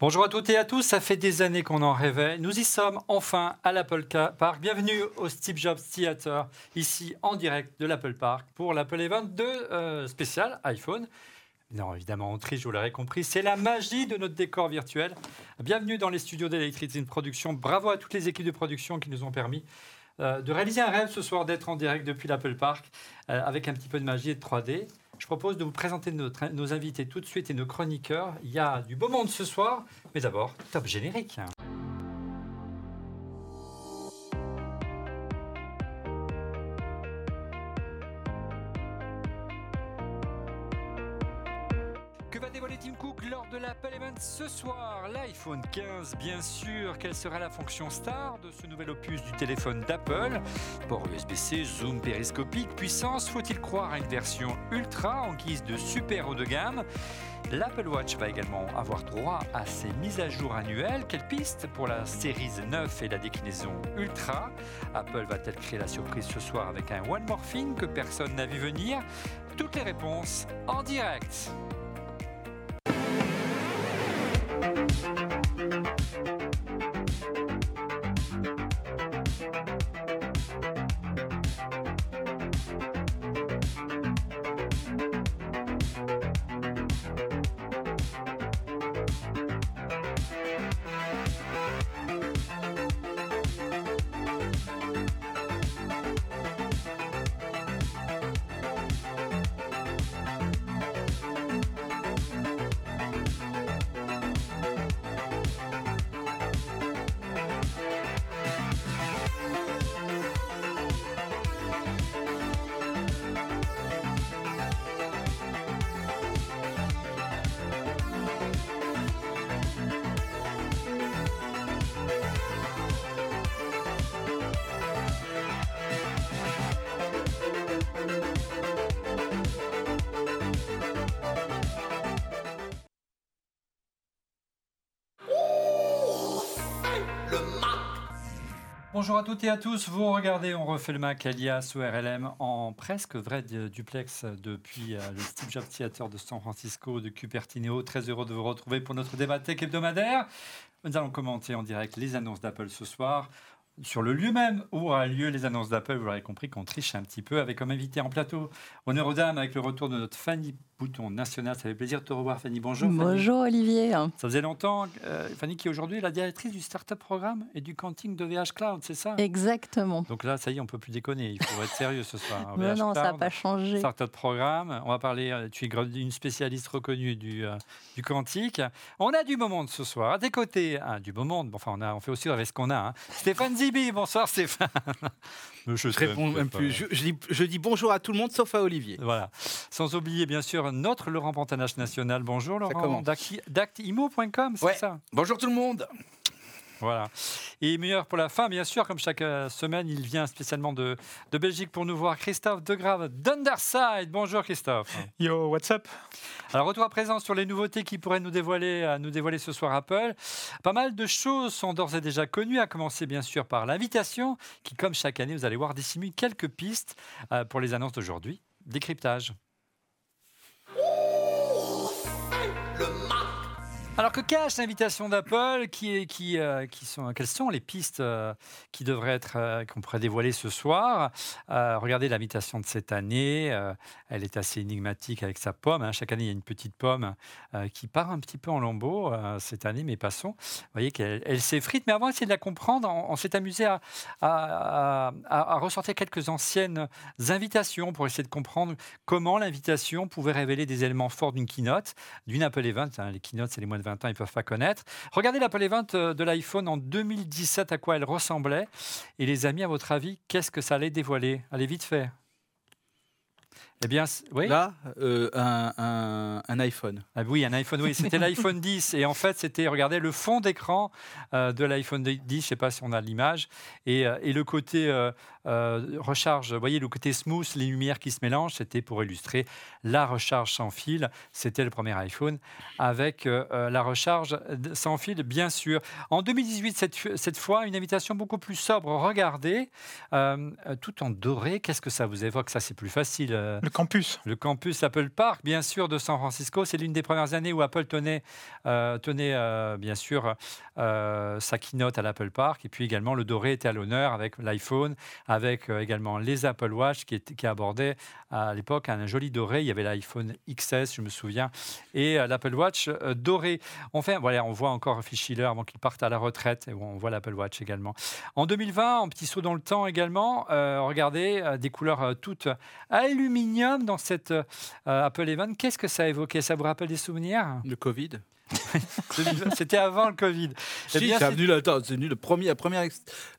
Bonjour à toutes et à tous, ça fait des années qu'on en rêvait. Nous y sommes enfin à l'Apple Park. Bienvenue au Steve Jobs Theater, ici en direct de l'Apple Park pour l'Apple Event 2 euh, spécial iPhone. Non, évidemment, on triche, vous l'aurez compris. C'est la magie de notre décor virtuel. Bienvenue dans les studios d'Electricity Production. Bravo à toutes les équipes de production qui nous ont permis euh, de réaliser un rêve ce soir, d'être en direct depuis l'Apple Park euh, avec un petit peu de magie et de 3D. Je propose de vous présenter nos invités tout de suite et nos chroniqueurs. Il y a du beau monde ce soir, mais d'abord, top générique. l'Apple Event ce soir L'iPhone 15, bien sûr. Quelle sera la fonction star de ce nouvel opus du téléphone d'Apple? Port USB-C, zoom périscopique, puissance. Faut-il croire à une version ultra en guise de super haut de gamme? L'Apple Watch va également avoir droit à ses mises à jour annuelles. Quelle piste pour la série 9 et la déclinaison Ultra? Apple va-t-elle créer la surprise ce soir avec un One More que personne n'a vu venir? Toutes les réponses en direct. Bye. Bonjour à toutes et à tous. Vous regardez, on refait le Mac alias ORLM en presque vrai duplex depuis euh, le Steve Jobs Theater de San Francisco de Cupertino. Très heureux de vous retrouver pour notre débat tech hebdomadaire. Nous allons commenter en direct les annonces d'Apple ce soir sur le lieu même où aura lieu les annonces d'Apple. Vous l'aurez compris qu'on triche un petit peu avec comme invité en plateau. Honneur aux dames avec le retour de notre Fanny Bouton national. Ça fait plaisir de te revoir, Fanny. Bonjour. Bonjour, Olivier. Ça faisait longtemps. Euh, Fanny, qui est aujourd'hui la directrice du Startup Programme et du Canting de VH Cloud, c'est ça? Exactement. Donc là, ça y est, on peut plus déconner. Il faut être sérieux ce soir. non, non, ça n'a pas changé. Startup Programme. On va parler. Euh, tu es une spécialiste reconnue du, euh, du quantique. On a du moment ce soir. À tes côtés, hein, du moment. Enfin, on, a, on fait aussi avec ce qu'on a. Hein. Stéphane Zibi. Bonsoir, Stéphane. Je, réponds même plus. Je, dis, je, dis, bonjour à tout le monde sauf à Olivier. Voilà. Sans oublier bien sûr notre Laurent Pantanache national. Bonjour Laurent. Dactimo.com, c'est ça? Bonjour tout le monde. Voilà. Et meilleur pour la fin, bien sûr, comme chaque euh, semaine, il vient spécialement de, de Belgique pour nous voir Christophe Degrave d'Underside. Bonjour Christophe. Yo, what's up? Alors, retour à présent sur les nouveautés qui pourraient nous dévoiler, nous dévoiler ce soir Apple. Pas mal de choses sont d'ores et déjà connues, à commencer bien sûr par l'invitation, qui, comme chaque année, vous allez voir, dissimule quelques pistes euh, pour les annonces d'aujourd'hui. Décryptage. Alors que cache l'invitation d'Apple qui, euh, sont, Quelles sont les pistes euh, qui devraient être, euh, qu'on pourrait dévoiler ce soir? Regardez l'invitation de cette année. elle est assez énigmatique avec sa pomme. Hein. Chaque année, il y a une petite pomme qui part un petit peu en lambeaux cette année, mais passons. Vous voyez qu'elle elle, s'effrite. Mais avant, essayer de la comprendre, on, s'est amusé à, ressortir quelques anciennes invitations pour essayer de comprendre comment l'invitation pouvait révéler des éléments forts d'une keynote, d'une Apple Event. Hein. Les keynotes, c'est les moins de 20 ans, ils ne peuvent pas connaître. Regardez l'Apple Event euh, de l'iPhone en 2017, à quoi elle ressemblait. Et les amis, à votre avis, qu'est-ce que ça allait dévoiler? Allez, vite fait. Eh bien, oui. Là, euh, un, un, iPhone. Ah oui, un iPhone, oui. C'était l'iPhone 10. Et en fait, c'était, regardez, le fond d'écran euh, de l'iPhone 10. Je ne sais pas si on a l'image. Et, et, le côté recharge, vous voyez, le côté smooth, les lumières qui se mélangent, c'était pour illustrer la recharge sans fil. C'était le premier iPhone avec la recharge sans fil, bien sûr. En 2018, cette, cette fois, une invitation beaucoup plus sobre. Regardez, tout en doré. Qu'est-ce que ça vous évoque? Ça, c'est plus facile. Le campus. Le campus Apple Park, bien sûr, de San Francisco. C'est l'une des premières années où Apple tenait, euh, tenait euh, bien sûr, euh, sa keynote à l'Apple Park. Et puis également, le doré était à l'honneur avec l'iPhone, avec également les Apple Watch qui, qui abordaient à l'époque un joli doré. Il y avait l'iPhone XS, je me souviens, et l'Apple Watch doré. Enfin, voilà, on voit encore Phil Schiller avant qu'il parte à la retraite. Et on voit l'Apple Watch également. En 2020, en petit saut dans le temps également, regardez, des couleurs toutes dans cette euh, Apple Event. Qu'est-ce que ça a évoqué? Ça vous rappelle des souvenirs? Le Covid C'était avant le Covid. Eh bien, c'est venu, le premier, la première,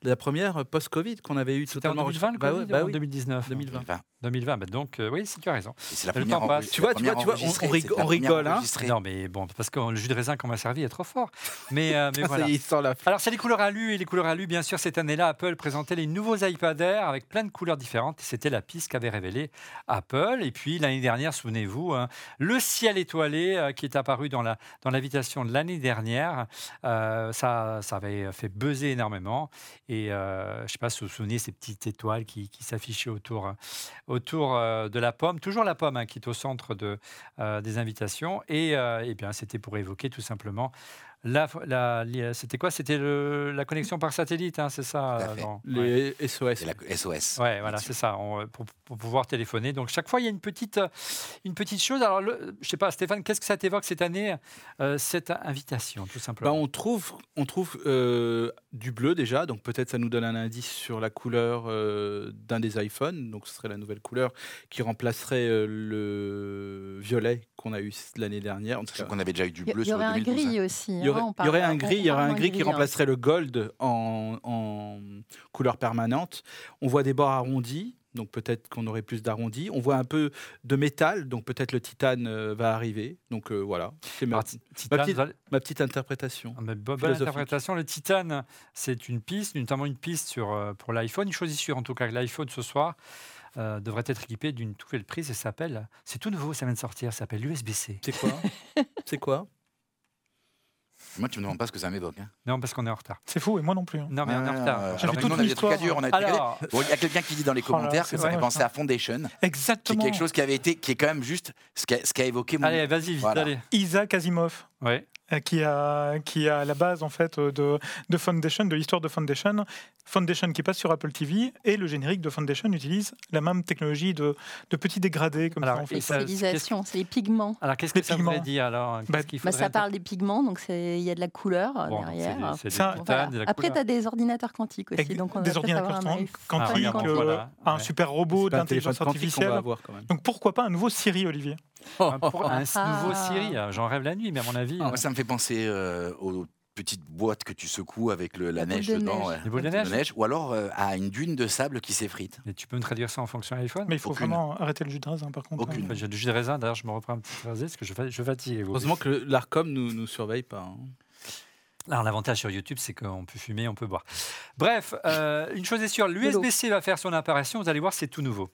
la première post-Covid qu'on avait eu totalement. En 2020, le bah Covid, bah, 2019 2020. 2020. Bah donc, euh, oui, si tu as raison. C'est la première. Tu vois, tu vois, tu vois on, rigole. Hein non, mais bon, parce que le jus de raisin qu'on m'a servi est trop fort. Mais, euh, mais voilà. la... Alors, c'est les couleurs alu. Et les couleurs alu, bien sûr, cette année-là, Apple présentait les nouveaux iPad Air avec plein de couleurs différentes. C'était la piste qu'avait révélée Apple. Et puis, l'année dernière, souvenez-vous, hein, le ciel étoilé euh, qui est apparu dans l'invitation dans de l'année dernière. ça, ça avait fait buzzer énormément. Et je ne sais pas si vous vous souvenez, ces petites étoiles qui, qui s'affichaient autour autour euh, de la pomme, toujours la pomme hein, qui est au centre euh, des invitations. Et, euh, bien, c'était pour évoquer tout simplement la, c'était quoi? C'était la connexion par satellite, hein, c'est ça Les SOS. La SOS. Ouais, voilà, c'est ça, pour, pouvoir téléphoner. Donc chaque fois, il y a une petite, une petite chose. Alors, le, je sais pas, Stéphane, qu'est-ce que ça t'évoque cette année, euh, cette invitation, tout simplement? Bah, On trouve, on trouve euh, du bleu déjà, donc peut-être ça nous donne un indice sur la couleur euh, d'un des iPhones. Donc ce serait la nouvelle couleur qui remplacerait le violet qu'on a eu l'année dernière. Je qu'on avait déjà eu du bleu sur le Il y aurait un gris aussi. Il y aurait, un gris, il y aurait un gris qui remplacerait le gold en, couleur permanente. On voit des bords arrondis, donc peut-être qu'on aurait plus d'arrondis. On voit un peu de métal, donc peut-être le titane euh, va arriver. Donc euh, voilà, c'est ma, petite, interprétation. Ah, bonne interprétation. Le titane, c'est une piste, notamment une piste sur, euh, pour l'iPhone. Une chose sûre, en tout cas, l'iPhone ce soir. Euh, devrait être équipé d'une nouvelle prise et s'appelle, c'est tout nouveau, ça vient de sortir, ça s'appelle l'USB-C. C'est quoi? C'est quoi? Moi, tu ne me demandes pas ce que ça m'évoque. Hein. Non, parce qu'on est en retard. C'est fou, et moi non plus. Hein. Non, mais on est en retard. Euh, alors, on a des trucs à. On a Alors... bon, il y a quelqu'un qui dit dans les oh commentaires que ça fait penser à Foundation. Exactement. Qui est quelque chose qui avait été, qui est quand même juste ce qu'a, ce qu'a évoqué. Mon... Allez, vas-y, voilà. allez. Isaac Asimov. Ouais. Euh, qui a, qui a la base en fait de, de Foundation, de l'histoire de Foundation. Foundation qui passe sur Apple TV et le générique de Foundation utilise la même technologie de, de petits dégradés comme alors, ça. c'est les pigments. Alors qu'est-ce que ça veut dire alors bah, bah, Ça parle des pigments, donc il y a de la couleur derrière. Après, tu as des ordinateurs quantiques aussi. Donc des ordinateurs quantiques, euh, un super robot d'intelligence artificielle. Donc pourquoi pas un nouveau Siri, Olivier? Oh. Un, nouveau Siri, ah. j'en rêve la nuit, mais à mon avis. Ah, ça me fait penser euh, aux petites boîtes que tu secoues avec la, neige dedans. Les boules de neige. Ou alors euh, à une dune de sable qui s'effrite. Et tu peux me traduire ça en fonction iPhone Mais il faut vraiment arrêter le jus de raisin par contre. Aucune. J'ai du jus de raisin, d'ailleurs je me reprends un petit raisin parce que je, je fatigue. Heureusement que l'ARCOM nous, nous surveille pas. Hein. Alors l'avantage sur YouTube, c'est qu'on peut fumer, on peut boire. Bref, euh, une chose est sûre, l'USB-C va faire son apparition, vous allez voir, c'est tout nouveau.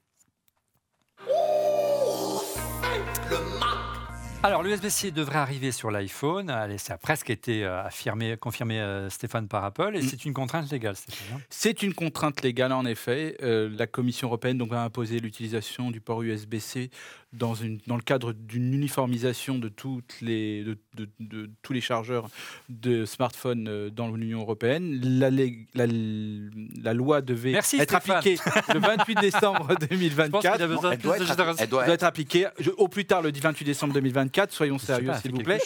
Alors, l'USB-C devrait arriver sur l'iPhone. Ça a presque été euh, affirmé, confirmé euh, Stéphane par Apple. Et mm. c'est une contrainte légale, Stéphane. Hein. C'est une contrainte légale, en effet. Euh, la Commission européenne donc, a imposé l'utilisation du port USB-C dans, une, dans le cadre d'une uniformisation de, toutes les, de, de, tous les chargeurs de smartphones dans l'Union européenne. La, la, la, loi devait être appliquée le 28 décembre 2024. Elle doit, être, elle doit être appliquée au plus tard le 28 décembre 2024 soyons sérieux s'il vous plaît.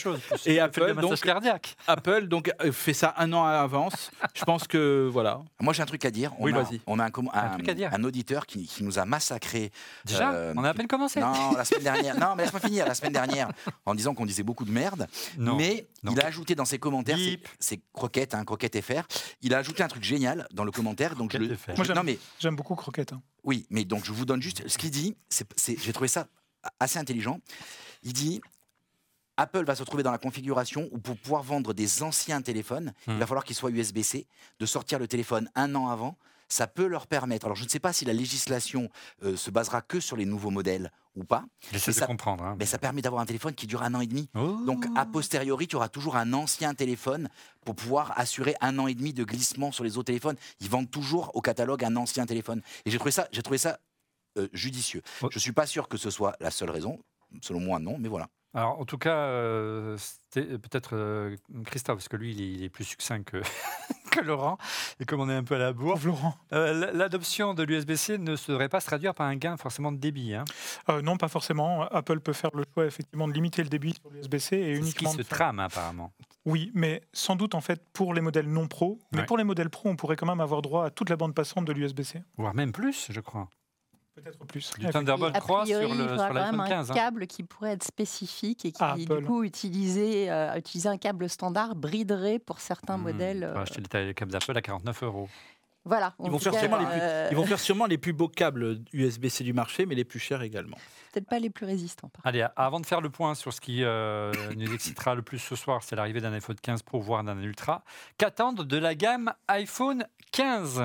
et Apple donc, cardiaque. Apple donc euh, fait ça un an à l'avance. Je pense que voilà. Moi j'ai un truc à dire. On oui, a, on a un, un, un, auditeur qui, qui, nous a massacré. Déjà, euh, on a à peine commencé. Non, la semaine dernière. non, mais laisse-moi finir. La semaine dernière, en disant qu'on disait beaucoup de merde. Non, mais il a ajouté dans ses commentaires, c'est croquettes, hein, croquette FR. Il a ajouté un truc génial dans le commentaire. Donc je, Moi, j'aime, mais j'aime beaucoup croquette. Hein. Oui, mais donc je vous donne juste ce qu'il dit. j'ai trouvé ça assez intelligent. Il dit Apple va se retrouver dans la configuration où pour pouvoir vendre des anciens téléphones, il va hmm. falloir qu'ils soient USB-C, de sortir le téléphone un an avant. Ça peut leur permettre. Alors, je ne sais pas si la législation euh, se basera que sur les nouveaux modèles ou pas. mais ça, comprendre. Hein. Mais ça permet d'avoir un téléphone qui dure un an et demi. Donc, a oh. posteriori, tu auras toujours un ancien téléphone pour pouvoir assurer un an et demi de glissement sur les autres téléphones. Ils vendent toujours au catalogue un ancien téléphone. Et j'ai trouvé ça, j'ai trouvé ça judicieux. Je ne suis pas sûr que ce soit la seule raison. Selon moi, non, mais voilà. Alors, en tout cas, euh, c'était peut-être euh, Christophe, parce que lui, il est, plus succinct que, que, Laurent. Et comme on est un peu à la bourre, Laurent. Euh, l'adoption de l'USB-C ne se devrait pas se traduire par un gain forcément de débit. Hein. non, pas forcément. Apple peut faire le choix effectivement de limiter le débit sur l'USB-C et uniquement. Ce qui se trame apparemment. Oui, mais sans doute en fait pour les modèles non pro. Mais pour les modèles pro, on pourrait quand même avoir droit à toute la bande passante de l'USB-C. Voire même plus, je crois. Peut-être plus. Du Thunderbolt 3 sur le sur l'iPhone 15. Un câble qui pourrait être spécifique et qui, ah, du coup, utiliser, euh, utiliser un câble standard briderait pour certains hmm. modèles. Euh... acheter le câble d'Apple à 49 euros. Voilà. Ils vont, faire sûrement les plus, euh, ils vont faire sûrement les plus beaux câbles USB-C du marché, mais les plus chers également. Peut-être pas les plus résistants. Allez, avant de faire le point sur ce qui euh, nous excitera le plus ce soir, c'est l'arrivée d'un iPhone 15 Pro, voire d'un Ultra, qu'attendre de la gamme iPhone 15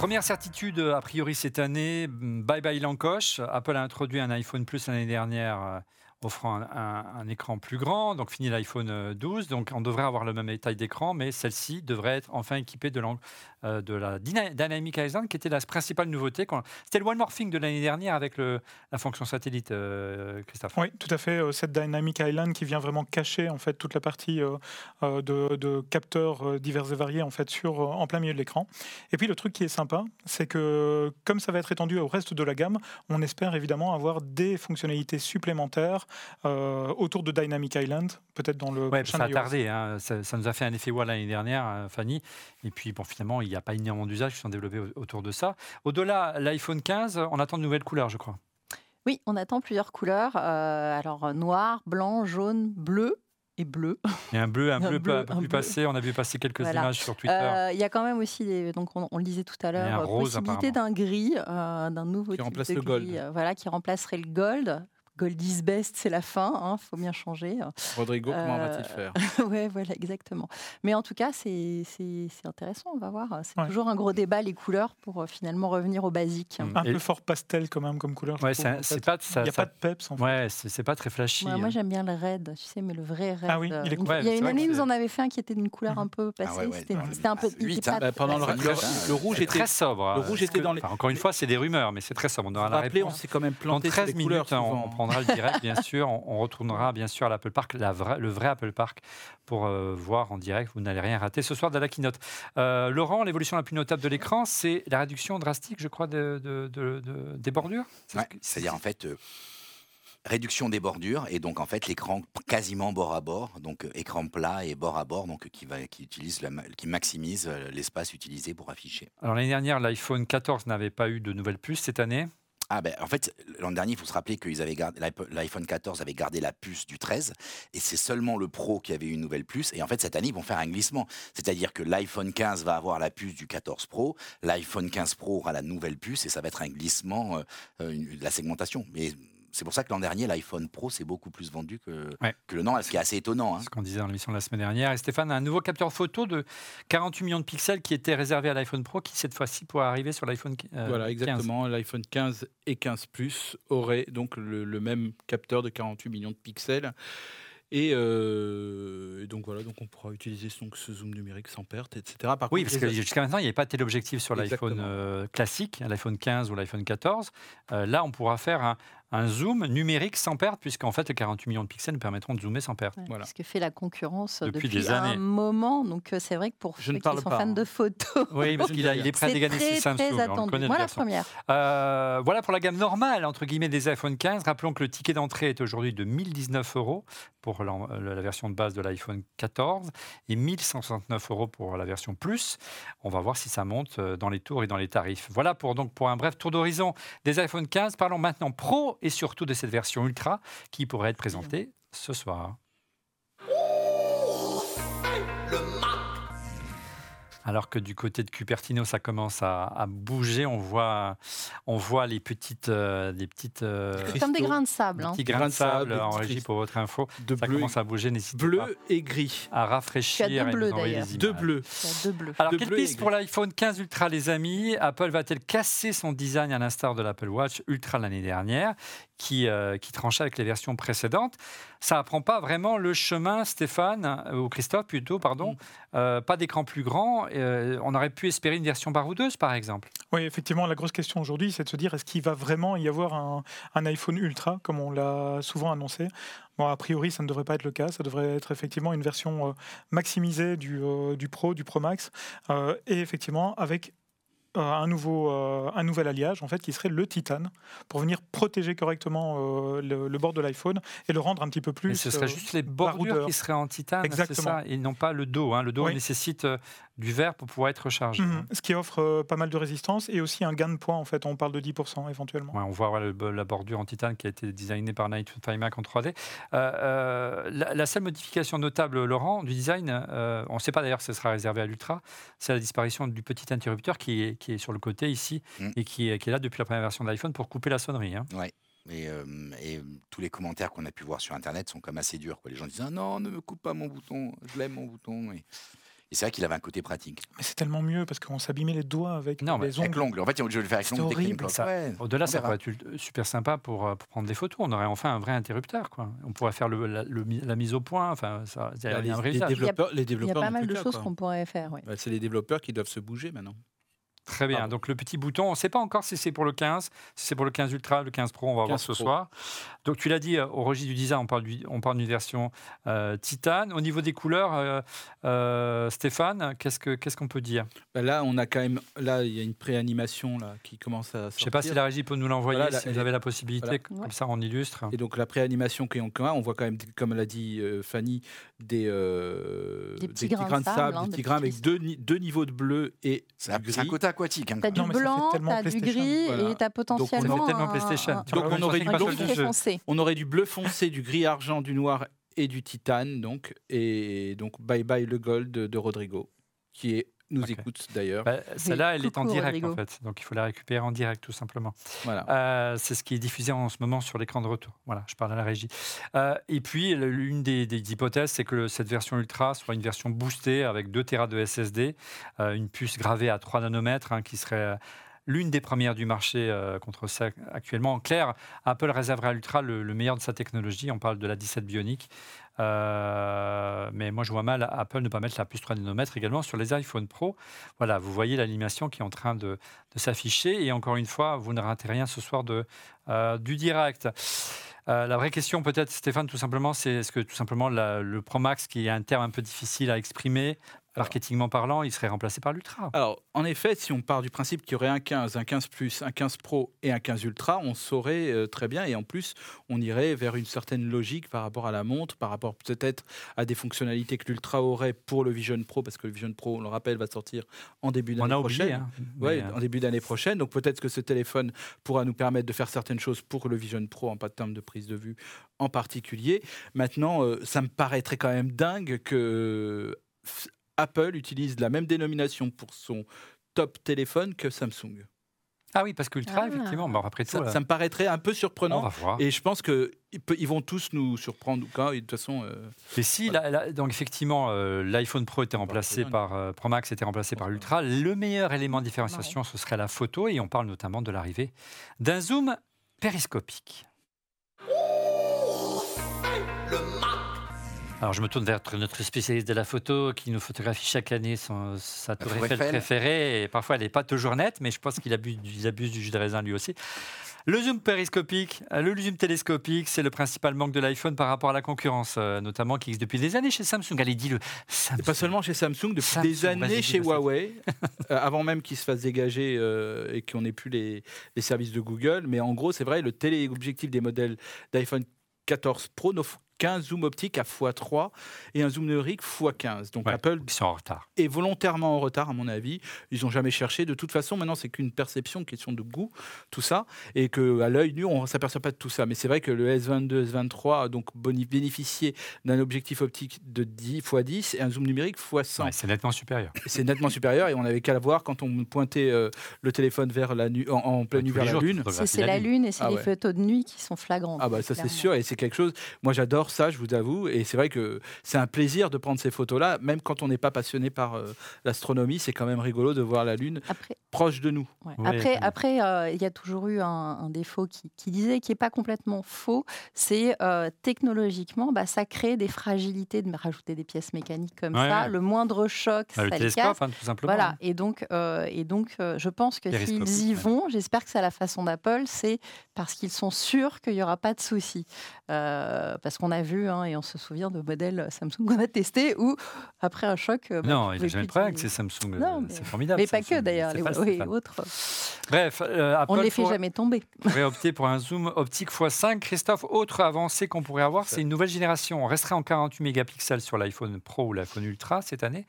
Première certitude, a priori cette année, bye bye l'encoche. Apple a introduit un iPhone Plus l'année dernière euh, offrant un, écran plus grand, donc fini l'iPhone 12. Euh, donc on devrait avoir le même taille d'écran, mais celle-ci devrait être enfin équipée de, euh, de la Dynamic Island, qui était la principale nouveauté. C'était le One More Thing de l'année dernière avec le, la fonction satellite, euh, Christophe. Oui, tout à fait. Cette Dynamic Island qui vient vraiment cacher en fait toute la partie de, de, capteurs divers et variés en fait sur en plein milieu de l'écran. Et puis le truc qui est sympa, c'est que comme ça va être étendu au reste de la gamme, on espère évidemment avoir des fonctionnalités supplémentaires euh, autour de Dynamic Island, peut-être dans le. Ouais, ça a tardé. Hein. Ça, nous a fait un effet wall l'année dernière, euh, Fanny. Et puis, bon, finalement, il n'y a pas énormément d'usages qui sont développés autour de ça. Au-delà, l'iPhone 15, on attend de nouvelles couleurs, je crois. Oui, on attend plusieurs couleurs. Euh, alors, noir, blanc, jaune, bleu et bleu. Et un bleu, un, bleu, un peu plus passé. On a vu passer quelques images sur Twitter. Il y a quand même aussi, donc on, le disait tout à l'heure, possibilité d'un gris, d'un nouveau qui remplace le gold. voilà, qui remplacerait le gold. Gold is best, c'est la fin, il hein, faut bien changer. Rodrigo, comment va-t-il faire? Oui, voilà, exactement. Mais en tout cas, c'est intéressant, on va voir. C'est toujours un gros débat, les couleurs, pour euh, finalement revenir au basique. Un peu fort pastel quand même comme couleur. Ouais, c'est pas, il n'y a pas de peps en fait. Ouais, c'est pas très flashy. moi, hein. j'aime bien le red, tu sais, mais le vrai red. Ah oui, il, il y a une année, ils en avaient fait un qui était d'une couleur un peu ah passée. C'était un peu. Hein. Bah, pendant le rouge était très sobre. Le rouge était dans les. Encore une fois, c'est des rumeurs, mais c'est très sobre. On aura la réponse. On s'est quand même planté 13 minutes. On prendra le direct, bien sûr on, retournera bien sûr à l'Apple Park, le vrai Apple Park, pour euh, voir en direct. Vous n'allez rien rater ce soir de la keynote. Euh, Laurent, l'évolution la plus notable de l'écran, c'est la réduction drastique, je crois, des bordures? C'est-à-dire en fait. Euh, réduction des bordures et donc en fait l'écran quasiment bord à bord, donc écran plat et bord à bord, donc qui va qui utilise qui maximise l'espace utilisé pour afficher. Alors l'année dernière, l'iPhone 14 n'avait pas eu de nouvelles puces cette année. Ah ben, en fait, l'an dernier, il faut se rappeler gardé l'iPhone 14 avait gardé la puce du 13 et c'est seulement le Pro qui avait une nouvelle puce. Et en fait, cette année, ils vont faire un glissement. C'est-à-dire que l'iPhone 15 va avoir la puce du 14 Pro, l'iPhone 15 Pro aura la nouvelle puce et ça va être un glissement euh, euh, de la segmentation. Mais c'est pour ça que l'an dernier, l'iPhone Pro s'est beaucoup plus vendu que, que le Nord, ce qui est assez étonnant. Hein. Ce qu'on disait dans l'émission de la semaine dernière. Et Stéphane, un nouveau capteur photo de 48 millions de pixels qui était réservé à l'iPhone Pro, qui cette fois-ci pourrait arriver sur l'iPhone euh, Voilà, exactement. L'iPhone 15 et 15 Plus auraient donc le, le, même capteur de 48 millions de pixels. Euh, et, donc voilà, donc on pourra utiliser donc, ce zoom numérique sans perte, etc. oui, parce que jusqu'à maintenant, il n'y avait pas de téléobjectif sur l'iPhone euh, classique, l'iPhone 15 ou l'iPhone 14. Euh, là, on pourra faire un, un zoom numérique sans perte, puisqu'en fait, les 48 millions de pixels nous permettront de zoomer sans perte. voilà. Ce que fait la concurrence depuis, des un années. moment. Donc, euh, c'est vrai que pour Je ceux qui sont fans de photos, oui, parce qu'il il est prêt à dégainer ses Samsung. Attendu. Voilà, première. Euh, voilà pour la gamme normale, entre guillemets, des iPhone 15. Rappelons que le ticket d'entrée est aujourd'hui de 1019 euros pour la, la, version de base de l'iPhone 14 et 1169 euros pour la version Plus. On va voir si ça monte euh, dans les tours et dans les tarifs. Voilà pour, donc, pour un bref tour d'horizon des iPhone 15. Parlons maintenant Pro et surtout de cette version Ultra qui pourrait être présentée ce soir. Alors que du côté de Cupertino, ça commence à, bouger. On voit, on voit les petites, euh, les petites. Euh, comme des grains de sable. Des petits grains de sable en régie pour votre info. De ça commence à bouger. N'hésitez bleu et gris. À rafraîchir. Tu as deux bleus d'ailleurs. Deux bleus. Deux bleus. Alors quelle piste pour l'iPhone 15 Ultra, les amis? Apple va-t-elle casser son design à l'instar de l'Apple Watch Ultra l'année dernière, qui, euh, qui tranchait avec les versions précédentes Ça apprend pas vraiment le chemin, Stéphane ou Christophe plutôt, pardon, pas d'écran plus grand. on aurait pu espérer une version baroudeuse, par exemple. Oui, effectivement, la grosse question aujourd'hui, c'est de se dire est-ce qu'il va vraiment y avoir un, un iPhone Ultra, comme on l'a souvent annoncé? Bon, a priori, ça ne devrait pas être le cas. Ça devrait être effectivement une version maximisée du, du Pro, du Pro Max, et effectivement avec euh, un, nouveau, euh, un nouvel alliage en fait qui serait le titane pour venir protéger correctement euh, le, bord de l'iPhone et le rendre un petit peu plus. ce serait juste les bordures qui seraient en titane, Exactement. Ça? Et non pas le dos. Hein. Le dos nécessite du verre pour pouvoir être rechargé. Mhm. Ce qui offre pas mal de résistance et aussi un gain de poids en fait. On parle de 10% éventuellement. on voit la bordure en titane qui a été designée par Night Mac en 3D. la, seule modification notable, Laurent, du design, on ne sait pas d'ailleurs si ce sera réservé à l'Ultra, c'est la disparition du petit interrupteur qui est qui est sur le côté ici mm. et qui, qui, est là depuis la première version de l'iPhone pour couper la sonnerie. Hein. Ouais. Et, euh, et, tous les commentaires qu'on a pu voir sur Internet sont comme assez durs. Quoi. Les gens disent ah non, ne me coupe pas mon bouton, je l'aime mon bouton. Et, et c'est vrai qu'il avait un côté pratique. Mais c'est tellement mieux parce qu'on s'abîmait les doigts avec non, les ongles. Avec l'ongle. En fait, je vais le faire avec l'ongle. horrible. Au-delà, ça pourrait être super sympa pour, euh, pour, prendre des photos. On aurait enfin un vrai interrupteur. Quoi. On pourrait faire le, la, mise au point. Enfin, ça, y a, les, les, développeurs, les développeurs. Il y a pas mal de choses qu'on pourrait faire. Bah, c'est les développeurs qui doivent se bouger maintenant. Très bien. Donc le petit bouton, on ne sait pas encore si c'est pour le 15, si c'est pour le 15 Ultra, le 15 Pro, on va voir ce soir. Donc tu l'as dit, euh, au registre du design, on parle, on parle d'une version euh, titane. Au niveau des couleurs, euh, Stéphane, qu'est-ce qu'on peut dire? Bah Là, on a quand même, là, il y a une préanimation là qui commence à sortir. Je ne sais pas si la régie peut nous l'envoyer, si vous avez la possibilité, comme ça on illustre. Et donc la préanimation qui est en commun, on voit quand même, comme l'a dit Fanny, des, des, petits, grains de sable, des petits grains avec deux, deux, niveaux de bleu et c'est un côté aquatique. Hein, as du blanc, as du gris et tu as potentiellement. Donc on tellement PlayStation. Donc on aurait du on aurait du bleu foncé, du gris argent, du noir et du titane, donc. Et donc, bye bye le gold de Rodrigo, qui est nous écoute d'ailleurs. Bah, celle-là, elle est en direct en fait, donc il faut la récupérer en direct tout simplement. Voilà. Euh, c'est ce qui est diffusé en ce moment sur l'écran de retour. Voilà, je parle à la régie. Euh, et puis l'une des, hypothèses, c'est que cette version ultra soit une version boostée avec 2 Tera de SSD, euh, une puce gravée à 3 nanomètres hein, qui serait l'une des premières du marché contre ça actuellement. En clair, Apple réserverait à l'Ultra le, le, meilleur de sa technologie. On parle de la 17 Bionic. Euh, mais moi, je vois mal Apple ne pas mettre la puce 3 nanomètres également sur les iPhone Pro. Voilà, vous voyez l'animation qui est en train de, s'afficher. Et encore une fois, vous ne ratez rien ce soir euh, du direct. Euh, la vraie question, peut-être, Stéphane, tout simplement, c'est est-ce que tout simplement le Pro Max, qui est un terme un peu difficile à exprimer, marketingment parlant, il serait remplacé par l'Ultra. Alors, en effet, si on part du principe qu'il y aurait un 15, un 15 Plus, un 15 Pro et un 15 Ultra, on saurait euh, très bien. Et en plus, on irait vers une certaine logique par rapport à la montre, par rapport peut-être à des fonctionnalités que l'Ultra aurait pour le Vision Pro, parce que le Vision Pro, on le rappelle, va sortir en début d'année prochaine. Hein. ouais, en début d'année prochaine. Donc peut-être que ce téléphone pourra nous permettre de faire certaines choses pour le Vision Pro en pas de termes de prise de vue en particulier. Maintenant, euh, ça me paraîtrait quand même dingue que Apple utilise la même dénomination pour son top téléphone que Samsung. Ah oui, parce qu'Ultra, ah. effectivement, bon, après tout, ça, me paraîtrait un peu surprenant. Et je pense qu'ils ils vont tous nous surprendre. Et de toute façon. Euh, et si, donc effectivement, euh, l'iPhone Pro était remplacé par euh, Pro Max était remplacé par l'Ultra, le meilleur élément de différenciation, ce serait la photo. Et on parle notamment de l'arrivée d'un zoom périscopique. Alors je me tourne vers notre spécialiste de la photo qui nous photographie chaque année son, sa tour Eiffel préférée. Et parfois elle n'est pas toujours nette, mais je pense qu'il abuse, abuse, du jus de raisin lui aussi. Le zoom périscopique, euh, le zoom télescopique, c'est le principal manque de l'iPhone par rapport à la concurrence, euh, notamment qui existe depuis des années chez Samsung. Allez, dis-le. Et pas seulement chez Samsung, depuis des années chez Huawei, euh, avant même qu'ils se fassent dégager et qu'on n'ait plus les, les, services de Google. Mais en gros, c'est vrai, le téléobjectif des modèles d'iPhone 14 Pro qu'un zoom optique à x3 et un zoom numérique x15. Donc Apple sont en retard. est volontairement en retard, à mon avis. Ils n'ont jamais cherché. De toute façon, maintenant, c'est qu'une perception, question de goût, tout ça. Et qu'à l'œil nu, on ne s'aperçoit pas de tout ça. Mais c'est vrai que le S22, S23 a donc bénéficié d'un objectif optique de 10 x 10 et un zoom numérique x 100. c'est nettement supérieur. C'est nettement supérieur et on n'avait qu'à la voir quand on pointait euh, le téléphone vers la nu en, pleine nuit vers la Lune. C'est la Lune et c'est ah les photos de nuit qui sont flagrantes. Ah bah ça c'est sûr et c'est quelque chose. Moi j'adore ça, je vous avoue. Et c'est vrai que c'est un plaisir de prendre ces photos-là, même quand on n'est pas passionné par euh, l'astronomie. C'est quand même rigolo de voir la Lune. Proche de nous. après, après, euh, il y a toujours eu un, défaut qui, disait, qui n'est pas complètement faux, c'est euh, technologiquement, bah, ça crée des fragilités de rajouter des pièces mécaniques comme ça. Le moindre choc, bah, ça le télescope, hein, tout simplement. Voilà. Et donc, euh, et donc je pense que s'ils y vont, j'espère que c'est à la façon d'Apple, c'est parce qu'ils sont sûrs qu'il n'y aura pas de soucis. parce qu'on a vu, hein, et on se souvient de modèles Samsung qu'on a testés où, après un choc. Bah, non, il n'a jamais de problème avec ces Samsung. C'est formidable. Mais pas que d'ailleurs oui, autre. Bref, euh, on ne les fait jamais tomber. On pourrait opter pour un zoom optique x5. Christophe, autre avancée qu'on pourrait avoir, c'est une nouvelle génération. On resterait en 48 mégapixels sur l'iPhone Pro ou l'iPhone Ultra cette année,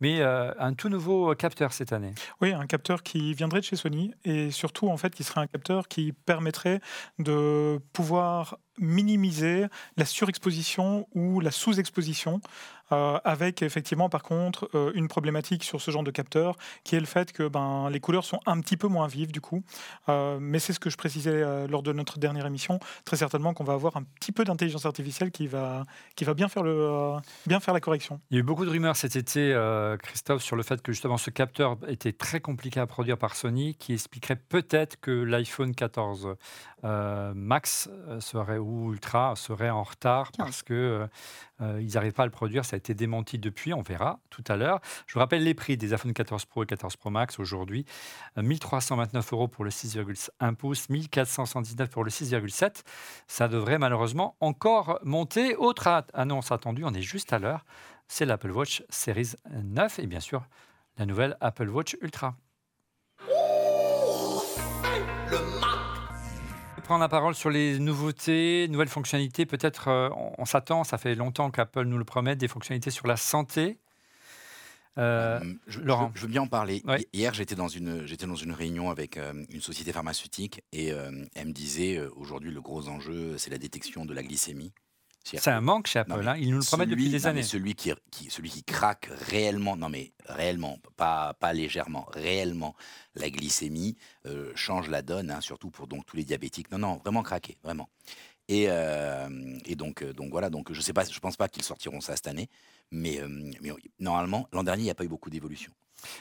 mais euh, un tout nouveau capteur cette année. Oui, un capteur qui viendrait de chez Sony et surtout en fait qui serait un capteur qui permettrait de pouvoir minimiser la surexposition ou la sous-exposition euh, avec effectivement par contre euh, une problématique sur ce genre de capteur qui est le fait que ben, les couleurs sont un petit peu moins vives du coup. Euh, mais c'est ce que je précisais lors de notre dernière émission. Très certainement qu'on va avoir un petit peu d'intelligence artificielle qui va, qui va bien, faire le, bien faire la correction. Il y a eu beaucoup de rumeurs cet été, Christophe, sur le fait que justement ce capteur était très compliqué à produire par Sony, qui expliquerait peut-être que l'iPhone 14 Max serait, ou Ultra serait en retard parce que euh, ils n'arrivent pas à le produire, ça a été démenti depuis, on verra tout à l'heure. Je vous rappelle les prix des iPhone 14 Pro et 14 Pro Max aujourd'hui. 1329 euh, euros pour le 6,1 pouces, 1479 pour le 6,7. Ça devrait malheureusement encore monter. Autre annonce attendue, on est juste à l'heure, c'est l'Apple Watch Series 9 et bien sûr la nouvelle Apple Watch Ultra. Prendre la parole sur les nouveautés, nouvelles fonctionnalités. Peut-être euh, on, s'attend, ça fait longtemps qu'Apple nous le promet, des fonctionnalités sur la santé. Euh, euh, je, Laurent. Je, veux bien en parler. Hier, j'étais dans, une, dans une réunion avec une société pharmaceutique et elle me disait aujourd'hui, le gros enjeu, c'est la détection de la glycémie. C'est un manque chez Apple, hein. ils nous le promettent depuis des années. Celui qui, celui qui craque réellement, non mais réellement, pas, pas légèrement, réellement, la glycémie euh, change la donne, hein, surtout pour donc tous les diabétiques. Non, non, vraiment craquer, vraiment. Et, euh, et donc, euh, donc voilà, donc je sais pas, je pense pas qu'ils sortiront ça cette année, mais, mais normalement, l'an dernier, il n'y a pas eu beaucoup d'évolution.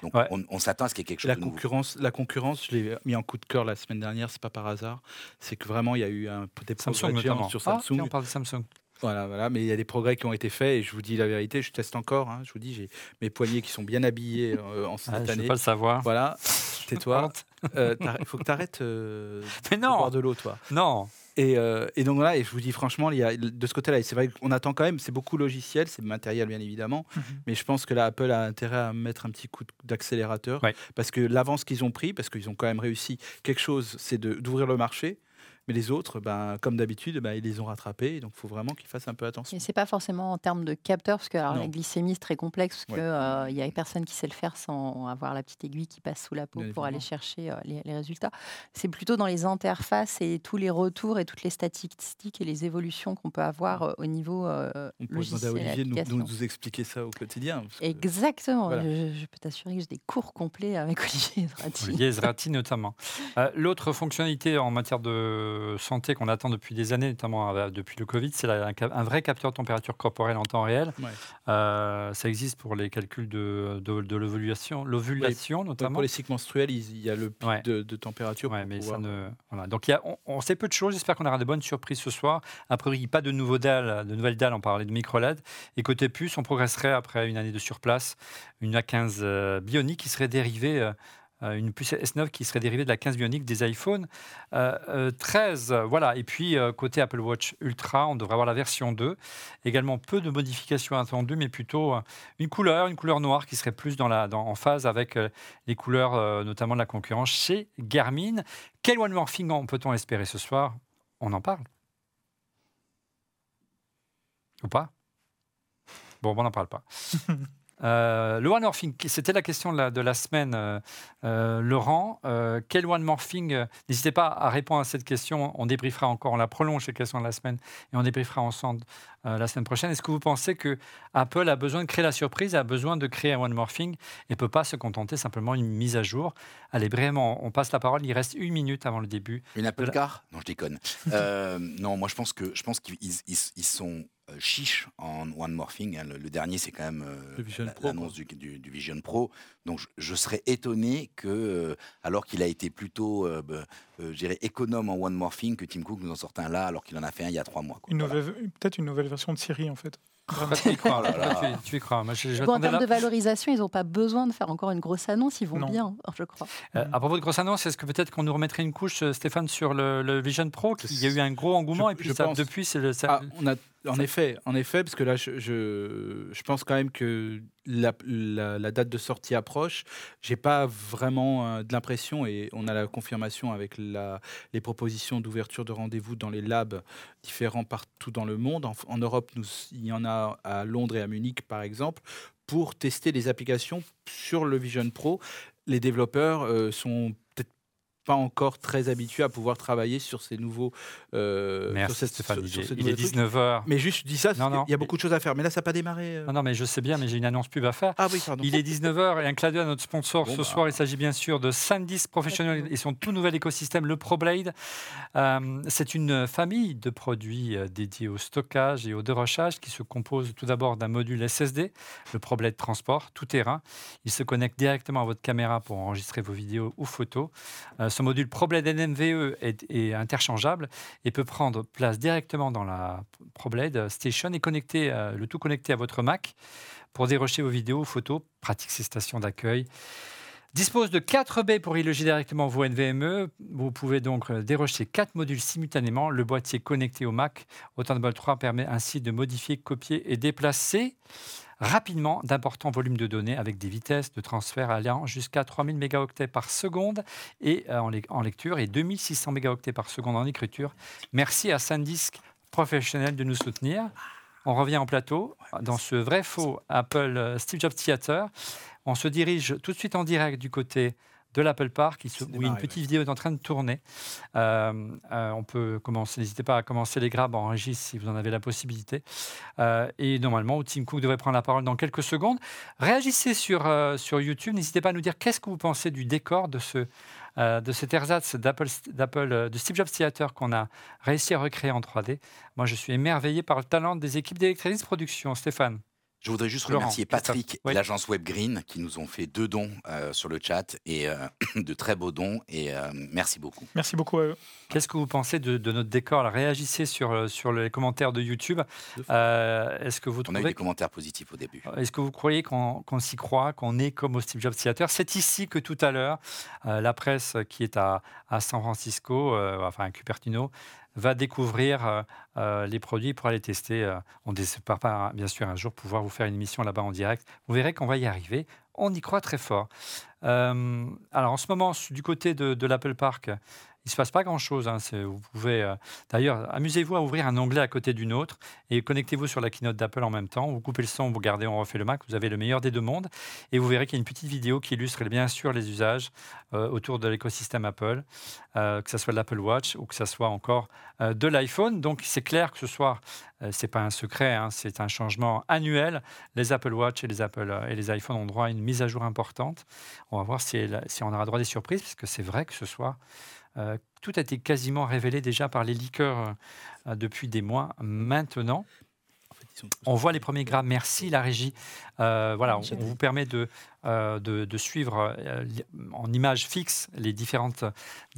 Donc on, s'attend à ce qu'il y ait quelque chose la de concurrence, La concurrence, je l'ai mis en coup de cœur la semaine dernière, c'est pas par hasard. C'est que vraiment, il y a eu un, des Samsung sur ah, Samsung. on parle de Samsung. Voilà, voilà, mais il y a des progrès qui ont été faits et je vous dis la vérité, je teste encore. Hein, je vous dis, j'ai mes poignets qui sont bien habillés euh, en cette ah, année. Je veux pas le savoir. Voilà, tais-toi. Il euh, faut que tu arrêtes euh, de boire de l'eau, toi. Non. Et, et, donc voilà, et je vous dis franchement, il y a, de ce côté-là, c'est vrai qu'on attend quand même, c'est beaucoup logiciel, c'est matériel bien évidemment, mhm. mais je pense que là, Apple a intérêt à mettre un petit coup d'accélérateur, parce que l'avance qu'ils ont pris, parce qu'ils ont quand même réussi quelque chose, c'est d'ouvrir le marché, mais les autres, ben, comme d'habitude, ben, ils les ont rattrapés. Donc, il faut vraiment qu'ils fassent un peu attention. Ce n'est pas forcément en termes de capteurs, parce que alors, la glycémie, c'est très complexe, parce qu'il euh, n'y a personne qui sait le faire sans avoir la petite aiguille qui passe sous la peau pour aller chercher euh, les, résultats. C'est plutôt dans les interfaces et tous les retours et toutes les statistiques et les évolutions qu'on peut avoir euh, au niveau euh, On peut demander à Olivier de nous, nous, expliquer ça au quotidien. Exactement. Je, peux t'assurer que j'ai des cours complets avec Olivier Zrati. Olivier Zrati notamment. L'autre fonctionnalité en matière de santé qu'on attend depuis des années, notamment euh, depuis le Covid, c'est un, vrai capteur de température corporelle en temps réel. Euh, ça existe pour les calculs de, de, l'ovulation, l'ovulation notamment. Pour les cycles menstruels, il y a le pic de, température. mais ça ne... voilà. Donc il y a, on, sait peu de choses. J'espère qu'on aura de bonnes surprises ce soir. A priori, pas de, nouveaux dalles, de nouvelles dalles. On parlait de micro LED. Et côté puce, on progresserait après une année de surplace. Une A15 euh, bionique qui serait dérivée euh, une puce S9 qui serait dérivée de la 15 bionique des iPhone 13. Euh, euh, voilà. Et puis, côté Apple Watch Ultra, on devrait avoir la version 2. Également, peu de modifications attendues, mais plutôt une couleur, une couleur noire qui serait plus dans la, en phase avec les couleurs, notamment de la concurrence chez Garmin. Quel one morphing peut-on espérer ce soir? On en parle Ou pas? Bon, on n'en parle pas. Euh, le one morphing, c'était la question de la, semaine, euh, euh, Laurent. quel one morphing N'hésitez pas à répondre à cette question. On débriefera encore, on la prolonge cette question de la semaine et on débriefera ensemble la semaine prochaine. Est-ce que vous pensez que Apple a besoin de créer la surprise, a besoin de créer un one morphing et peut pas se contenter simplement d'une mise à jour? Allez, vraiment, on passe la parole. Il reste une minute avant le début. Une Apple Car? Non, je déconne. non, moi je pense que je pense qu'ils sont chiche en one morphing. Hein. Le, dernier, c'est quand même l'annonce du, du, Vision Pro. Donc je, serais étonné que, alors qu'il a été plutôt, bah, je dirais, économe en one morphing, que Tim Cook nous en sorte un là, alors qu'il en a fait un il y a trois mois. Peut-être une nouvelle version de Siri en fait. tu y crois. Tu, y crois. en termes de valorisation, ils n'ont pas besoin de faire encore une grosse annonce. Ils vont bien, je crois. Euh, à propos de grosse annonce, est-ce que peut-être qu'on nous remettrait une couche, euh, Stéphane, sur le, Vision Pro Il y a eu un gros engouement et puis ça, depuis, c'est le. Ah, on a en effet, en effet, parce que là, je, je, pense quand même que la, la, date de sortie approche. J'ai pas vraiment euh, de l'impression, et on a la confirmation avec la, les propositions d'ouverture de rendez-vous dans les labs différents partout dans le monde. En, en Europe, nous, il y en a à Londres et à Munich, par exemple, pour tester les applications sur le Vision Pro. Les développeurs euh, sont pas encore très habitué à pouvoir travailler sur ces nouveaux. Euh, Merci Stéphane. il est 19h. Mais juste, je dis ça, il y a beaucoup de choses à faire. Mais là, ça n'a pas démarré. Euh. Non, non, mais je sais bien, mais j'ai une annonce pub à faire. Ah oui, pardon. Il est 19h et un clin d'œil à notre sponsor ce bah. soir. Il s'agit bien sûr de SanDisk Professionnel et son tout nouvel écosystème, le ProBlade. Euh, c'est une famille de produits euh, dédiés au stockage et au dérochage qui se compose tout d'abord d'un module SSD, le ProBlade Transport, tout terrain. Il se connecte directement à votre caméra pour enregistrer vos vidéos ou photos. Ce module ProBlade NMVE est, interchangeable et peut prendre place directement dans la ProBlade Station et connecter, euh, le tout connecté à votre Mac pour dérocher vos vidéos photos. Pratique ces stations d'accueil. Dispose de 4 baies pour y loger directement vos NVMe. Vous pouvez donc euh, dérocher 4 modules simultanément. Le boîtier connecté au Mac au Thunderbolt 3 permet ainsi de modifier, copier et déplacer rapidement d'importants volumes de données avec des vitesses de transfert allant jusqu'à 3000 mégaoctets par seconde et, euh, en, lecture et 2600 mégaoctets par seconde en écriture. Merci à SanDisk Professionnel de nous soutenir. On revient en plateau dans ce vrai faux Apple euh, Steve Jobs Theater. On se dirige tout de suite en direct du côté de l'Apple Park, où une petite vidéo est en train de tourner. Euh, euh, on peut commencer, n'hésitez pas à commencer les grabs en régie si vous en avez la possibilité. Euh, et normalement, Tim Cook devrait prendre la parole dans quelques secondes. Réagissez sur, sur YouTube, n'hésitez pas à nous dire qu'est-ce que vous pensez du décor de ce, de cet ersatz d'Apple, de Steve Jobs Theater qu'on a réussi à recréer en 3D. Moi, je suis émerveillé par le talent des équipes d'Electronics Production. Stéphane je voudrais juste remercier Patrick et l'agence WebGreen qui nous ont fait deux dons euh, sur le chat et euh, de très beaux dons. Et euh, merci beaucoup. Merci beaucoup à eux. Qu'est-ce que vous pensez de, notre décor Réagissez sur, sur les commentaires de YouTube. Est-ce que vous trouvez On a eu des commentaires positifs au début. Est-ce que vous croyez qu'on s'y croit, qu'on est comme au Steve Jobs Theater? C'est ici que tout à l'heure, la presse qui est à, à San Francisco, enfin à Cupertino, va découvrir euh, euh, les produits pour aller tester. Euh, on ne pas, bien sûr, un jour pouvoir vous faire une émission là-bas en direct. Vous verrez qu'on va y arriver. On y croit très fort. alors, en ce moment, du côté de, de l'Apple Park, il ne se passe pas grand-chose. Hein. Vous pouvez, euh, d'ailleurs, amusez-vous à ouvrir un onglet à côté d'une autre et connectez-vous sur la keynote d'Apple en même temps. Vous coupez le son, vous gardez, on refait le Mac. Vous avez le meilleur des deux mondes et vous verrez qu'il y a une petite vidéo qui illustre bien sûr les usages euh, autour de l'écosystème Apple, euh, que ce soit de l'Apple Watch ou que ce soit encore de l'iPhone. Donc c'est clair que ce soir, c'est pas un secret, hein, c'est un changement annuel. Les Apple Watch et les Apple et les iPhones ont droit à une mise à jour importante. On va voir si, si on aura droit à des surprises, parce que c'est vrai que ce soir. Euh, tout a été quasiment révélé déjà par les leakers euh, depuis des mois maintenant. On voit les premiers gras. Merci la régie. Euh, voilà, on, vous permet de, euh, de, suivre euh, en images fixes les différentes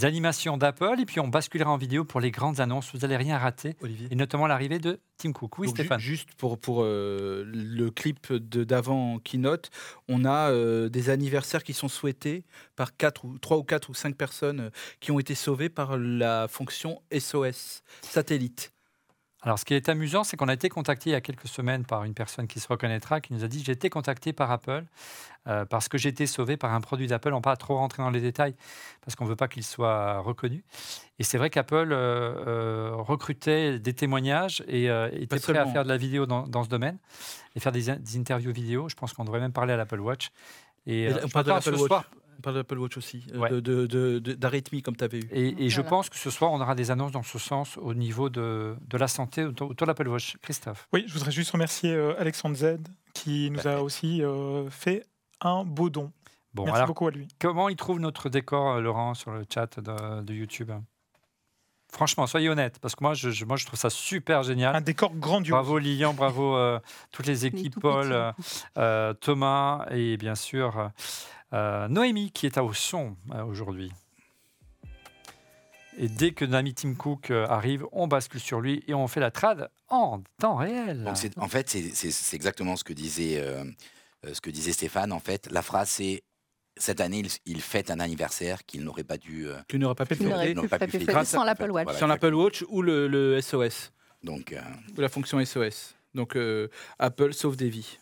animations d'Apple et puis on basculera en vidéo pour les grandes annonces. Vous n'allez rien rater. Olivier. Et notamment l'arrivée de Tim Cook. Oui, Stéphane. Juste pour, pour le clip d'avant Keynote, on a des anniversaires qui sont souhaités par quatre ou, 3 ou 4 ou 5 personnes qui ont été sauvées par la fonction SOS satellite. Alors, ce qui est amusant, c'est qu'on a été contacté il y a quelques semaines par une personne qui se reconnaîtra, qui nous a dit J'ai été contacté par Apple euh, parce que j'ai été sauvé par un produit d'Apple. On ne va pas trop rentrer dans les détails parce qu'on ne veut pas qu'il soit reconnu. Et c'est vrai qu'Apple euh, euh, recrutait des témoignages et était prêt à faire de la vidéo dans, ce domaine et faire des, interviews vidéo. Je pense qu'on devrait même parler à l'Apple Watch. Et, on parle de l'Apple Watch parle d'Apple Watch aussi, euh, d'arythmie comme tu avais eu. Et, je pense que ce soir, on aura des annonces dans ce sens au niveau de, de la santé autour, de l'Apple Watch. Christophe. Oui, je voudrais juste remercier euh, Alexandre Z qui nous a aussi euh, fait un beau don. Bon, Merci beaucoup à lui. Comment il trouve notre décor, Laurent, sur le chat de, de YouTube? Franchement, soyez honnête, parce que moi je, moi, je trouve ça super génial. Un décor grandiose. Bravo Lilian, bravo euh, toutes les équipes, Paul, euh, euh, Thomas et bien sûr Noémie qui est à au son aujourd'hui. Et dès que l'ami Tim Cook arrive, on bascule sur lui et on fait la trad en temps réel. Donc en fait, c'est exactement ce que disait, ce que disait Stéphane. En fait, la phrase c'est cette année, il, fête un anniversaire qu'il n'aurait pas dû. Euh, qu'il n'aurait pas pu fêter. sans l'Apple Watch. sans l'Apple Watch ou le, SOS. Donc. Euh, ou la fonction SOS. Donc euh, Apple sauve des vies.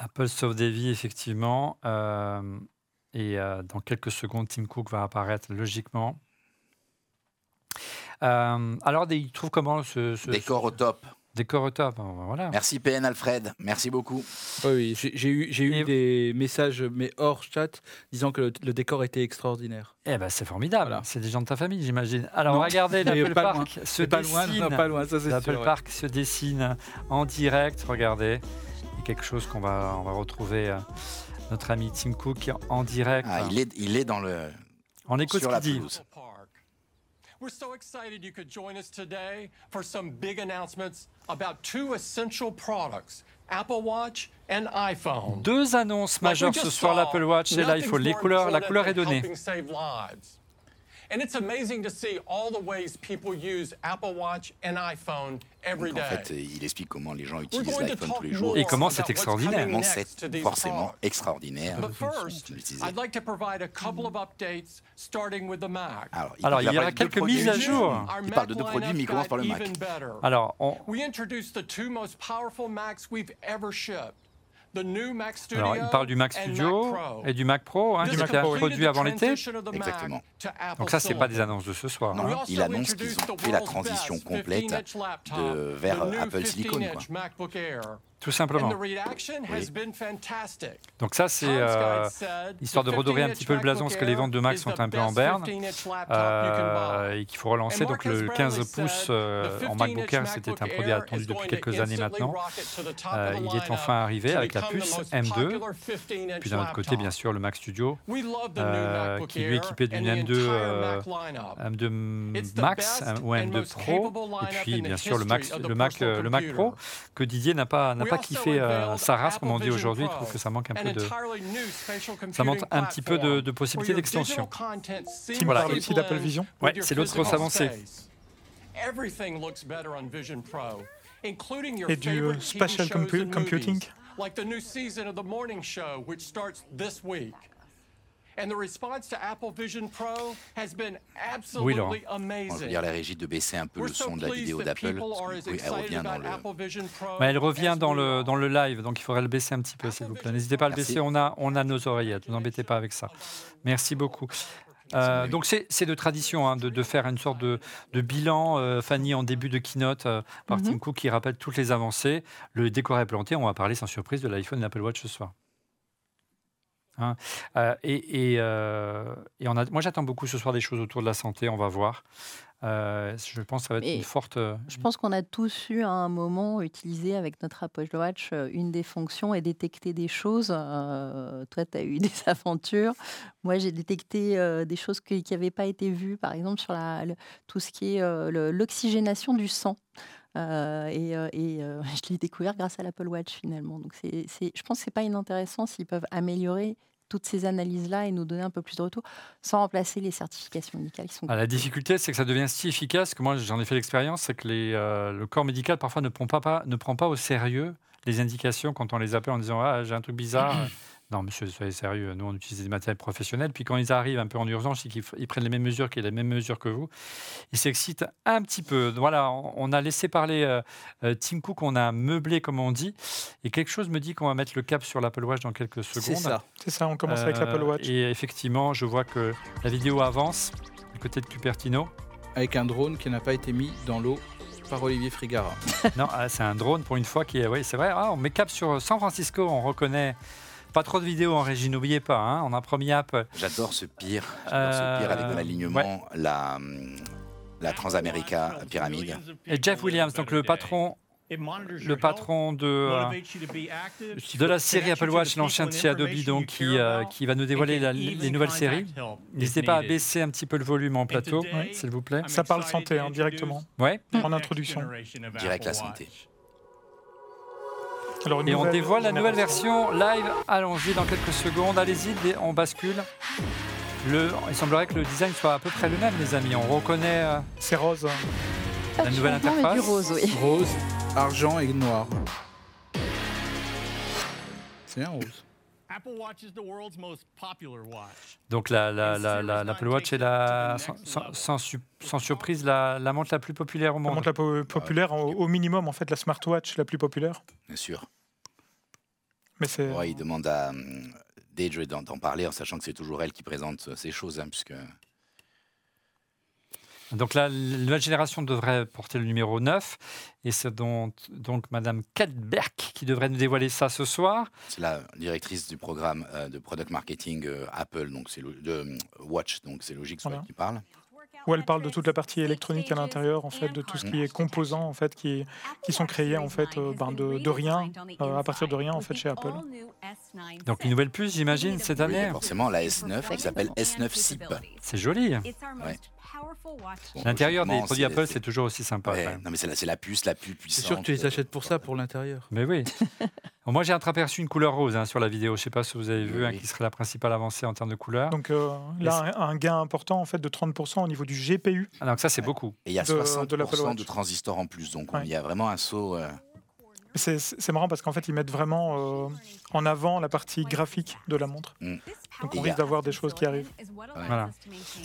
Apple sauve des vies, effectivement. et dans quelques secondes, Tim Cook va apparaître logiquement. alors, il trouve comment ce, ce décor au top Décor au top, voilà. Merci PN Alfred, merci beaucoup. Oui, j'ai eu, eu des messages, mais hors chat, disant que le, décor était extraordinaire. Eh ben, c'est formidable, c'est des gens de ta famille, j'imagine. Alors, regardez, l'Apple Park se pas Loin, pas loin, L'Apple Park se dessine en direct, regardez. Quelque chose qu'on va, on va retrouver euh, notre ami Tim Cook en direct. Ah, il, est, il est dans le... On écoute sur ce qu'il dit. We're so excited you could join us today for some big announcements about two essential products. Apple Watch and iPhone. Deux annonces majeures ce soir, l'Apple Watch et l'iPhone. Les couleurs, la couleur est donnée. And it's amazing to see all the ways people use Apple Watch and iPhone every day. en fait, il explique comment les gens utilisent l'iPhone tous les jours. Et comment c'est extraordinaire. Comment c'est forcément extraordinaire. I'd like to provide a couple of updates starting with the Mac. Alors, il, Alors, il y aura quelques mises à jour. Il parle de deux produits, mais il commence par le Mac. Alors, on... We introduced the two most powerful Macs we've ever shipped. Alors, il parle du Mac Studio et du Mac Pro, hein, qui a été produit avant l'été. Exactement. Donc ça, c'est pas des annonces de ce soir. Non, hein. il annonce qu'ils ont fait la transition complète de, vers Apple Silicon. Quoi. Tout simplement. Donc ça, c'est euh, histoire de redorer un petit peu le blason, parce que les ventes de Mac sont un peu en berne, euh, et qu'il faut relancer. Donc le 15 pouces euh, en MacBook Air, c'était un produit attendu depuis quelques années maintenant. il est enfin arrivé avec la puce M2. Puis d'un autre côté, bien sûr, le Mac Studio, qui lui est équipé d'une M2, M2 Max ou M2 Pro, et puis bien sûr le Mac, le Mac, le Mac Pro, que Didier n'a pas pas kiffé euh, sa race, comme on dit aujourd'hui. Je trouve que ça manque un peu de. Ça manque un petit peu de, de possibilités d'extension. Tim voilà. parle aussi d'Apple Vision? Ouais, c'est l'autre grosse avancée. Et du uh, spatial compu computing? Like the new season of the morning show, which starts this week. Oui, Laurent. je veux dire la régie de baisser un peu le son de la vidéo d'Apple. Elle revient dans le. elle revient dans le, dans le live, donc il faudrait le baisser un petit peu, s'il vous plaît. N'hésitez pas à le baisser, on a, on a nos oreillettes, ne vous embêtez pas avec ça. Merci beaucoup. Euh, donc c'est de tradition hein, de, de, faire une sorte de, de bilan, euh, Fanny, en début de keynote euh, par mm -hmm. Tim Cook qui rappelle toutes les avancées. Le décor est planté, on va parler sans surprise de l'iPhone et l'Apple Watch ce soir. Hein. Euh, et, euh, et, on a, moi, j'attends beaucoup ce soir des choses autour de la santé. On va voir. Euh, je pense que ça va être une forte. Je pense qu'on a tous eu à un moment utilisé avec notre Apple Watch une des fonctions et détecter des choses. toi, tu as eu des aventures. Moi, j'ai détecté des choses qui n'avaient pas été vues, par exemple sur la, tout ce qui est l'oxygénation du sang. Et, et je l'ai découvert grâce à l'Apple Watch finalement. Donc, c'est, je pense que c'est pas inintéressant s'ils peuvent améliorer toutes ces analyses-là et nous donner un peu plus de retour sans remplacer les certifications médicales qui sont. Ah, la difficulté, c'est que ça devient si efficace que moi, j'en ai fait l'expérience, c'est que les, euh, le corps médical parfois ne prend pas, pas, ne prend pas au sérieux les indications quand on les appelle en disant ah j'ai un truc bizarre. Non, monsieur, soyez sérieux. Nous, on utilise des matériels professionnels. Puis quand ils arrivent un peu en urgence et qu'ils prennent les mêmes mesures, qu'ils les mêmes mesures que vous, ils s'excitent un petit peu. Voilà, on a laissé parler euh, euh, Tim Cook, on a meublé, comme on dit. Et quelque chose me dit qu'on va mettre le cap sur l'Apple Watch dans quelques secondes. C'est ça. C'est ça, on commence avec l'Apple Watch. Et effectivement, je vois que la vidéo avance du côté de Cupertino. Avec un drone qui n'a pas été mis dans l'eau par Olivier Frigara. non, ah, c'est un drone pour une fois qui est. Oui, c'est vrai. Ah, on met cap sur San Francisco, on reconnaît pas trop de vidéos en régie, n'oubliez pas, hein, on a promis app. J'adore ce pire, j'adore ce pire avec euh, l'alignement, la, la Transamerica pyramide. Et Jeff Williams, donc le patron le patron de, de la série Apple Watch, l'ancien de chez Adobe, donc, qui, qui va nous dévoiler les nouvelles séries. N'hésitez pas à baisser un petit peu le volume en plateau, s'il vous plaît. Ça parle santé hein, directement. Ouais. En introduction. Direct la santé. Alors, et on dévoile la nouvelle version live. Allons-y dans quelques secondes. Allez-y, on bascule. Le, il semblerait que le design soit à peu près le même, les amis. On reconnaît. Euh, C'est rose. La nouvelle interface. Du rose, oui. rose, argent et noir. C'est un rose. Donc l'Apple Watch est la, sans, sans, surprise la, la, montre la plus populaire au monde. La montre la po populaire, au, minimum en fait la smartwatch la plus populaire. Bien sûr. Mais c'est. Ouais, il demande à hum, Deidre d'en parler en sachant que c'est toujours elle qui présente ces choses, hein, puisque donc la nouvelle génération devrait porter le numéro 9 et c'est donc, donc Madame Kadberg qui devrait nous dévoiler ça ce soir. C'est la directrice du programme euh, de product marketing euh, Apple, donc c'est de euh, Watch, donc c'est logique elle qui parle où elle parle de toute la partie électronique à l'intérieur, en fait, de tout ce qui est composants, en fait, qui, qui sont créés en fait euh, ben de, de, rien, euh, à partir de rien en fait chez Apple. Donc une nouvelle puce, j'imagine, cette année. forcément, la S9 qui s'appelle S9 SIP. C'est joli. L'intérieur des produits Apple, c'est toujours aussi sympa. non, mais c'est la, la, puce la plus puissante. C'est sûr que tu les achètes pour ça, pour l'intérieur. Mais oui. moi, j'ai aperçu une couleur rose hein, sur la vidéo. Je ne sais pas si vous avez vu, hein, qui serait la principale avancée en termes de couleur. Donc euh, là, un, gain important en fait de 30% au niveau du GPU. Ah, donc ça, c'est beaucoup. Et il y a 60% de, de, transistors en plus. Donc il y a vraiment un saut. Euh, c'est marrant parce qu'en fait, ils mettent vraiment euh, en avant la partie graphique de la montre. Mm. Donc on risque d'avoir des choses qui arrivent. Voilà.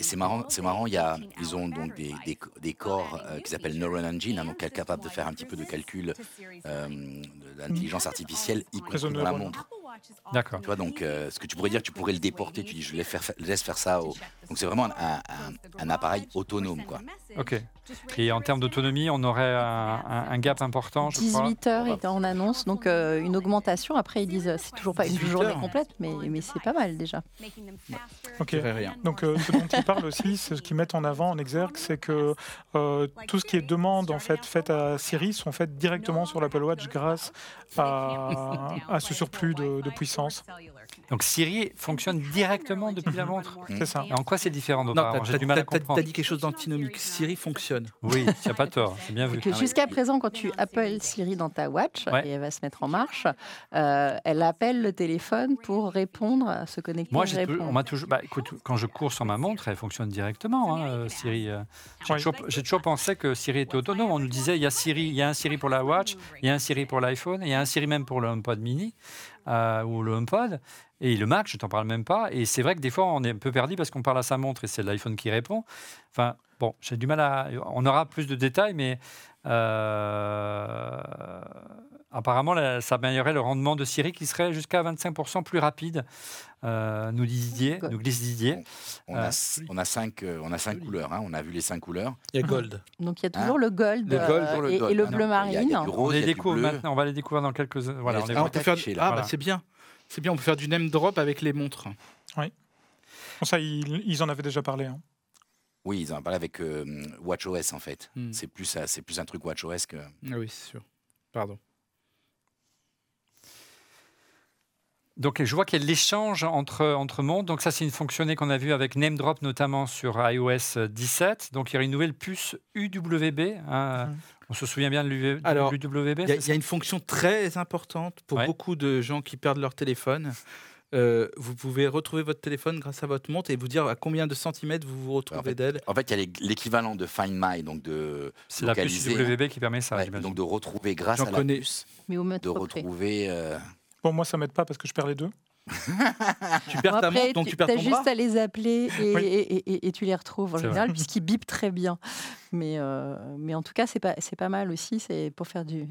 C'est marrant, c'est marrant. Il y a, ils ont donc des, des, des corps euh, qui s'appellent Neuron Engine, hein, donc capables de faire un petit peu de calcul euh, d'intelligence artificielle, y compris dans la montre. D'accord. Tu vois, donc, euh, ce que tu pourrais dire, tu pourrais le déporter, tu dis, je laisse faire, laisse faire ça. Au... Donc, c'est vraiment un, un, appareil autonome, quoi. Ok. Et en termes d'autonomie, on aurait un, gap important, je 18 heures est en annonce, donc euh, une augmentation. Après, ils disent, c'est toujours pas une journée complète, mais, mais c'est pas mal déjà. Ok. Rien. Donc, euh, ce dont ils parlent aussi, c'est ce qu'ils mettent en avant en exergue, c'est que tout ce qui est demande en fait faite à Siri sont faites directement sur l'Apple Watch grâce à, à ce surplus de, de puissance. Donc Siri fonctionne directement depuis la montre. C'est ça. Et en quoi c'est différent d'autre J'ai du mal à comprendre. T'as dit quelque chose d'antinomique. Siri fonctionne. Oui, tu n'as pas tort. C'est bien vu. Jusqu'à présent, quand tu appelles Siri dans ta watch et elle va se mettre en marche, euh, elle appelle le téléphone pour répondre, à se connecter. Moi, on m'a toujours. Bah, écoute, quand je cours sur ma montre, elle fonctionne directement. Hein, euh, Siri. Euh. J'ai toujours, toujours, pensé que Siri était autonome. On nous disait il y a Siri, il y a un Siri pour la watch, il y a un Siri pour l'iPhone, il y a un Siri même pour le HomePod Mini euh, ou le HomePod. Et le Mac, je t'en parle même pas. Et c'est vrai que des fois, on est un peu perdu parce qu'on parle à sa montre et c'est l'iPhone qui répond. Enfin, bon, j'ai du mal à. On aura plus de détails, mais euh, apparemment, ça améliorerait le rendement de Siri qui serait jusqu'à 25% plus rapide, euh, nous, Didier, nous glisse Didier. On, a, on, a, cinq, on a cinq couleurs, hein. on a vu les cinq couleurs. Il y a Gold. Donc il y a toujours hein le Gold, le gold et, le bleu marine. on, les découvre maintenant, on va les découvrir dans quelques. Voilà, on, on peut faire... Ah, bah, c'est bien. C'est bien, on peut faire du name drop avec les montres. Oui. ça, ils, en avaient déjà parlé. Hein. Oui, ils en ont parlé avec euh, WatchOS en fait. Hmm. C'est plus, c'est plus un truc WatchOS que. Ah oui, c'est sûr. Pardon. Donc je vois qu'il y a l'échange entre, entre mondes. Donc ça, c'est une fonctionnalité qu'on a vue avec NameDrop, notamment sur iOS 17. Donc il y aura une nouvelle puce UWB. Hein. Hmm. On se souvient bien de l'UWB Il y, a une fonction très importante pour beaucoup de gens qui perdent leur téléphone. Euh, vous pouvez retrouver votre téléphone grâce à votre montre et vous dire à combien de centimètres vous vous retrouvez d'elle. En fait, il y a l'équivalent de Find My, donc de C'est la puce UWB qui permet ça. donc de retrouver grâce à la puce, Mais au de retrouver. Euh, bon, moi, ça m'aide pas parce que je perds les deux. tu perds ta montre, donc tu, perds ton juste à les appeler et, et, tu les retrouves en général, puisqu'ils bipent très bien. Mais, euh, mais en tout cas, c'est pas, c'est pas mal aussi. C'est pour faire du.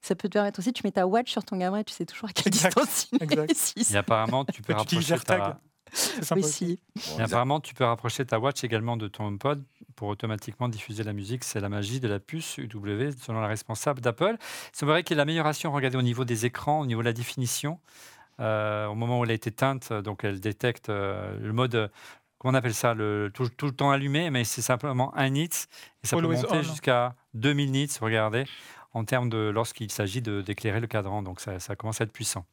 Ça peut te permettre aussi, tu mets ta watch sur ton gamin, tu sais toujours à quelle distance il est. Et apparemment, tu peux rapprocher ta. Oui, et apparemment, tu peux rapprocher ta watch également de ton HomePod pour automatiquement diffuser la musique. C'est la magie de la puce UW, selon la responsable d'Apple. C'est vrai qu'il y a l'amélioration, regardez, au niveau des écrans, au niveau de la définition. Euh, au moment où elle a été teinte, donc elle détecte euh, le mode, comment on appelle ça, le, tout, le temps allumé, mais c'est simplement un nits, et ça peut monter jusqu'à 2000 nits, regardez. en termes de lorsqu'il s'agit d'éclairer le cadran. Donc ça, ça, commence à être puissant.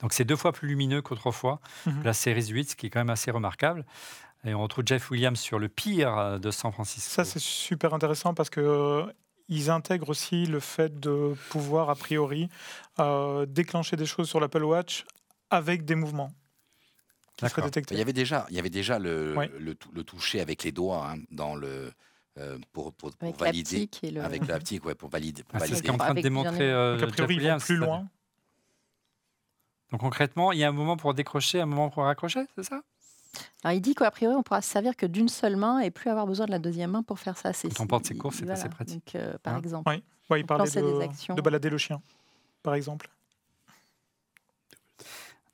Donc c'est deux fois plus lumineux qu'autrefois. Mhm. La série 8, ce qui est quand même assez remarquable. Et on retrouve Jeff Williams sur le pire de San Francisco. Ça, c'est super intéressant parce que euh, ils intègrent aussi le fait de pouvoir, a priori, euh, déclencher des choses sur l'Apple Watch avec des mouvements. Qui seraient détectés. Il y avait déjà, il y avait déjà le, le, toucher avec les doigts hein, dans le. Euh, pour, pour, valider le... avec l'aptique ouais, pour valider, ah, c'est ce qu'est en train de démontrer euh, Donc, a priori, ils vont plus loin donc concrètement il y a un moment pour décrocher un moment pour raccrocher c'est ça? Alors, il dit qu'a priori, on pourra se servir que d'une seule main et plus avoir besoin de la deuxième main pour faire ça. Quand on porte ses courses, c'est assez pratique. Donc, euh, par hein? exemple. Oui, il parlait de, de balader le chien, par exemple.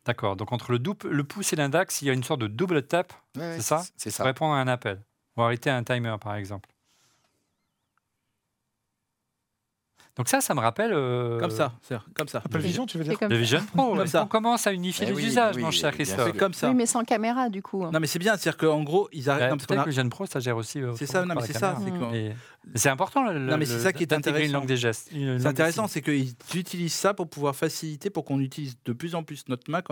D'accord. Donc entre le, double, le pouce et l'index, il y a une sorte de double tap, c'est ça? C'est ça. Pour répondre à un appel. Ou arrêter un timer, par exemple. Donc ça, ça me rappelle. Euh, comme ça, comme ça. Apple Vision, tu veux dire Le Vision Pro. On commence à unifier eh les usages, mon cher Christophe. C'est comme ça. Oui, mais sans caméra, du coup. Non, mais c'est bien, c'est-à-dire qu'en gros, ils arrivent. Bah, peut-être que le Vision Pro, ça gère aussi. Euh, c'est ça, non, mais c'est ça. C'est important. Le, non, mais c'est ça qui est intéressant. Une langue des gestes. C'est intéressant, c'est qu'ils utilisent ça pour pouvoir faciliter, pour qu'on utilise de plus en plus notre Mac,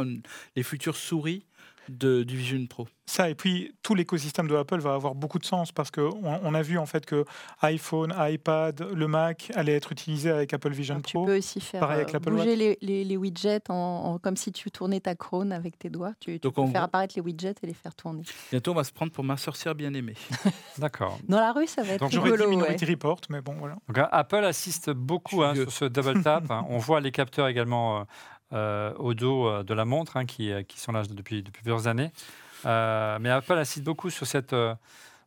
les futures souris de, du Vision Pro. Ça, et puis tout l'écosystème de Apple va avoir beaucoup de sens parce qu'on on a vu en fait que iPhone, iPad, le Mac allaient être utilisés avec Apple Vision Pro. Tu peux aussi faire euh, bouger les, les, widgets en, comme si tu tournais ta Chrome avec tes doigts. Tu, peux faire apparaître les widgets et les faire tourner. Bientôt, on va se prendre pour ma sorcière bien-aimée. D'accord. Dans la rue, ça va être Donc j'aurais dit Minority Report, mais bon, voilà. Donc, Apple assiste beaucoup hein, sur ce double tap. Hein. On voit les capteurs également euh, au dos euh, de la montre, hein, qui, qui, sont là depuis, plusieurs années. Euh, mais Apple insiste beaucoup sur cette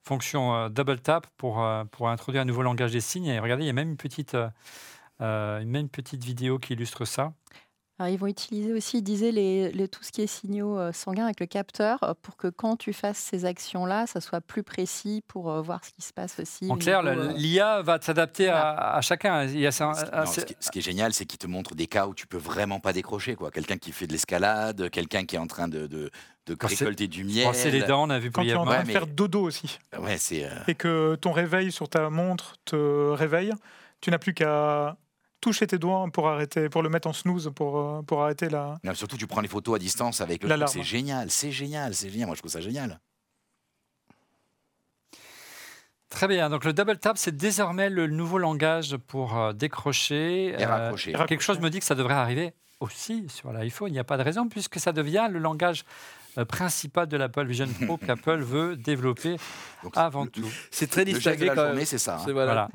fonction double tap pour, introduire un nouveau langage des signes. Et regardez, il y a même une petite vidéo qui illustre ça ils vont utiliser aussi, ils disaient, les, tout ce qui est signaux euh, sanguins avec le capteur euh, pour que quand tu fasses ces actions-là, ça soit plus précis pour euh, voir ce qui se passe aussi. En clair, l'IA va s'adapter à, chacun. Il ce, qui, est génial, c'est qu'il te montre des cas où tu peux vraiment pas décrocher. Quelqu'un qui fait de l'escalade, quelqu'un qui est en train de, de de récolter du miel. Les dents, on a vu Quand tu es en train de faire dodo aussi. Ouais, Et que ton réveil sur ta montre te réveille, tu n'as plus qu'à toucher tes doigts pour arrêter, pour le mettre en snooze, pour, euh, pour arrêter la. Non, surtout, tu prends les photos à distance avec le. C'est génial, c'est génial, c'est génial. Moi, je trouve ça génial. Très bien. Donc le double tap, c'est désormais le nouveau langage pour euh, décrocher. Et raccrocher. Euh, quelque chose me dit que ça devrait arriver aussi sur l'iPhone. Il n'y a pas de raison puisque ça devient le langage euh, principal de l'Apple Vision Pro qu'Apple veut développer avant tout. C'est très distingué quand même. C'est ça. Hein. Voilà.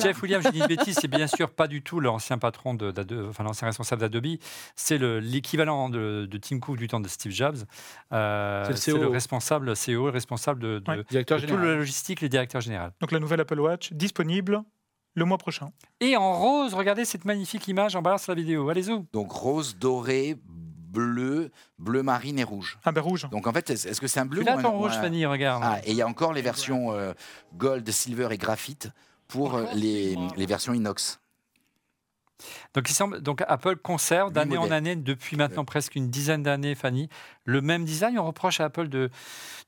Jeff Williams, je dis une bêtise, c'est bien sûr pas du tout l'ancien patron de, enfin l'ancien responsable d'Adobe. C'est l'équivalent de, Tim Cook du temps de Steve Jobs. Euh, c'est le, responsable CEO, le responsable de, tout le logistique, le directeur général. Donc la nouvelle Apple Watch disponible le mois prochain. Et en rose, regardez cette magnifique image en balance la vidéo. Allez-y. Donc rose, doré, bleu, bleu marine et rouge. Ah ben rouge. Donc en fait, est-ce que c'est un bleu Tu ou un, ton rouge, Fanny, regarde. Ah, et il y a encore les versions euh, gold, silver et graphite pour euh, les, les versions inox. Donc, il semble, donc Apple conserve d'année en année, depuis maintenant presque une dizaine d'années, Fanny, le même design. On reproche à Apple de,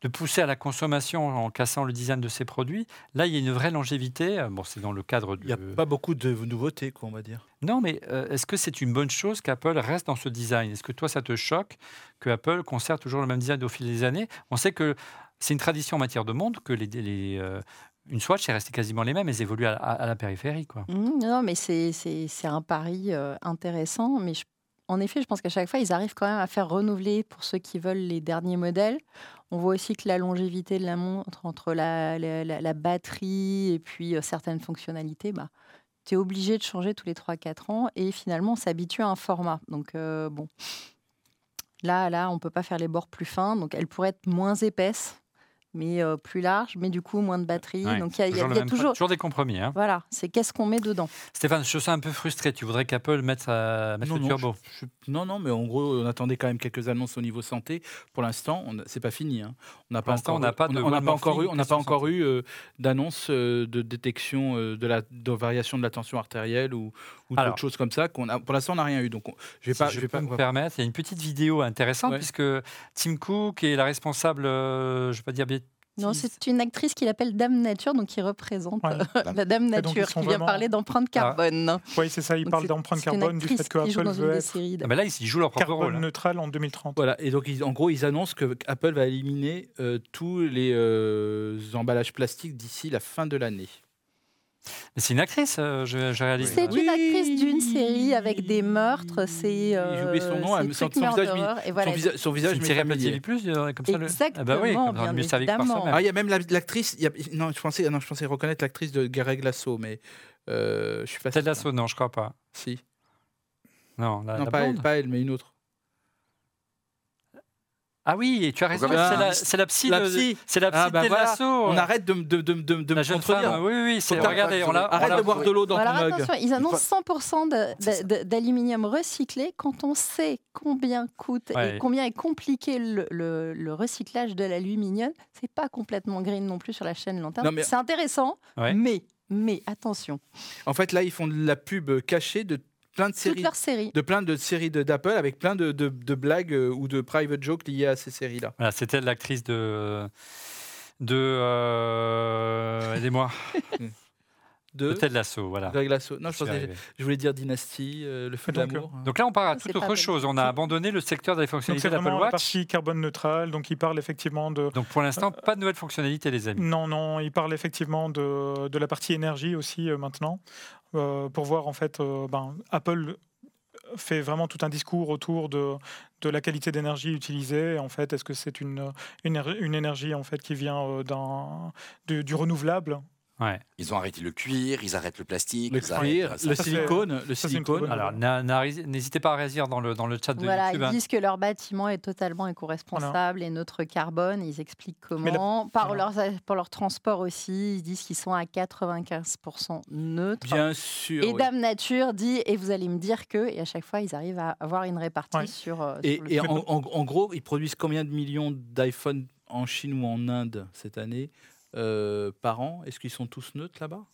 de, pousser à la consommation en cassant le design de ses produits. Là, il y a une vraie longévité. Bon, c'est dans le cadre Il n'y a pas beaucoup de nouveautés, quoi, on va dire. Non, mais euh, est-ce que c'est une bonne chose qu'Apple reste dans ce design? Est-ce que toi, ça te choque que Apple conserve toujours le même design au fil des années? On sait que c'est une tradition en matière de monde que les, les, euh, une Swatch est restée quasiment les mêmes, elles évoluent à, la périphérie. Quoi. Mmh, non, mais c'est un pari euh, intéressant. Mais en effet, je pense qu'à chaque fois, ils arrivent quand même à faire renouveler pour ceux qui veulent les derniers modèles. On voit aussi que la longévité de la montre, entre la, la, batterie et puis euh, certaines fonctionnalités, bah, tu es obligé de changer tous les 3-4 ans et finalement, on s'habitue à un format. Donc, euh, bon. Là, là, on ne peut pas faire les bords plus fins, donc elle pourrait être moins épaisse mais euh, plus large, mais du coup moins de batterie. Donc il y a, toujours... toujours des compromis. Hein. Voilà, c'est qu'est-ce qu'on met dedans. Stéphane, je suis un peu frustré. Tu voudrais qu'Apple mette, mette non, le turbo Non, non, mais en gros, on attendait quand même quelques annonces au niveau santé. Pour l'instant, c'est pas fini. Hein. On n'a pas, encore, on n'a pas, pas encore eu, on n'a pas encore eu euh, d'annonce euh, de détection de la de variation de la tension artérielle ou, ou d'autres choses comme ça. Qu'on a, pour l'instant, on n'a rien eu. Donc, je vais pas, je vais pas me permettre. Il y a une petite vidéo intéressante puisque Tim Cook est la responsable, je vais pas dire Non, c'est une actrice qui l'appelle Dame Nature, donc qui représente euh, la Dame Nature, qui vient parler d'empreinte ah. carbone. Oui, c'est ça, il parle d'empreinte carbone, du fait que Apple veut être ah ben là, ils jouent leur propre carbone rôle. Hein. neutral en 2030. Voilà, et donc en gros, ils annoncent que Apple va éliminer euh, tous les euh, emballages plastiques d'ici la fin de l'année. C'est une actrice, euh, je, je, réalise. C'est une actrice d'une série avec des meurtres. C'est. Euh, J'ai son nom, son, son, visage, et voilà. son, visage, son visage. Une plus, euh, comme ça. Exactement. Ah bah oui, comme bien évidemment. Ah, il y a même l'actrice. non, je pensais, non, je pensais reconnaître l'actrice de Lasso, mais euh, je suis pas. C'est Lasso, non, je crois pas. Si. Non, la, non la pas, elle, pas elle, mais une autre. Ah oui, tu as raison, c'est la, psy, c'est la psy ah, bah de voilà. On arrête de, de, de, de, jeune femme, oui, oui, c'est regardez, on arrête de boire de l'eau dans ton mug. Ils annoncent 100% d'aluminium recyclé quand on sait combien coûte et combien est compliqué le, recyclage de l'aluminium. C'est pas complètement green non plus sur la chaîne long terme. C'est intéressant, mais mais attention. En fait, là, ils font de la pub cachée de plein de séries, de plein de séries d'Apple avec plein de, de, de blagues euh, ou de private jokes liées à ces séries-là. Voilà, C'était l'actrice de de euh, aidez-moi. de Ted Lasso, voilà. Greg Lasso. Non, je, pensais, je, voulais dire Dynasty, euh, le feu de l'amour. Donc là, on parle à toute autre chose. On a abandonné le secteur des fonctionnalités d'Apple Watch. la partie carbone neutrale, donc il parle effectivement de. Donc pour l'instant, pas de nouvelles fonctionnalités, les amis. Non, non, il parle effectivement de, de la partie énergie aussi euh, maintenant. Euh, pour voir en fait, euh, ben, Apple fait vraiment tout un discours autour de, la qualité d'énergie utilisée. En fait, est-ce que c'est une, une, une, énergie en fait qui vient euh, du renouvelable? Ouais. Ils ont arrêté le cuir, ils arrêtent le plastique, le, cuir, le silicone. Le silicone. Alors, n'hésitez pas à réagir dans le, dans le chat de voilà, YouTube. Ils hein. disent que leur bâtiment est totalement éco-responsable voilà. et neutre carbone. Ils expliquent comment. La... Par voilà. leur, pour leur transport aussi, ils disent qu'ils sont à 95% neutres. Bien sûr. Et oui. Dame Nature dit, et vous allez me dire que, et à chaque fois, ils arrivent à avoir une répartie ouais. sur. Euh, et, sur et en, en, en gros, ils produisent combien de millions d'iPhone en Chine ou en Inde cette année? Euh, par an. Est-ce qu'ils sont tous neutres là-bas?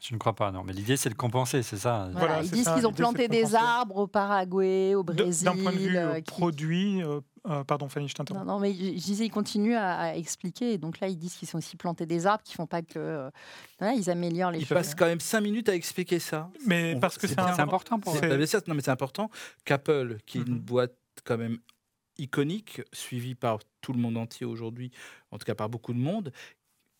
Je ne crois pas, non. Mais l'idée, c'est de compenser, c'est ça. Voilà, ils disent qu'ils ont planté des arbres au Paraguay, au Brésil. D'un point de vue euh, qui... produit, euh, euh, pardon Fanny, je t'interromps. Non, non, mais je, disais, ils continuent à, à, expliquer. Donc là, ils disent qu'ils ont aussi planté des arbres, qui font pas que. Euh, voilà, ils améliorent les ils choses. passent quand même cinq minutes à expliquer ça. Mais On, parce que c'est important pour eux. Non, mais c'est important qu'Apple, qui est mm -hmm. une boîte quand même iconique, suivie par tout le monde entier aujourd'hui, en tout cas par beaucoup de monde,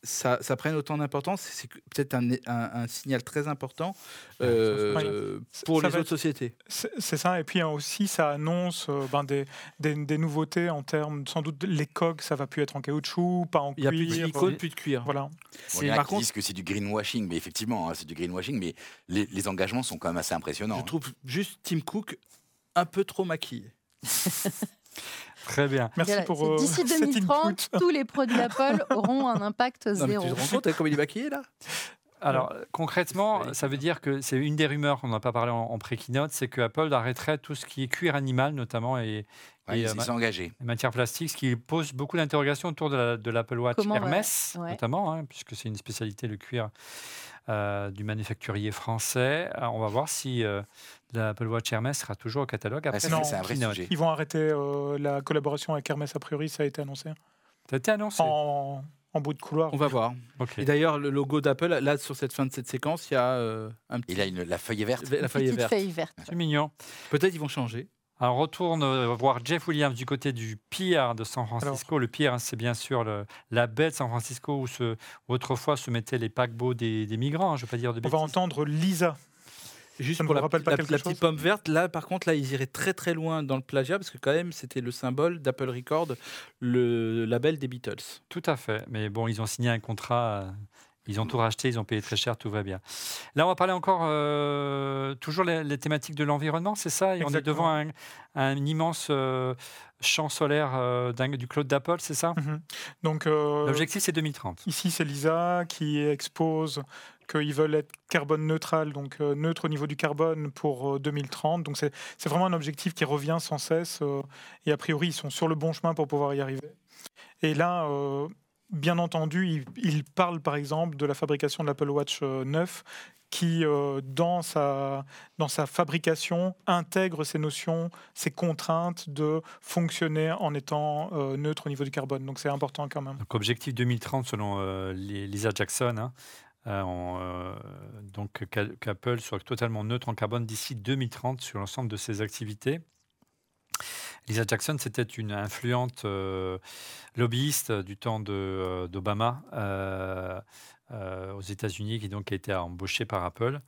ça, ça prenne autant d'importance, c'est peut-être un, un, un, signal très important euh, pour ça les autres être, sociétés. C'est ça, et puis hein, aussi ça annonce euh, ben, des, des, des, nouveautés en termes, sans doute les coques, ça va plus être en caoutchouc, pas en cuir. Il n'y a plus de silicone, plus de cuir. Voilà. Bon, il y en a qui disent que c'est du greenwashing, mais effectivement, hein, c'est du greenwashing, mais les, les, engagements sont quand même assez impressionnants. Je hein. trouve juste Tim Cook un peu trop maquillé. Très bien. Merci voilà, pour euh, D'ici 2030, tous les produits Apple auront un impact zéro. Non, tu te rends compte comme il est maquillé là? Alors concrètement, ça veut dire que c'est une des rumeurs qu'on n'a pas parlé en, en pré-keynote, c'est que Apple arrêterait tout ce qui est cuir animal notamment et, ouais, et euh, matières plastiques, ce qui pose beaucoup d'interrogations autour de l'Apple la, Watch Comment, Hermès ouais. notamment, hein, puisque c'est une spécialité le cuir euh, du manufacturier français. Alors, on va voir si euh, l'Apple Watch Hermès sera toujours au catalogue après ah, non, c'est un vrai sujet. Ils vont arrêter euh, la collaboration avec Hermès a priori, ça a été annoncé. Ça a été annoncé. En, en bout de couloir. On va voir. Okay. Et d'ailleurs, le logo d'Apple, là, sur cette fin de cette séquence, il y a euh, un petit. Il a une, la feuille verte. La feuille verte. feuille verte. C'est mignon. Peut-être ils vont changer. Alors, on retourne voir Jeff Williams du côté du Pier de San Francisco. Alors, le Pier, c'est bien sûr le, la baie de San Francisco où, se, où autrefois se mettaient les paquebots des, des migrants, hein, je ne veux pas dire de On bêtises. va entendre Lisa. Juste pour la, la, la petite pomme verte, là par contre, là ils iraient très très loin dans le plagiat parce que quand même c'était le symbole d'Apple Record, le label des Beatles. Tout à fait, mais bon, ils ont signé un contrat ils ont tout racheté, ils ont payé très cher, tout va bien. Là, on va parler encore euh, toujours les, les, thématiques de l'environnement, c'est ça? Et Exactement. on est devant un, un immense euh, champ solaire euh, du cloud d'Apple, c'est ça? Mm -hmm. Donc euh, l'objectif c'est 2030. Ici, c'est Lisa qui expose qu'ils veulent être carbone neutral, donc euh, neutre au niveau du carbone pour 2030. Donc c'est vraiment un objectif qui revient sans cesse. et a priori, ils sont sur le bon chemin pour pouvoir y arriver. Et là bien entendu, il, parle par exemple de la fabrication de l'Apple Watch 9 qui, euh, dans, sa, fabrication, intègre ces notions, ces contraintes de fonctionner en étant euh, neutre au niveau du carbone. Donc c'est important quand même. Donc objectif 2030 selon euh, Lisa Jackson. Hein, donc qu'Apple soit totalement neutre en carbone d'ici 2030 sur l'ensemble de ses activités. Lisa Jackson, c'était une influente lobbyiste du temps d'Obama. Euh, aux États-Unis, qui donc a été embauché par Apple.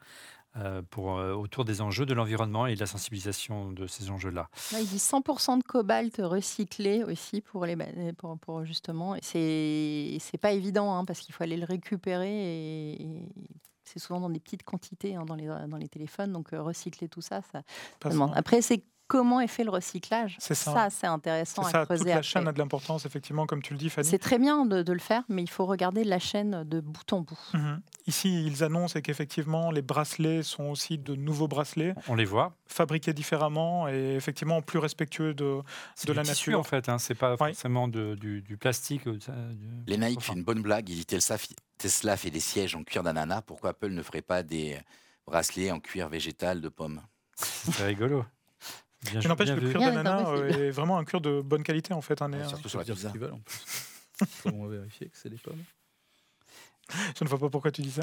Euh, pour, euh, autour des enjeux de l'environnement et de la sensibilisation de ces enjeux-là. il dit 100% de cobalt recyclé aussi pour, les, pour, pour justement. C'est c'est pas évident hein, parce qu'il faut aller le récupérer et, c'est souvent dans des petites quantités hein, dans, les, dans les téléphones. Donc recycler tout ça, ça, demande. Après, c'est comment est fait le recyclage. C'est ça. c'est intéressant à creuser. Toute la chaîne a de l'importance, effectivement, comme tu le dis, Fanny. C'est très bien de, le faire, mais il faut regarder la chaîne de bout en bout. Mhm. Ici, ils annoncent qu'effectivement, les bracelets sont aussi de nouveaux bracelets. On les voit. Fabriqués différemment et effectivement plus respectueux de, de la nature. en fait, hein. c'est pas forcément du, du, plastique. Les Nike fait une bonne blague. Il dit Tesla, Tesla fait des sièges en cuir d'ananas. Pourquoi Apple ne ferait pas des bracelets en cuir végétal de pomme C'est rigolo. Bien, n'empêche que le cuir d'ananas euh, est vraiment un cuir de bonne qualité en fait. Hein, surtout sur la pizza. veulent en plus. Comment vérifier que c'est des pommes Je ne vois pas pourquoi tu dis ça.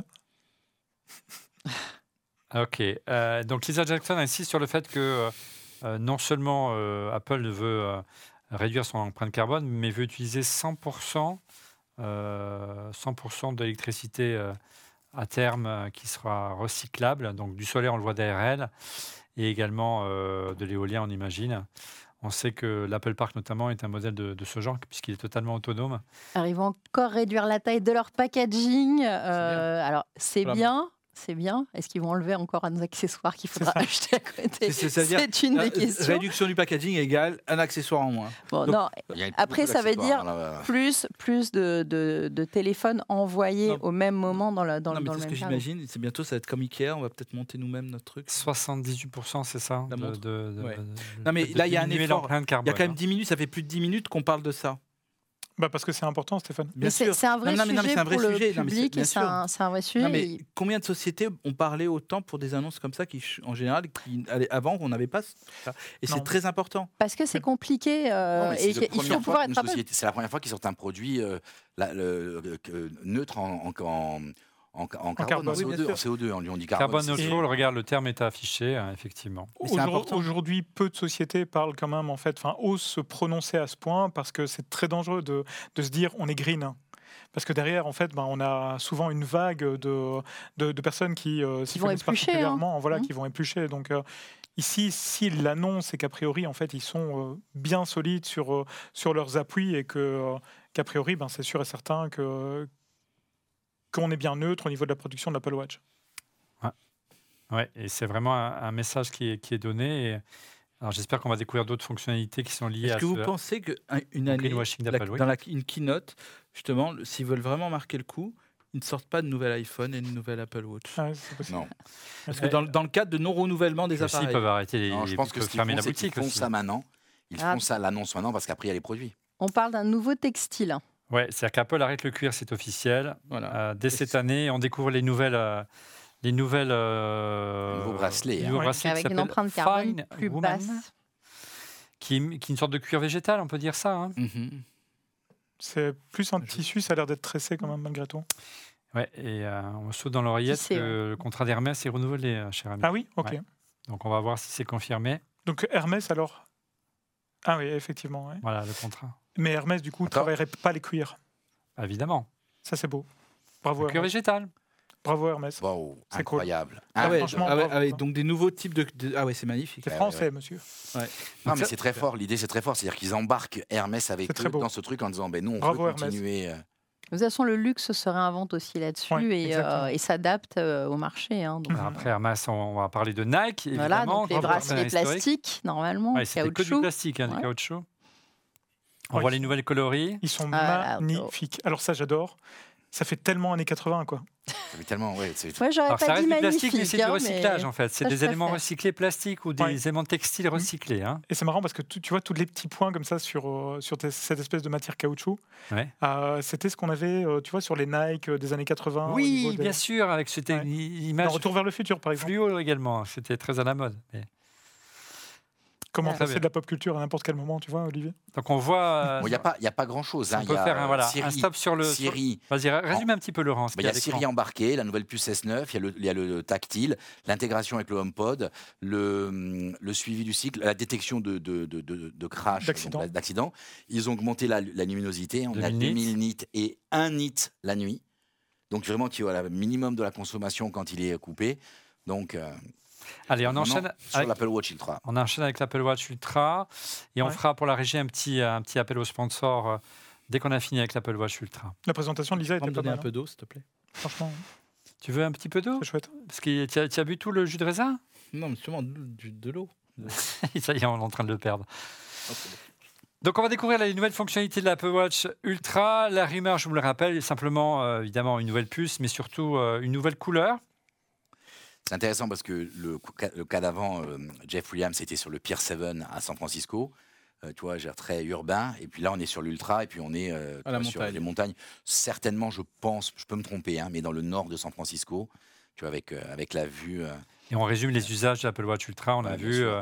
ok. Euh, donc Lisa Jackson insiste sur le fait que euh, non seulement Apple veut réduire son empreinte carbone, mais veut utiliser 100%, 100 d'électricité à terme qui sera recyclable. Donc du solaire, on le voit derrière elle et également euh, de l'éolien, on imagine. On sait que l'Apple Park, notamment, est un modèle de, ce genre, puisqu'il est totalement autonome. ils vont encore réduire la taille de leur packaging. Euh, alors, c'est bien, c'est bien. Est-ce qu'ils vont enlever encore un accessoire qu'il faudra acheter à côté? C'est une des questions. Réduction du packaging égale un accessoire en moins. non. Après, ça veut dire plus, plus de, de, téléphones envoyés au même moment dans, la, dans, non, mais le ce que j'imagine, c'est bientôt ça va être comme Ikea, on va peut-être monter nous-mêmes notre truc. 78%, c'est ça de, Non mais là, il y a un effort. Il y a quand même 10 minutes, ça fait plus de 10 minutes qu'on parle de ça. Bah parce que c'est important, Stéphane. C'est un vrai sujet un vrai pour sujet. le public c'est un, vrai sujet. mais combien de sociétés ont parlé autant pour des annonces comme ça qui, en général, qui, avant, on n'avait pas ça Et c'est très important. Parce que c'est compliqué. Euh, et il faut pouvoir être C'est la première fois qu'ils sortent un produit euh, neutre en, en en, carbone, en CO2, CO2, on, on dit carbone. Carbone neutral, regarde, le terme est affiché, hein, effectivement. Aujourd'hui, peu de sociétés parlent quand même, en fait, enfin, osent se prononcer à ce point parce que c'est très dangereux de, de, se dire on est green. Parce que derrière, en fait, ben, on a souvent une vague de, de, personnes qui euh, s'y connaissent hein. particulièrement, voilà, mmh. qui vont éplucher. Donc, euh, Ici, s'ils l'annoncent et qu'a priori, en fait, ils sont euh, bien solides sur, sur leurs appuis et que, qu'a priori, ben, c'est sûr et certain que, qu'on est bien neutre au niveau de la production de l'Apple Watch. Ouais. et c'est vraiment un, message qui est, qui est donné. alors j'espère qu'on va découvrir d'autres fonctionnalités qui sont liées à. Est-ce que vous pensez qu'une année, dans la, une keynote, justement, s'ils veulent vraiment marquer le coup, ils ne sortent pas de nouvel iPhone et de nouvelle Apple Watch. Ah non. Parce que dans, dans, le cadre de non-renouvellement des appareils. Ils peuvent arrêter les, non, je pense que fermer la boutique. Ils font ça maintenant. Ils ah. font ça l'annonce maintenant parce qu'après il y a les produits. On parle d'un nouveau textile. Oui, c'est-à-dire qu'Apple arrête le cuir, c'est officiel. Euh, dès cette année, on découvre les nouvelles. Euh, les nouvelles euh, nouveaux bracelets, hein. avec une empreinte carbone plus basse. Qui, qui, est une sorte de cuir végétal, on peut dire ça. Hein. Mhm. C'est plus un tissu, ça a l'air d'être tressé quand même malgré tout. Ouais, et on saute dans l'oreillette que le contrat d'Hermès est renouvelé, cher ami. Ah oui, ok. Donc on va voir si c'est confirmé. Donc Hermès alors? Ah oui, effectivement. Voilà le contrat. Mais Hermès, du coup, ne travaillerait pas les cuirs. Évidemment. Ça, c'est beau. Bravo. Le cuir végétal. Bravo Hermès. Wow, c'est incroyable. Ah, ouais, franchement, ah ah donc des nouveaux types de. Ah ouais, c'est magnifique. C'est français, monsieur. Ouais. Non, mais c'est très fort. L'idée, c'est très fort. C'est-à-dire qu'ils embarquent Hermès avec eux dans ce truc en disant ben, nous, on Bravo, veut continuer. Euh. De toute façon, le luxe se réinvente aussi là-dessus et, euh, et s'adapte euh, au marché. Hein, donc, Après Hermès, on va parler de Nike. Évidemment, voilà, donc les bracelets plastiques, normalement. Ouais, c'est que du plastique, hein, du caoutchouc. On voit les nouvelles coloris. Ils sont ah, magnifiques. Alors ça, j'adore. Ça fait tellement années 80, quoi. tellement, ouais, Moi, j'aurais pas ça dit reste du plastique, mais c'est du hein, recyclage en fait. C'est ça, des éléments recyclés plastiques ou des Ouais. éléments textiles recyclés. Hein. Et c'est marrant parce que tu, tu vois tous les petits points comme ça sur, euh, sur tes- cette espèce de matière caoutchouc. Ouais. Euh, C'était ce qu'on avait, euh, tu vois, sur les Nike des années 80. au Oui, des- bien sûr, avec cette Ouais. image Dans Retour vers le futur, par exemple. fluo également. C'était très à la mode. mais- Comment passer bien. de la pop culture à n'importe quel moment, tu vois, Olivier? Donc on voit. euh, Il n'y a, pas- y a pas grand-chose. on hein. peut Y a, faire un, euh, stop sur le. sur- Siri, Vas-y, résume un petit peu Laurent. ce Bah, Il y a. Siri embarqué, la nouvelle puce S9, il y a le, il y a le tactile, l'intégration avec le HomePod, le, le suivi du cycle, la détection de, de, de, de- de crash, D'accident. Ils ont augmenté la, la luminosité, on a 2000 nits. 2000 nits et 1 nit la nuit. Donc vraiment, tu as le minimum de la consommation quand il est coupé. Donc, euh, Allez, on enchaîne. sur avec- l'Apple Watch Ultra. On enchaîne avec l'Apple Watch Ultra et on fera pour la régie un petit, un petit appel au sponsor euh, dès qu'on a fini avec l'Apple Watch Ultra. La présentation de Lisa Tu peux était pas donner un peu d'eau, s'il te plaît hein. Franchement, Tu veux un petit peu d'eau? C'est chouette. Parce que tu as, bu tout le jus de raisin? Non, mais justement, de, du- de l'eau. Ça y est, on est en train de le perdre. Donc on va découvrir les nouvelles fonctionnalités de l'Apple Watch Ultra. La rumeur, je vous le rappelle, est simplement euh, évidemment une nouvelle puce, mais surtout euh, une nouvelle couleur. C'est intéressant parce que le, cas d'avant, euh, Jeff Williams était sur le Pier 7 à San Francisco. Euh, tu vois, très urbain. Et puis là, on est sur l'Ultra et puis on est euh, sur les montagnes. Certainement, je pense, je peux me tromper, hein, mais dans le nord de San Francisco, tu vois, avec, euh, avec la vue. Et on résume les usages de l'Apple Watch Ultra. On a Ouais, vu euh,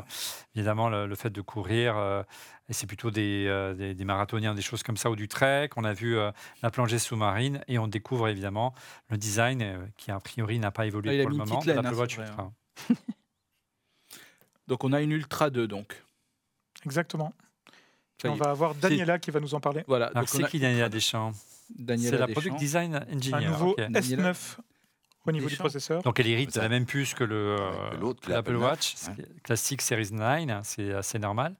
évidemment le, le fait de courir, euh, et c'est plutôt des, euh, des, des marathoniens, des choses comme ça, ou du trek. On a vu euh, la plongée sous-marine et on découvre évidemment le design euh, qui a priori n'a pas évolué Ah, pour le moment l'Apple hein, Watch vrai, Ultra. Donc on a une Ultra 2, donc. Exactement. On va avoir Daniela qui va nous en parler. Voilà. Alors c'est a qui Daniela Deschamps? Daniela C'est la Deschamps. Product Design Engineer. Un nouveau ok. Daniela S9 au niveau du processeur. Donc elle hérite de la même puce que que l'Apple l'Apple Watch, 9, ce qui est classique Series 9, c'est assez normal.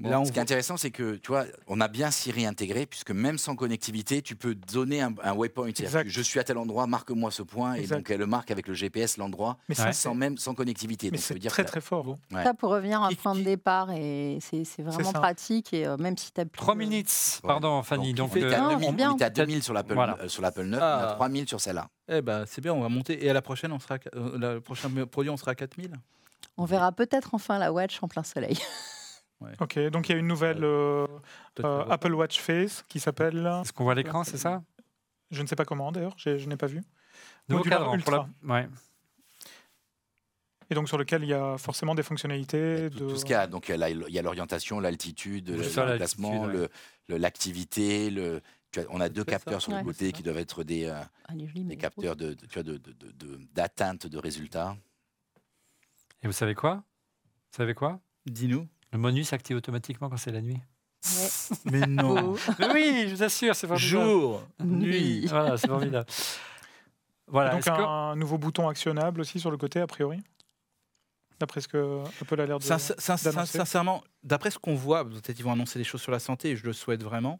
Bon, Là, on ce qui est intéressant, c'est que tu vois, on a bien Siri intégré, puisque même sans connectivité, tu peux donner un, un waypoint. Je suis à tel endroit, marque-moi ce point, et donc elle le marque avec le GPS l'endroit, Ouais. sans même sans connectivité. mais Donc ça c'est veut dire très que- très fort. Ouais. Ça, pour revenir à un point de départ, et c'est vraiment pratique. Et euh, même si tu as 3 minutes, pardon Fanny. Donc, on était à Non, 2000, c'est bien. on était à 2000 sur l'Apple Voilà. euh, sur l'Apple 9, Ah. on a 3000 sur celle-là. Eh ben, c'est bien, on va monter. Et à la prochaine, on sera, à euh, la prochain produit, on sera à 4000. On verra peut-être enfin la Watch en plein soleil. Ok, donc il y a une nouvelle euh, euh, Apple Watch Face qui s'appelle, est-ce qu'on voit l'écran, c'est ça? Je ne sais pas comment d'ailleurs, je n'ai pas vu. Nouveau Modulaire cadran pour la... Ultra. ouais. Et donc sur lequel il y a forcément des fonctionnalités. Tout, de... tout ce qu'il y a, donc il y a l'orientation, l'altitude, le, placement, l'altitude, le- le- l'activité, le, on a deux ça. capteurs sur le côté qui doivent être des, euh, Ah, jolie, des capteurs de, vois, de- de- de- de- d'atteinte de résultats. Et vous savez quoi? Vous savez quoi? Dis-nous. Le menu s'active automatiquement quand c'est la nuit. Ouais. Mais non. Mais oui, je vous assure, c'est formidable. Jour, nuit. Voilà, c'est formidable. Voilà, donc que- un nouveau bouton actionnable aussi sur le côté a priori? D'après ce que Apple a l'air de. Sin- sin- sincèrement, d'après ce qu'on voit, peut-être qu'ils vont annoncer des choses sur la santé, et je le souhaite vraiment.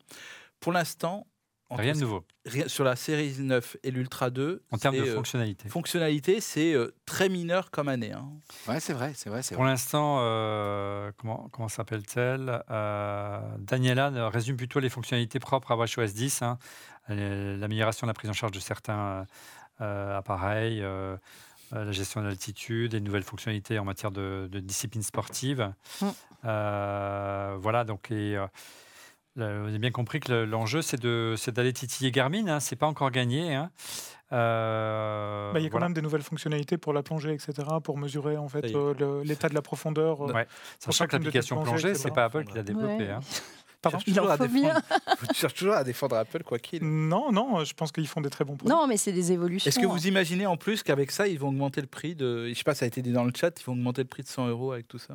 Pour l'instant, rien de nouveau rien- sur la série 9 et l'Ultra 2, en termes de c'est, euh, fonctionnalité. fonctionnalité, c'est euh, très mineur comme année. hein. Ouais, c'est vrai, c'est vrai, Pour l'instant, euh, comment, comment s'appelle-t-elle Euh, Daniela résume plutôt les fonctionnalités propres à WatchOS 10, hein. L'amélioration de la prise en charge de certains euh, appareils, la gestion de l'altitude, de nouvelles fonctionnalités en matière de, de discipline sportive. Mm. Euh, voilà, donc et, vous avez bien compris que le- l'enjeu, c'est d'aller titiller Garmin. Hein, c'est pas encore gagné. hein. Euh, Bah, il y a quand voilà. même des nouvelles fonctionnalités pour la plongée, etc., pour mesurer en fait euh, l'état de la profondeur. euh. Ouais. Sachant que l'application plongée, c'est pas Apple qui l'a développée. Ouais. hein. Pardon Cherche Il toujours en à faut défendre- Tu cherches toujours à défendre Apple, quoi qu'il. Non, non, je pense qu'ils font des très bons produits. Non, mais c'est des évolutions. Est-ce que hein. vous imaginez en plus qu'avec ça, ils vont augmenter le prix de. Je sais pas, ça a été dit dans le chat, ils vont augmenter le prix de 100 euros avec tout ça?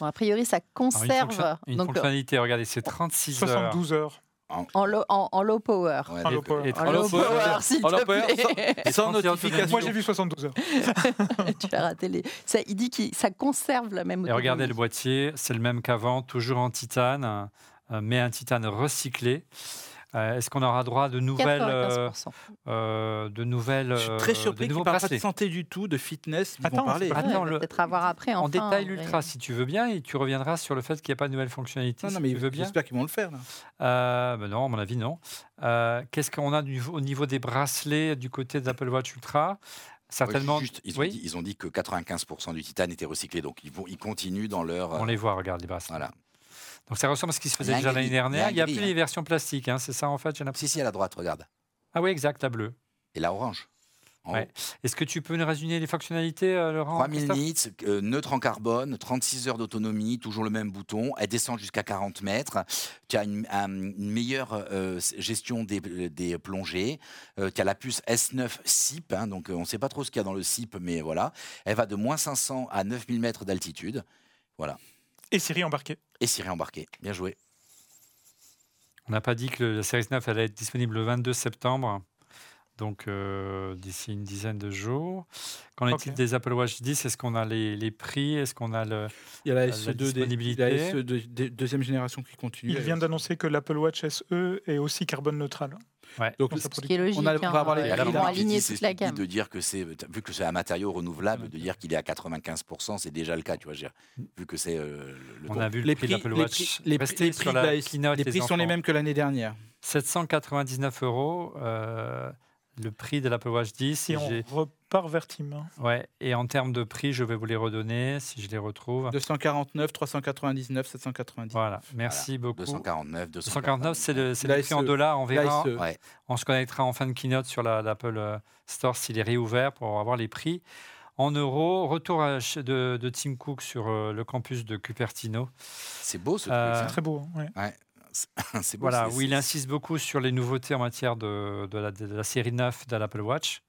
Bon, a priori, ça Alors, une, conserve. fonction- une donc, euh, fonctionnalité, regardez, c'est 36 heures. 72 heures. en, low, en, en low power. Ouais, En low power. Et En low power, s'il en low te power, plaît. Sans 30 heures notification. Moi j'ai vu 72 heures. tu as raté les. Ça, il dit que ça conserve la même Et regardez le boîtier, c'est le même qu'avant, toujours en titane, euh, mais un titane recyclé. Est-ce qu'on aura droit de nouvelles, de nouvelles Je suis très surpris qu'ils ne parlent pas de santé du tout, de fitness. Ils vont parler. Peut-être avoir après. En détail l'ultra, si tu veux bien, et tu reviendras sur le fait qu'il n'y a pas de nouvelles fonctionnalités. Non, non mais j'espère qu'ils vont le faire. Là. Ben non, à mon avis, non. Qu'est-ce qu'on a au niveau des bracelets du côté de l'Apple Watch Ultra? Certainement. ils, ont dit, ils, ont dit, que 95% du titane était recyclé, donc ils, vont, ils continuent dans leur. On les voit, regarde les bracelets. Voilà. Donc ça ressemble à ce qui se faisait déjà l'année dernière. Il n'y a, plus les versions plastiques, hein, c'est ça en fait Si, si, à la droite, regarde. Ah oui, exact, la bleue. Et la orange. Est-ce que tu peux nous résumer les fonctionnalités, euh, Laurent 3000 nits, euh, neutre en carbone, 36 heures d'autonomie, toujours le même bouton. Elle descend jusqu'à 40 mètres. Tu as une, meilleure euh, gestion des, plongées. tu as la puce S9 SIP, hein, donc on ne sait pas trop ce qu'il y a dans le SIP, mais voilà. Elle va de moins 500 à 9000 mètres d'altitude. Voilà. Et Siri embarquée. Et Siri embarquée. Bien joué. On n'a pas dit que la série 9 allait être disponible le 22 septembre donc euh, d'ici une dizaine de jours. Qu'en est-il des Apple Watch 10 Est-ce qu'on a les, les prix? Est-ce qu'on a le, il y a la, SE2 disponibilité? la SE de, deuxième génération qui continue. Il vient d'annoncer que l'Apple Watch SE est aussi carbone neutral. Ouais. Donc, ce qui est logique, on, a, on va avoir les hein, aligner toute la gamme. De dire que c'est, vu que c'est un matériau renouvelable, de dire qu'il est à 95%, c'est déjà le cas, tu vois. Vu que c'est euh, le On a vu les prix de l'Apple Watch. Les prix, les prix, les prix sont les mêmes que l'année dernière. 799 euros. Euh, le prix de l'Apple Watch 10. Et on repart vers Tim. Ouais, et en termes de prix, je vais vous les redonner si je les retrouve. 249, 399, 790. Voilà, merci beaucoup. 249, 249, c'est le, le prix en dollars. On verra. On se connectera en fin de keynote sur l'Apple euh, Store s'il est réouvert pour avoir les prix. En euros, retour de, de Tim Cook sur euh, le campus de Cupertino. C'est beau ce truc. c'est très beau. Ouais. ouais. voilà, où il insiste beaucoup sur les nouveautés en matière de, de, la, série 9 de l'Apple Watch.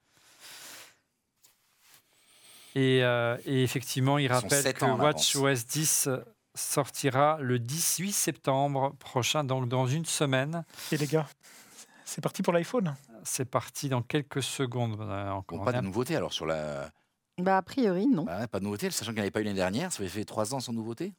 Et, euh, effectivement, il rappelle que Watch OS 10 sortira le 18 septembre prochain, donc dans une semaine. Et les gars, c'est parti pour l'iPhone? C'est parti dans quelques secondes. pas de nouveauté alors sur la. Bah, a priori, non. Bah, pas de nouveauté, sachant qu'il n'y avait pas eu l'année dernière. Ça avait fait trois ans sans nouveauté.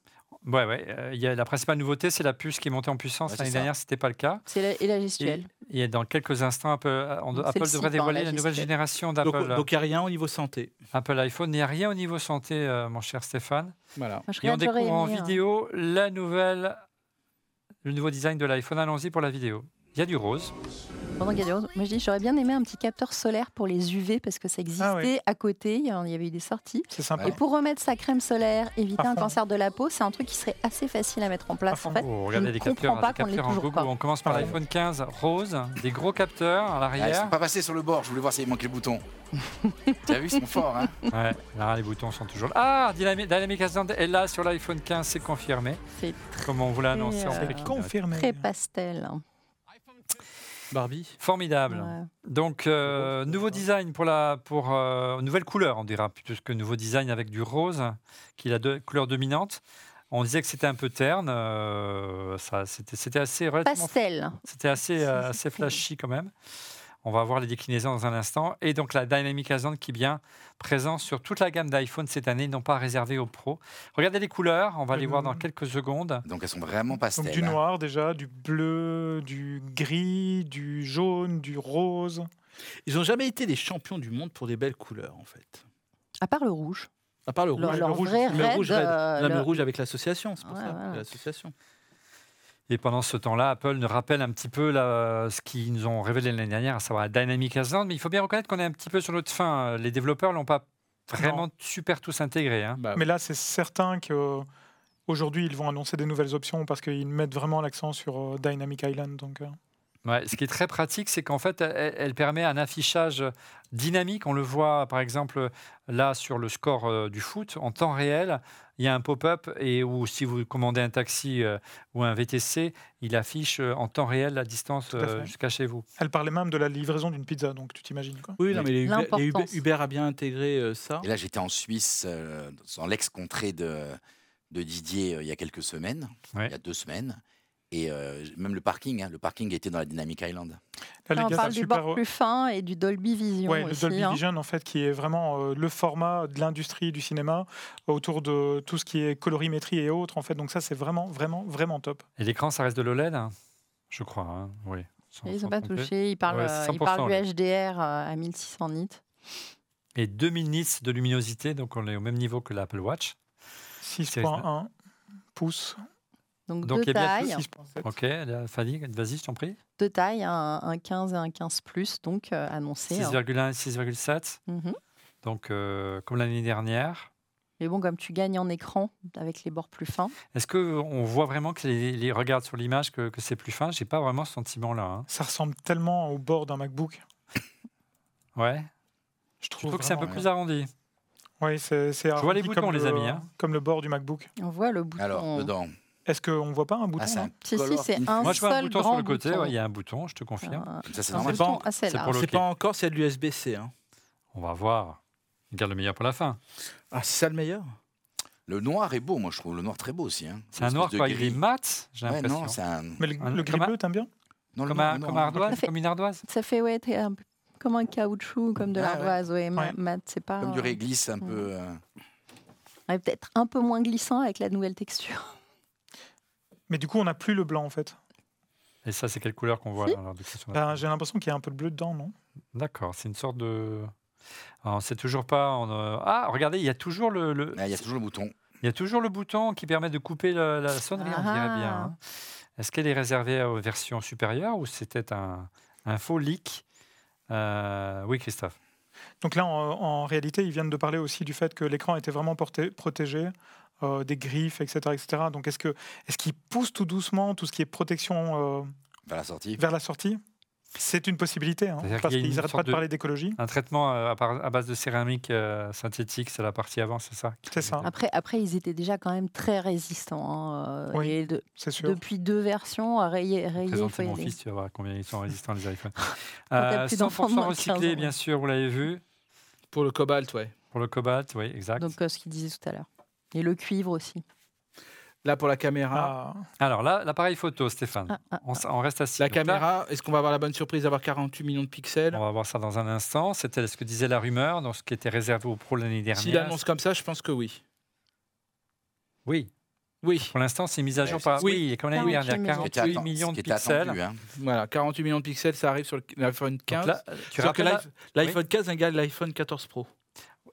Ouais, ouais. Euh, y a la principale nouveauté, c'est la puce qui est montée en puissance. L'année dernière, ce n'était pas le cas. C'est et la gestuelle. Et, dans quelques instants, Apple, euh, Apple devrait dévoiler la, nouvelle génération d'Apple. Donc, il n'y a rien au niveau santé. Apple iPhone, il n'y a rien au niveau santé, euh, mon cher Stéphane. Voilà. et on découvre en hein. vidéo la nouvelle, le nouveau design de l'iPhone. Allons-y pour la vidéo. Il y a du rose. Pendant qu'il y a Moi, je dis, j'aurais bien aimé un petit capteur solaire pour les UV parce que ça existait ah à côté. Il y avait eu des sorties. C'est sympa. Et pour remettre sa crème solaire, éviter un cancer de la peau, c'est un truc qui serait assez facile à mettre en place. En fait, oh, regardez les capteurs, pas des capteurs en Google. On commence par l'iPhone 15 rose, des gros capteurs à l'arrière. Ah, ils sont pas passés sur le bord. Je voulais voir s'il manquait le bouton. tu as vu, ils sont forts. Hein ouais, là, les boutons sont toujours là. Ah, Dynamic Assistant est là sur l'iPhone 15, c'est confirmé. C'est Comme on vous l'a annoncé. C'est confirmé. Très pastel. Barbie. Formidable. Donc, euh, nouveau design pour la pour euh, nouvelle couleur, on dira plutôt que nouveau design avec du rose, qui est la de, couleur dominante. On disait que c'était un peu terne, euh, ça c'était assez pastel. C'était assez assez flashy quand même. On va voir les déclinaisons dans un instant. Et donc la Dynamic Island qui est bien présente sur toute la gamme d'iPhone cette année, non pas réservée aux pros. Regardez les couleurs, on va les voir dans quelques secondes. Donc elles sont vraiment pastel. Donc du hein. noir déjà, du bleu, du gris, du jaune, du rose. Ils n'ont jamais été des champions du monde pour des belles couleurs en fait. À part le rouge. À part le rouge. le, rouge, le, rouge, euh, le... rouge avec l'association, c'est pour ça. L'association. Et pendant ce temps-là, Apple nous rappelle un petit peu ce qu'ils nous ont révélé l'année dernière, à savoir la Dynamic Island. Mais il faut bien reconnaître qu'on est un petit peu sur notre fin. Les développeurs l'ont pas vraiment super tous intégré. Hein. Bah mais là, c'est certain que aujourd'hui, ils vont annoncer des nouvelles options parce qu'ils mettent vraiment l'accent sur euh, Dynamic Island. Donc, euh. Ouais, ce qui est très pratique, c'est qu'en fait, elle, permet un affichage dynamique. On le voit, par exemple, là sur le score euh, du foot, en temps réel, il y a un pop-up et ou si vous commandez un taxi euh, ou un VTC, il affiche euh, en temps réel la distance jusqu'à chez vous. Elle parlait même de la livraison d'une pizza, donc tu t'imagines quoi Oui, non, mais Uber, a bien intégré ça. Et là, j'étais en Suisse, dans l'ex-contrée de, de Didier, il y a quelques semaines, il y a deux semaines. Et euh, même le parking, hein, le parking était dans la Dynamic Island. on parle du bord plus fin et du Dolby Vision. Oui, le Dolby hein. Vision, en fait, qui est vraiment euh, le format de l'industrie du cinéma autour de tout ce qui est colorimétrie et autres. En fait, donc ça, c'est vraiment, vraiment, vraiment top. Et l'écran, ça reste de l'OLED, hein je crois. oui. ils ne sont pas touchés. Ils parlent, ils parlent du HDR à 1600 nits. Et 2000 nits de luminosité, donc on est au même niveau que l'Apple Watch. 6.1 pouces. Donc, deux tailles. Ok, Fanny, vas-y, je t'en prie. Deux tailles, un, 15 et un 15 plus, donc euh, annoncé. 6,1 et 6,7. Mhm. Donc, euh, comme l'année dernière. Mais bon, comme tu gagnes en écran avec les bords plus fins. Est-ce qu'on voit vraiment que les, les regards sur l'image que, que c'est plus fin? J'ai pas vraiment ce sentiment-là. Hein. Ça ressemble tellement au bord d'un MacBook. ouais. Je trouve, que c'est un peu plus arrondi? Oui, c'est Je vois les boutons, les amis. Hein. Comme le bord du MacBook. On voit le bouton. Alors, dedans. Est-ce qu'on ne voit pas un bouton ah, Si, si, c'est un Moi, je vois un bouton sur le côté. Il y a un bouton, je te confirme. ça, c'est normal. C'est pas encore, c'est de l'USB-C. Hein. On va voir. On garde le meilleur pour la fin. Ah, c'est ça le meilleur? Le noir est beau, moi je trouve le noir très beau aussi. Hein. C'est un noir quoi, est mat, j'ai l'impression. Mais le, gris bleu, t'aimes bien? Non, comme, un, comme, ardoise, comme une ardoise Ça fait ouais, un comme un caoutchouc, comme de ah, l'ardoise, ouais. mat, c'est pas. Comme du réglisse un peu. Euh, peut-être un peu moins glissant avec la nouvelle texture. Mais du coup, on n'a plus le blanc en fait. Et ça, c'est quelle couleur qu'on voit ben, J'ai l'impression qu'il y a un peu de bleu dedans, non? D'accord, c'est une sorte de. C'est toujours pas. Ah, regardez, il y a toujours le. Ah, il y a toujours le bouton. Il y a toujours le bouton qui permet de couper la sonnerie, on dirait bien. Hein. Est-ce qu'elle est réservée aux versions supérieures ou c'était un, un, faux leak? Euh, Oui, Christophe. Donc là, en, réalité, ils viennent de parler aussi du fait que l'écran était vraiment porté, protégé. Euh, des griffes, etc. etc. Donc est-ce qu'ils est qu'ils poussent tout doucement tout ce qui est protection euh, vers la sortie Vers la sortie? C'est une possibilité, hein, parce qu'ils n'arrêtent pas de, parler d'écologie. Un traitement euh, à, base de céramique synthétique, c'est la partie avant, c'est ça? C'est ça. Après, après, ils étaient déjà quand même très résistants. Hein, oui, c'est sûr. Depuis deux versions, rayé, rayé Présentez mon fils, tu vas voir combien ils sont résistants les iPhones. 100% recyclé, bien sûr, vous l'avez vu. Pour le cobalt, oui. Pour le cobalt, oui, exact. Donc, ce qu'il disait tout à l'heure. Et le cuivre aussi. Là, pour la caméra. Ah. Alors là, l'appareil photo, Stéphane. Ah, ah, on, reste assis. La caméra, est-ce qu'on va avoir la bonne surprise d'avoir 48 millions de pixels? On va voir ça dans un instant. C'était ce que disait la rumeur, dans ce qui était réservé au Pro l'année dernière. S'il annonce comme ça, je pense que oui. Oui. Oui. Pour l'instant, c'est mise à jour par. Oui, comme l'année dernière, il y a 48 millions de pixels. Hein. Voilà, 48 millions de pixels, ça arrive sur l'iPhone 15. tu que l'iPhone 15 égale l'iPhone 14 Pro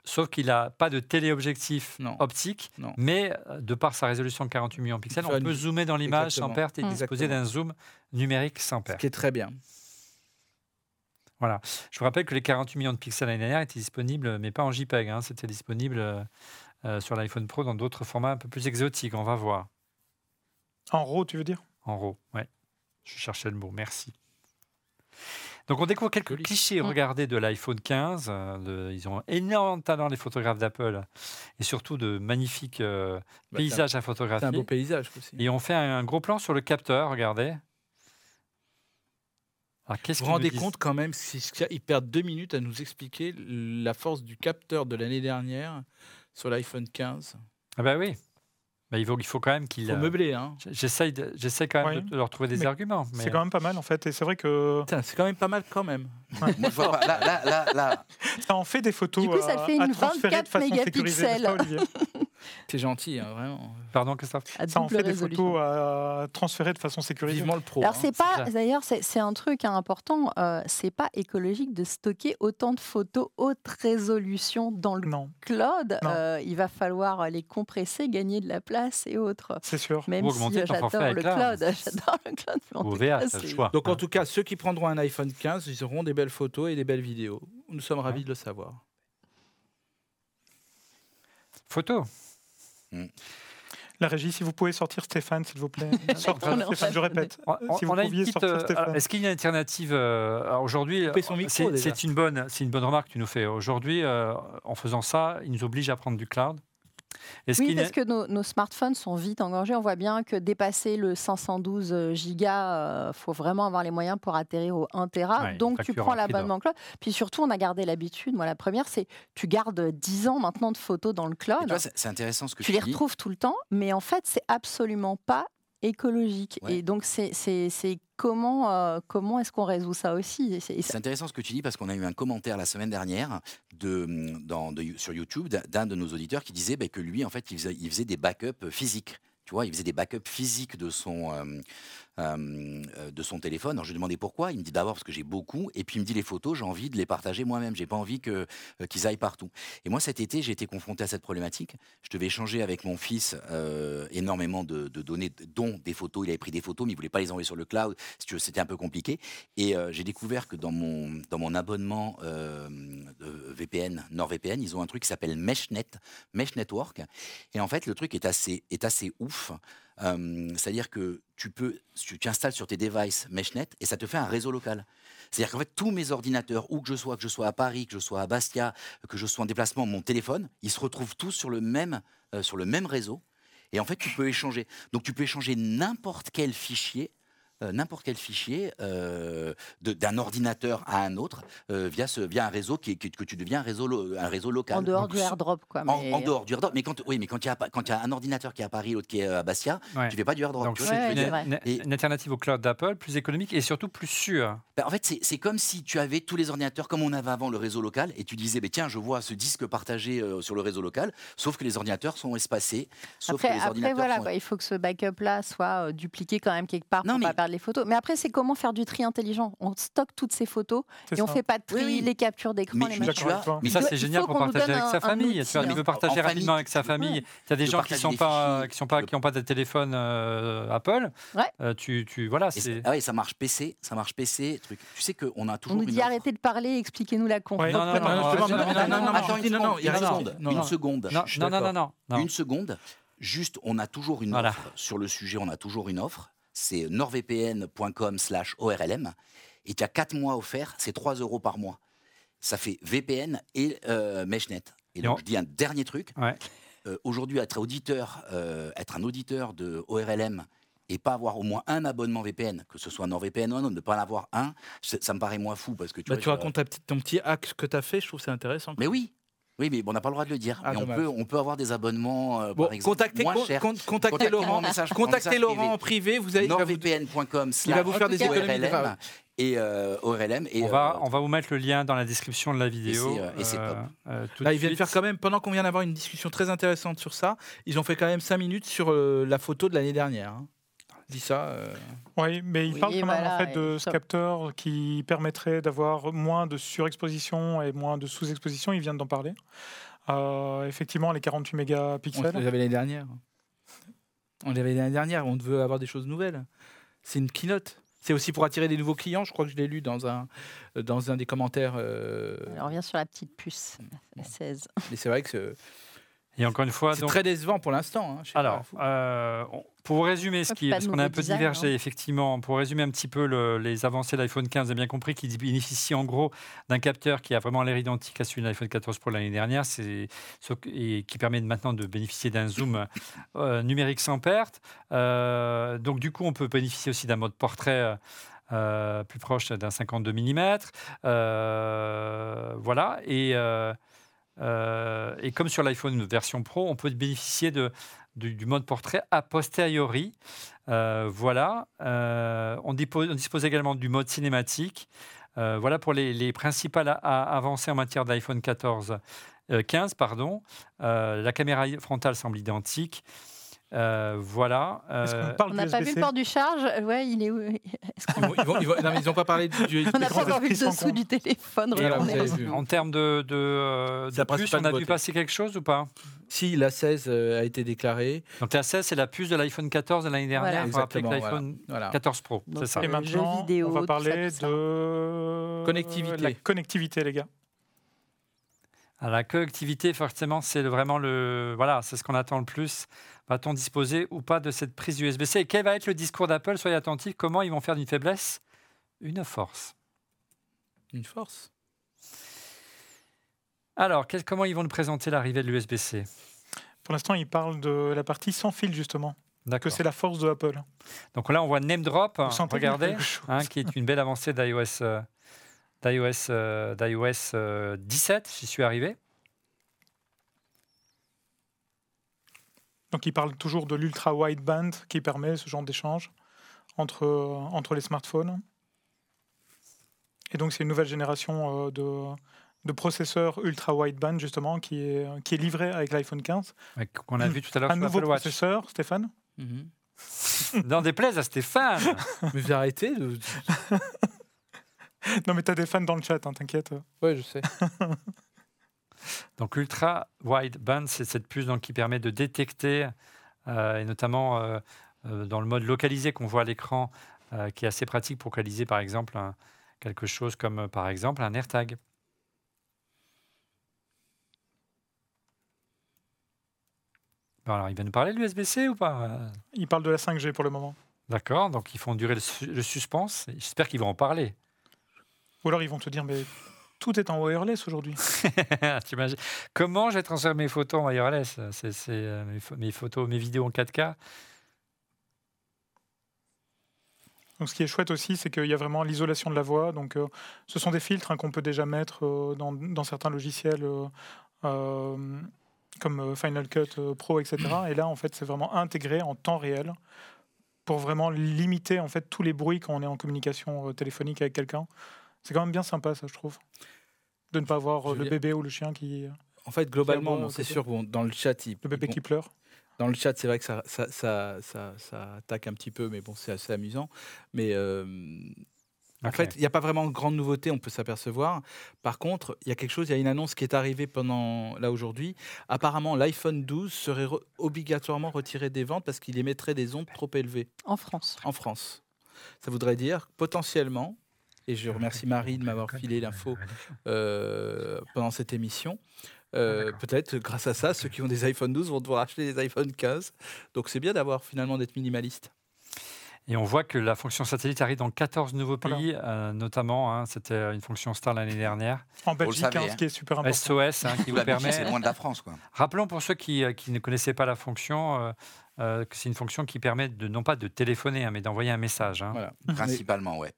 sauf qu'il n'a pas de téléobjectif optique, mais euh, de par sa résolution de 48 millions de pixels, on peut zoomer dans l'image sans perte et disposer d'un zoom numérique sans perte. Ce qui est très bien. Voilà. Je vous rappelle que les 48 millions de pixels l'année dernière étaient disponibles, mais pas en JPEG. Hein. C'était disponible euh, euh, sur l'iPhone Pro dans d'autres formats un peu plus exotiques. On va voir. En RAW, tu veux dire? En RAW, oui. Je cherchais le mot. Merci. Donc on découvre quelques clichés, mm. regardez, de l'iPhone 15. Euh, ils ont énormément de talent, les photographes d'Apple, et surtout de magnifiques euh, bah, paysages à photographier. C'est un beau paysage aussi. Et on fait un, gros plan sur le capteur, regardez. Alors, vous vous rendez compte quand même, ils perdent deux minutes à nous expliquer la force du capteur de l'année dernière sur l'iPhone 15. Ah bah oui. Bah, il, faut, il faut quand même qu'il. Il faut meubler. Hein. J'essaie quand même de leur trouver des arguments. Mais... C'est quand même pas mal en fait. Et c'est vrai que. C'est quand même pas mal quand même. là, là, là, Ça en fait des photos. Du coup, ça fait une 24 mégapixels. C'est gentil, hein, vraiment. Pardon, Christophe Ça en fait des photos à transférer de façon sécurisée. Vivement le pro. Alors, hein. c'est pas, d'ailleurs, c'est un truc important. Euh, c'est pas écologique de stocker autant de photos haute résolution dans le cloud. Euh, il va falloir les compresser, gagner de la place et autres. C'est sûr. Même si j'adore le cloud. J'adore le cloud. Donc, en tout cas, ceux qui prendront un iPhone 15, ils auront des belles photos et des belles vidéos. Nous sommes ravis de le savoir. Photo. Mm. La régie, si vous pouvez sortir Stéphane, s'il vous plaît. Stéphane, je répète. si vous pouviez sortir euh, Stéphane. Est-ce qu'il y a une alternative euh, Aujourd'hui, c'est une, bonne, une bonne remarque que tu nous fais. Aujourd'hui, euh, en faisant ça, il nous oblige à prendre du cloud oui, parce que nos, smartphones sont vite engorgés. On voit bien que dépasser le 512 euh, gigas, il euh, faut vraiment avoir les moyens pour atterrir au 1 Tera. Donc tu prends l'abonnement cloud. Puis surtout, on a gardé l'habitude. Moi, la première, c'est tu gardes 10 ans maintenant de photos dans le cloud. C'est intéressant ce que tu, tu les retrouves tout le temps, mais en fait, c'est absolument pas écologique. Et donc, c'est comment, euh, comment est-ce qu'on résout ça aussi C'est intéressant ce que tu dis parce qu'on a eu un commentaire la semaine dernière sur YouTube d'un de nos auditeurs qui disait bah, que lui, en fait, il faisait, il faisait des backups physiques. Tu vois, il faisait des backups physiques de son, euh, euh, de son téléphone. Alors je lui ai demandé pourquoi. Il me dit d'abord parce que j'ai beaucoup, et puis il me dit les photos, j'ai envie de les partager moi-même. J'ai pas envie que euh, qu'ils aillent partout. Et moi cet été, j'ai été confronté à cette problématique. Je devais échanger avec mon fils énormément de, données, dont des photos. Il avait pris des photos, mais il voulait pas les envoyer sur le cloud. C'était un peu compliqué. Et j'ai découvert que dans mon dans mon abonnement VPN NordVPN, ils ont un truc qui s'appelle MeshNet, Mesh Network. Et en fait, le truc est assez est assez ouf. C'est-à-dire que tu peux, tu t'installes sur tes devices MeshNet et ça te fait un réseau local. C'est-à-dire qu'en fait, tous mes ordinateurs, où que je sois, que je sois à Paris, que je sois à Bastia, que je sois en déplacement, mon téléphone, ils se retrouvent tous sur le même, euh, sur le même réseau. Et en fait, tu peux échanger. Donc, tu peux échanger n'importe quel fichier euh, n'importe quel fichier euh, d'un ordinateur à un autre euh, via, ce, via un réseau qui, que tu deviens un réseau, un réseau local. En dehors du airdrop, quoi. Mais... En, dehors du airdrop. Mais quand, oui, mais quand il y, a, y a un ordinateur qui est à Paris, l'autre qui est à Bastia, tu ne fais pas du airdrop. Donc, une, une, alternative au cloud d'Apple, plus économique et surtout plus sûre. Ben, en fait, c'est comme si tu avais tous les ordinateurs comme on avait avant le réseau local et tu disais, ben, tiens, je vois ce disque partagé sur le réseau local, sauf que les ordinateurs sont espacés. Sauf après, que les après voilà, il faut que ce backup-là soit dupliqué quand même quelque part pour ne pas les photos. Mais après, c'est comment faire du tri intelligent. On stocke toutes ces photos et on ne fait pas de tri, les captures d'écran, les machins. Mais ça, c'est génial pour partager avec sa famille. Tu veux partager rapidement avec sa famille. Il y a des gens qui sont pas, qui sont pas, qui n'ont pas de téléphone euh, Apple. Euh, tu, tu, voilà. Ah oui, ça marche PC, ça marche PC. Truc. Tu sais qu'on a toujours. On nous dit arrêtez de parler, expliquez-nous la con. Non, non, non, une seconde. Non, non, non, non, une seconde. Juste, on a toujours une offre sur le sujet. On a toujours une offre c'est nordvpn.com slash ORLM. Et tu as 4 mois offerts, c'est 3 euros par mois. Ça fait VPN et euh, MeshNet. Et donc, je dis un dernier truc. Euh, aujourd'hui, être auditeur, euh, être un auditeur de ORLM et pas avoir au moins un abonnement VPN, que ce soit NordVPN ou non, ne pas en avoir un, ça me paraît moins fou parce que tu, bah, tu racontes ton petit hack que tu as fait, je trouve c'est intéressant. Mais oui, oui, mais on n'a pas le droit de le dire. Ah, on, peut, on peut avoir des abonnements, euh, par exemple, contactez, moins chers. contactez Laurent, message, contactez Laurent en privé. Vous avez nordvpn.com. Il va vous faire des économies et euh, ORLM. Et, on, va, euh, on va vous mettre le lien dans la description de la vidéo. Et c'est top. Là, ils viennent faire quand même, pendant qu'on vient d'avoir une discussion très intéressante sur ça, ils ont fait quand même 5 minutes sur la photo de l'année dernière. Hein dit ça. Euh. Oui, mais il parle quand même en fait de ce capteur qui permettrait d'avoir moins de surexposition et moins de sous-exposition. Il vient d'en parler. Euh, effectivement, les 48 mégapixels. On les avait l'année dernière. On les avait l'année dernière. On veut avoir des choses nouvelles. C'est une keynote. C'est aussi pour attirer des nouveaux clients. Je crois que je l'ai lu dans un, dans un des commentaires. Euh... on revient sur la petite puce, la 16. Mais c'est vrai que et encore une fois, c'est très décevant pour l'instant. Hein, alors, euh, pour résumer ce qui est, parce qu'on a un peu divergé, hein. effectivement, pour résumer un petit peu les avancées de l'iPhone 15, vous avez bien compris qu'il bénéficie en gros d'un capteur qui a vraiment l'air identique à celui de l'iPhone 14 Pro l'année dernière, et qui permet maintenant de bénéficier d'un zoom euh, numérique sans perte. Euh, donc du coup, on peut bénéficier aussi d'un mode portrait. plus proche d'un 52 mm. voilà. Et, euh, et comme sur l'iPhone version Pro, on peut bénéficier de, du, mode portrait a posteriori. Euh, voilà. Euh, on, dispose, également du mode cinématique. voilà pour les, les principales avancées en matière d'iPhone 14, 15. Pardon. la caméra frontale semble identique. Euh, voilà. Euh, on n'a pas vu le port du charge? Ouais, il est où? Ils n'ont pas parlé du. on n'a pas encore vu le dessous du téléphone. en termes de, de, euh, de puce, on a vu passer quelque chose ou pas? Si, la 16 a été déclarée. Donc la 16, c'est la puce de l'iPhone 14 de l'année dernière. Voilà. On l'iPhone 14 Pro. C'est ça. Et maintenant, vidéo, on va parler de connectivité. La connectivité, les gars. À la connectivité, forcément, c'est vraiment le. Voilà, c'est ce qu'on attend le plus. Va-t-on disposer ou pas de cette prise USB-C Et quel va être le discours d'Apple? Soyez attentifs. Comment ils vont faire d'une faiblesse une force? Une force? Alors, comment ils vont nous présenter l'arrivée de l'USB-C Pour l'instant, ils parlent de la partie sans fil, justement. Que c'est la force de Apple. Donc là, on voit Name Drop, regardez, hein, qui est une belle avancée d'iOS euh, d'iOS euh, 17, euh, j'y suis arrivé. Donc il parle toujours de l'ultra wideband qui permet ce genre d'échange entre, entre les smartphones. Et donc c'est une nouvelle génération euh, de, de processeurs ultra wideband justement qui est, qui est livré avec l'iPhone 15. Qu'on a vu tout à l'heure Un nouveau processeur, Stéphane? Mhm. N'en déplaise à Stéphane. mais vous arrêtez Non, mais tu as des fans dans le chat, hein, t'inquiète. Ouais, je sais. Donc, Ultra Wide Band, c'est cette puce donc, qui permet de détecter, euh, et notamment euh, euh, dans le mode localisé qu'on voit à l'écran, qui est assez pratique pour localiser, par exemple, quelque chose comme, par exemple, un AirTag. Alors, il va nous parler de l'USB-C ou pas Il parle de la 5G pour le moment. D'accord, donc ils font durer le, suspense. J'espère qu'ils vont en parler. Ou alors ils vont te dire, mais tout est en wireless aujourd'hui. Comment je vais transférer mes photos en wireless? C'est euh, mes, photos, mes vidéos en 4K. Donc, ce qui est chouette aussi, c'est qu'il y a vraiment l'isolation de la voix. Donc, euh, ce sont des filtres hein, qu'on peut déjà mettre euh, dans, dans, certains logiciels comme Final Cut Pro, etc. Et là, en fait, c'est vraiment intégré en temps réel pour vraiment limiter en fait tous les bruits quand on est en communication téléphonique avec quelqu'un. C'est quand même bien sympa, ça, je trouve, de ne pas avoir le bébé ou le chien qui. En fait, globalement, c'est sûr, bon, dans le chat, il, le bébé qui pleure. Dans le chat, c'est vrai que ça ça, ça, ça, attaque un petit peu, mais bon, c'est assez amusant. Mais en fait, il n'y a pas vraiment de grande nouveauté, on peut s'apercevoir. Par contre, il y a quelque chose, il y a une annonce qui est arrivée pendant là aujourd'hui. Apparemment, l'iPhone 12 serait obligatoirement retiré des ventes parce qu'il émettrait des ondes trop élevées. En France. En France. Ça voudrait dire potentiellement, et je remercie Marie de m'avoir filé l'info euh, pendant cette émission. Euh, peut-être grâce à ça, ceux qui ont des iPhone 12 vont devoir acheter des iPhone 15. Donc c'est bien d'avoir finalement d'être minimaliste. Et on voit que la fonction satellite arrive dans 14 nouveaux pays, euh, notamment. Hein, C'était une fonction star l'année dernière. En Belgique, hein, ce qui est super important. SOS, hein, qui vous permet. C'est loin de la France. Quoi. Rappelons pour ceux qui, qui ne connaissaient pas la fonction. Euh, que c'est une fonction qui permet de non pas de téléphoner, mais d'envoyer un message. Voilà. Principalement, ouais.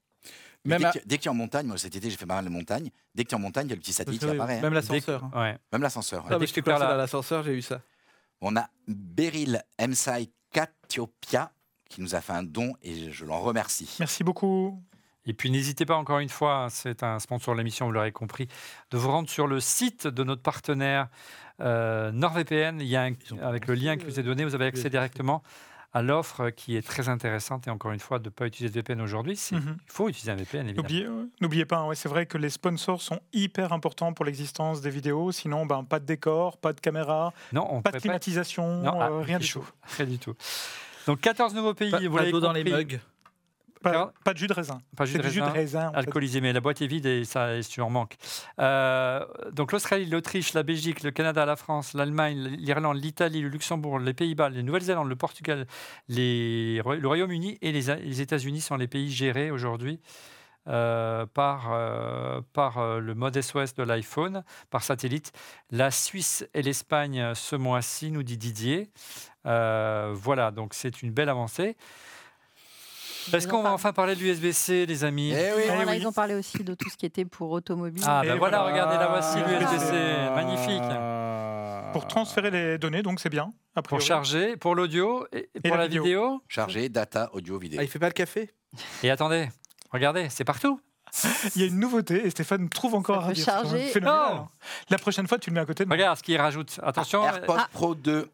Même dès, que, tu es en montagne, moi cet été j'ai fait pas mal de montagne, dès que tu es en montagne, il y a le petit satellite qui apparaît. Même l'ascenseur. Ouais. Même l'ascenseur. Ah, je dans l'ascenseur, j'ai eu ça. On a Beryl Msai Katiopia qui nous a fait un don et je l'en remercie. Merci beaucoup. Et puis n'hésitez pas encore une fois, c'est un sponsor de l'émission, vous l'aurez compris, de vous rendre sur le site de notre partenaire euh, NordVPN. Il y a avec le lien qui vous est donné, vous avez accès directement à l'offre qui est très intéressante. Et encore une fois, de ne pas utiliser de VPN aujourd'hui, mhm. il faut utiliser un VPN, évidemment. N'oubliez pas, hein, c'est vrai que les sponsors sont hyper importants pour l'existence des vidéos. Sinon, ben, pas de décor, pas de caméra, non, pas de climatisation, euh, ah, rien du tout. Rien du tout. Donc 14 nouveaux pays. Pas, vous d'eau dans les mugs. Pas, de jus de raisin. Pas de jus de raisin. alcoolisé, mais la boîte est vide et ça, tu en manques. Euh, donc l'Australie, l'Autriche, la Belgique, le Canada, la France, l'Allemagne, l'Irlande, l'Italie, le Luxembourg, les Pays-Bas, les Nouvelle-Zélande, le Portugal, les, le Royaume-Uni et les, les États-Unis sont les pays gérés aujourd'hui. Euh, par, euh, par le mode SOS de l'iPhone, par satellite. La Suisse et l'Espagne ce mois-ci, nous dit Didier. Voilà, donc c'est une belle avancée. Est-ce qu'on va enfin parler de l'USB-C, les amis eh oui. Eh Ils ont parlé aussi de tout ce qui était pour automobile. Ah, ben voilà, regardez, la voici l'USB-C, magnifique. Pour transférer les données, donc c'est bien. Pour charger, pour l'audio et, pour la, vidéo. Charger, data, audio, vidéo. Ah, il fait pas le café? Et attendez, regardez, c'est partout. Il y a une nouveauté et Stéphane trouve encore à charger. Oh la prochaine fois, tu le mets à côté de moi. Regarde ce qu'il rajoute. Attention. AirPods ah. Pro 2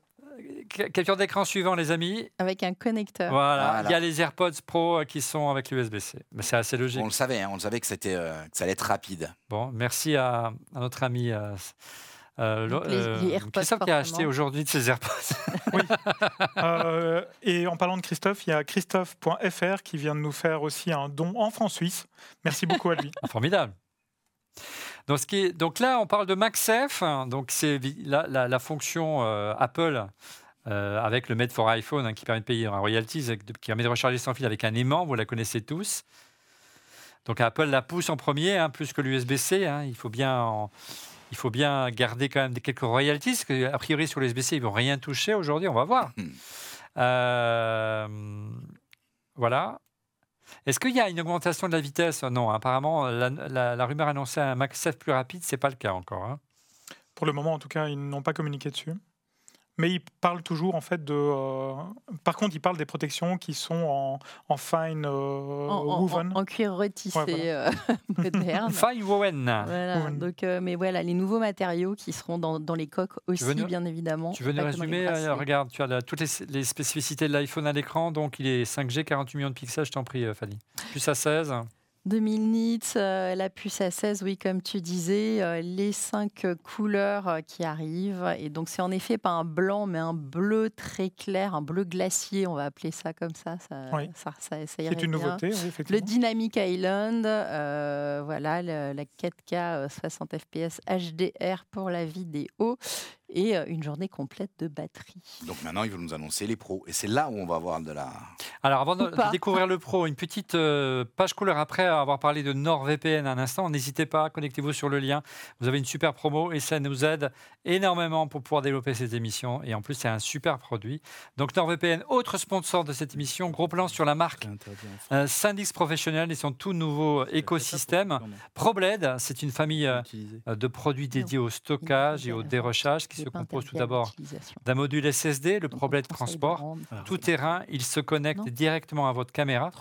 capture d'écran suivant, les amis. Avec un connecteur. Voilà. Il y a les AirPods Pro euh, qui sont avec l'USB-C. Mais c'est assez logique. On le savait, hein, on le savait que, c'était, euh, que ça allait être rapide. Bon, merci à, notre ami. Euh, euh, Christophe qui a acheté aujourd'hui de ses AirPods. oui. et en parlant de Christophe, il y a Christophe.fr qui vient de nous faire aussi un don en francs suisse. Merci beaucoup à lui. Formidable. Donc, ce qui est, donc là, on parle de MagSafe. Donc c'est la, la, fonction euh, Apple euh, avec le Made for iPhone hein, qui permet de payer un royalties, qui permet de recharger sans fil avec un aimant. Vous la connaissez tous. Donc Apple la pousse en premier, hein, plus que l'USB-C. Hein. il faut bien il faut bien garder quand même quelques royalties, parce qu'a priori sur l'USB-C, ils vont rien toucher aujourd'hui, on va voir. Hmm. Euh, voilà. Est-ce qu'il y a une augmentation de la vitesse? Non, apparemment, la, rumeur annonçait un MagSafe plus rapide, ce n'est pas le cas encore. Hein. Pour le moment, en tout cas, ils n'ont pas communiqué dessus. Mais il parle toujours en fait de. Euh, par contre, il parle des protections qui sont en, en fine euh, en, woven. En, cuir retissé euh, moderne. fine woven. Voilà, Donc, mais voilà, les nouveaux matériaux qui seront dans, dans les coques aussi, bien évidemment. Tu veux nous résumer Regarde, tu as toutes les, les, spécificités de l'iPhone à l'écran. Donc, il est 5G, 48 millions de pixels. Je t'en prie, Fanny. Plus à 16. 2000 nits, euh, la puce à 16, oui, comme tu disais, euh, les cinq couleurs euh, qui arrivent. Et donc, c'est en effet pas un blanc, mais un bleu très clair, un bleu glacier, on va appeler ça comme ça. ça, ça, c'est une nouveauté, Le Dynamic Island, voilà, la 4K 60 FPS HDR pour la vidéo et une journée complète de batterie. Donc maintenant, ils vont nous annoncer les pros. Et c'est là où on va avoir de la... Alors avant de, découvrir le pro, une petite page couleur après avoir parlé de NordVPN un instant. N'hésitez pas, connectez-vous sur le lien. Vous avez une super promo et ça nous aide énormément pour pouvoir développer cette émission. Et en plus, c'est un super produit. Donc NordVPN, autre sponsor de cette émission, gros plan sur la marque euh, Syndix Professionnel et son tout nouveau écosystème. ProBlade, c'est une famille euh, de produits dédiés au stockage et au dérochage qui se compose tout d'abord d'un module SSD, le ProBlade Transport, tout terrain. Il se connecte directement à votre caméra.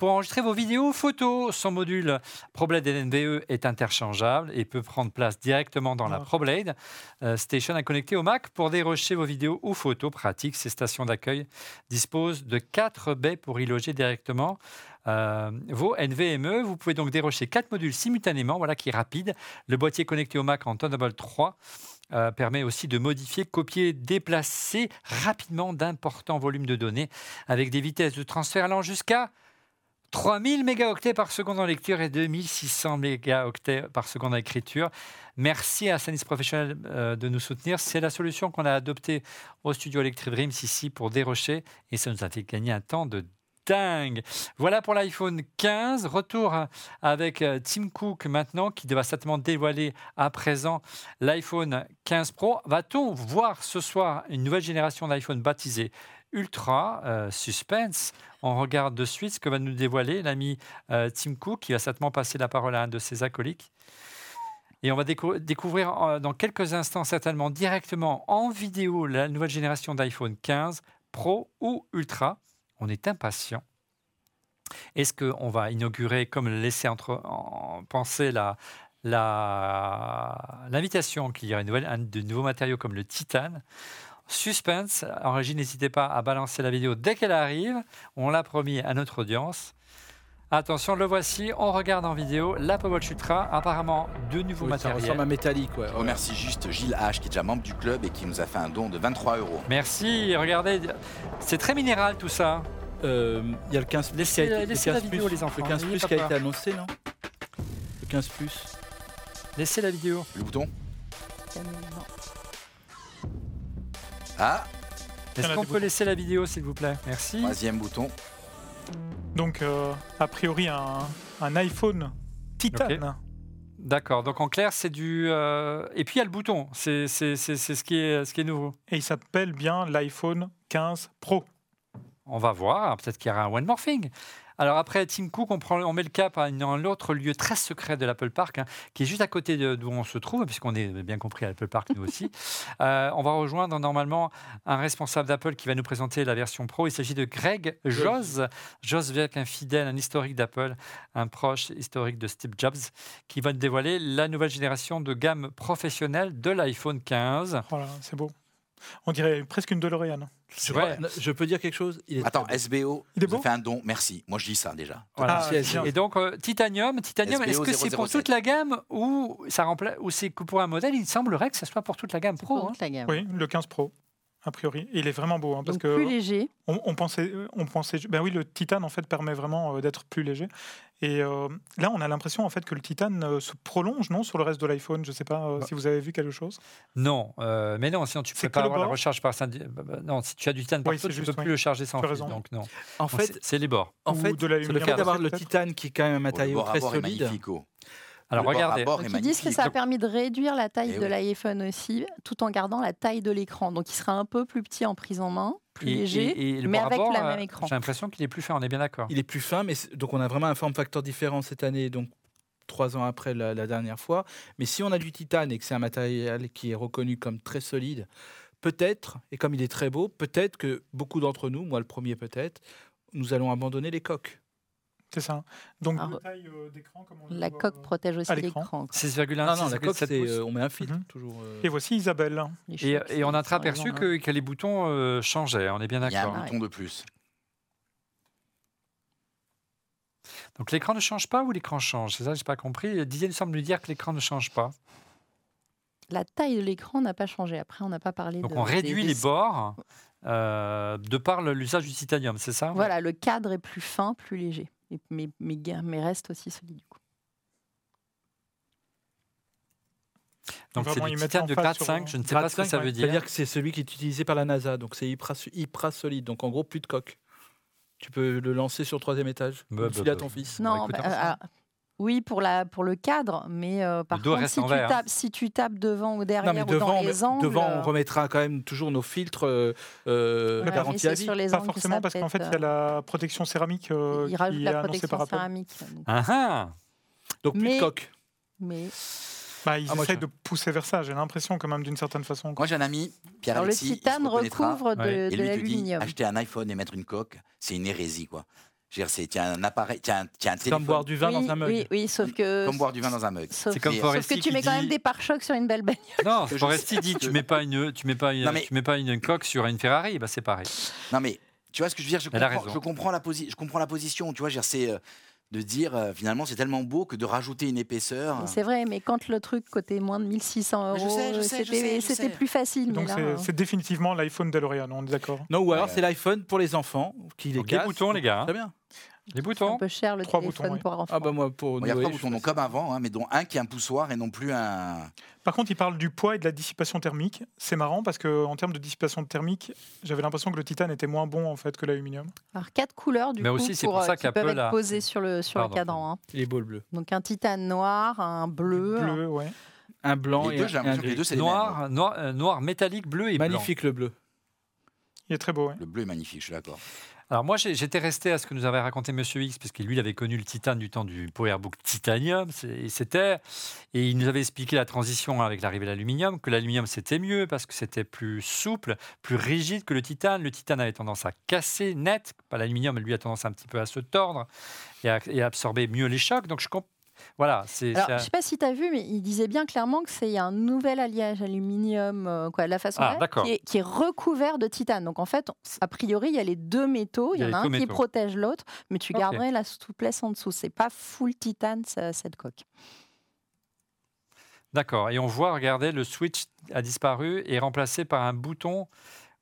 Pour enregistrer vos vidéos ou photos, son module ProBlade NVE est interchangeable et peut prendre place directement dans la. ProBlade euh, Station à connecter au Mac pour dérocher vos vidéos ou photos pratiques. Ces stations d'accueil disposent de quatre baies pour y loger directement. Euh, vos NVMe. Vous pouvez donc dérocher quatre modules simultanément, voilà qui est rapide. Le boîtier connecté au Mac en Thunderbolt 3 euh, permet aussi de modifier, copier, déplacer rapidement d'importants volumes de données avec des vitesses de transfert allant jusqu'à 3000 mégaoctets par seconde en lecture et 2600 mégaoctets par seconde en écriture. Merci à Sanis Professionnel euh, de nous soutenir. C'est la solution qu'on a adoptée au studio Electric Dreams ici pour dérocher et ça nous a fait gagner un temps de dingue. Voilà pour l'iPhone 15. Retour avec euh, Tim Cook maintenant qui va certainement dévoiler à présent l'iPhone 15 Pro. Va-t-on voir ce soir une nouvelle génération d'iPhone baptisée Ultra? Euh, Suspense on regarde de suite ce que va nous dévoiler l'ami euh, Tim Cook, qui va certainement passer la parole à un de ses acolytes. Et on va découvrir dans quelques instants, certainement directement en vidéo, la nouvelle génération d'iPhone 15 Pro ou Ultra. On est impatient. Est-ce qu'on va inaugurer, comme laisser entre, en, penser l'invitation qu'il y aura de nouveaux matériaux comme le titane? Suspense. En régie, n'hésitez pas à balancer la vidéo dès qu'elle arrive. On l'a promis à notre audience. Attention, le voici. On regarde en vidéo l'Apple Watch Ultra. Apparemment, de nouveaux matériels. Ça ressemble à métallique. Ouais, On remercie juste Gilles H, qui est déjà membre du club et qui nous a fait un don de 23 euros. Merci. Regardez, c'est très minéral tout ça. Euh, il y a le 15 Laissez, plus. Laissez la vidéo, les enfants. Le 15 plus qui a été annoncé, non? Le 15 plus. Laissez la vidéo. Le bouton? Ah Est-ce qu'on peut laisser la vidéo, s'il vous plaît? Merci. Troisième bouton. Donc, euh, a priori, un, iPhone titane. D'accord. Donc en clair, c'est du. Euh, et puis il y a le bouton. C'est ce, qui est, ce qui est nouveau. Et il s'appelle bien l'iPhone 15 Pro. On va voir. Peut-être qu'il y aura un one morphing. Alors après Tim Cook, on, prend, on met le cap à un autre lieu très secret de l'Apple Park, hein, qui est juste à côté d'où on se trouve, puisqu'on est bien compris à l'Apple Park nous aussi. Euh, on va rejoindre normalement un responsable d'Apple qui va nous présenter la version Pro. Il s'agit de Greg Joss. Joss Verk, un fidèle, un historique d'Apple, un proche historique de Steve Jobs, qui va nous dévoiler la nouvelle génération de gamme professionnelle de l'iPhone 15. Voilà, c'est beau. On dirait presque une DeLorean. Je peux dire quelque chose Attends, SBO, il fait un don, merci. Moi, je dis ça déjà. Ah, et donc, euh, Titanium, Titanium est-ce que c'est pour toute la gamme ou, ça remplace, ou c'est pour un modèle Il semblerait que ce soit pour toute la gamme Pro. Hein. La gamme. Oui, le 15 Pro a priori. il est vraiment beau. Hein, parce que plus léger. On, pensait, on pensait, ben oui, le titane en fait permet vraiment euh, d'être plus léger. Et euh, là, on a l'impression en fait que le titane euh, se prolonge, non, sur le reste de l'iPhone? Je ne sais pas bah. si vous avez vu quelque chose. Non, mais non, sinon tu peux pas avoir la recharge par bah, bah, non, si tu as du titane partout, tu ne peux plus le charger sans fil. Donc non. En fait, c'est les bords. En fait, le fait d'avoir le titane qui est quand même un matériau très solide. Alors regardez. ils disent que ça a permis de réduire la taille eh de l'iPhone aussi, tout en gardant la taille de l'écran. Donc il sera un peu plus petit en prise en main, plus léger, mais avec le même écran. J'ai l'impression qu'il est plus fin, on est bien d'accord. Il est plus fin, mais donc on a vraiment un form factor différent cette année, donc trois ans après la, la dernière fois. Mais si on a du titane et que c'est un matériel qui est reconnu comme très solide, peut-être, et comme il est très beau, peut-être que beaucoup d'entre nous, moi le premier peut-être, nous allons abandonner les coques. C'est ça. Donc, Alors, taille euh, d'écran, comme on La voit, coque euh, protège aussi l'écran. l'écran. 6,1, Non, non, la coque, 6,7 c'est, pouces. euh, on met un filtre Mhm. toujours. euh. Et voici Isabelle. Et, on a aperçu exemple, que, que les boutons euh, changeaient, on est bien Il y a d'accord. un bouton de plus. Donc l'écran ne change pas ou l'écran change? C'est ça, j'ai pas compris. Didier il semble lui dire que l'écran ne change pas. La taille de l'écran n'a pas changé. Après, on n'a pas parlé Donc de. on réduit des- les bords euh, de par l'usage du titanium, c'est ça? Voilà, le cadre est plus fin, plus léger. Et- mais, mais, ga- mais reste aussi solide du coup. Donc c'est du titane de l'emphase grade sur- 5, je ne sais pas ce que 5, ça ouais. veut dire. C'est-à-dire que c'est celui qui est utilisé par la NASA, donc c'est hyper, hyper solide. Donc en gros, plus de coque. Tu peux le lancer sur le troisième étage. Bah, bah, à ton bah. fils. Non, écoute, euh, oui, pour, la, pour le cadre, mais euh, par contre, si tu, verre, hein. tapes, si tu tapes devant ou derrière Non, mais ou dans les angles. devant, on euh, remettra quand même toujours nos filtres euh, euh, ouais, mais garantis c'est à vie. sur les Pas forcément, parce qu'en fait, il y a la protection céramique il qui est la annoncée protection par Apple. céramique. donc, Ah ah Donc plus Mais- de coque. mais Bah, ils Ah, essayent je- de pousser vers ça, j'ai l'impression, quand même, d'une certaine façon. Moi, j'ai un ami, alors, le Pierre-Alexis. il se titane recouvre de, Ouais. De l'aluminium. acheter un iPhone et mettre une coque, c'est une hérésie, quoi. Je veux dire, c'est un appareil, tiens, tiens, un téléphone, comme boire du vin oui, dans un mug. Oui, oui, sauf que. comme boire du vin dans un mug. Sauf, C'est comme sauf que tu mets quand même des pare-chocs sur une belle bagnole. Non, Foresti dit que- tu mets pas une, tu mets pas une, mais- tu mets pas une coque sur une Ferrari, bah c'est pareil. Non, mais tu vois ce que je veux dire je Elle a comprends, raison. je comprends la posi- je comprends la position. Tu vois, c'est euh, de dire euh, finalement c'est tellement beau que de rajouter une épaisseur. C'est vrai, mais quand le truc coûtait moins de 1600 Mais euros, c'était plus facile. Donc, c'est euh, définitivement l'iPhone DeLorean, on est d'accord? Non, ou alors Ouais. c'est l'iPhone pour les enfants qui les Donc, casse. boutons, les gars, hein. Très bien. Les c'est un boutons. peu cher le Trois téléphone boutons, oui. pour enfants. Ah bah moi pour Bon, Il y a Noé, trois je boutons, donc comme avant, hein, mais dont un qui est un poussoir et non plus un. Par contre, il parle du poids et de la dissipation thermique. C'est marrant parce qu'en termes de dissipation thermique, j'avais l'impression que le titane était moins bon en fait que l'aluminium. Alors quatre couleurs du Mais coup aussi, c'est pour, pour ça euh, qui peuvent être a- posées sur le sur Pardon. le cadran. hein. ça. Il est beau le bleu. Donc un titane noir, un bleu. Bleu, ouais. Un blanc les et deux, un, j'ai et un l'impression que les gris. deux, c'est les mêmes. Noir, noir, euh, noir métallique, bleu et blanc. Magnifique le bleu. Il est très beau, ouais. Le bleu est magnifique, je suis d'accord. Alors moi, j'étais resté à ce que nous avait raconté Monsieur X, parce que lui, il avait connu le titane du temps du PowerBook Titanium. et C'était et il nous avait expliqué la transition avec l'arrivée de l'aluminium, que l'aluminium c'était mieux parce que c'était plus souple, plus rigide que le titane. Le titane avait tendance à casser net. Pas L'aluminium, lui, a tendance un petit peu à se tordre et à, et à absorber mieux les chocs. Donc je comp- voilà, c'est Alors, je sais pas si tu as vu, mais il disait bien clairement que c'est un nouvel alliage aluminium, euh, quoi, la façon Ah, qui, est, qui est recouvert de titane. Donc en fait, a priori, il y a les deux métaux, il y, a en a un qui protège l'autre, mais tu garderais la souplesse en dessous. C'est pas full titane ça- cette coque. D'accord. Et on voit, regardez, le switch a disparu et est remplacé par un bouton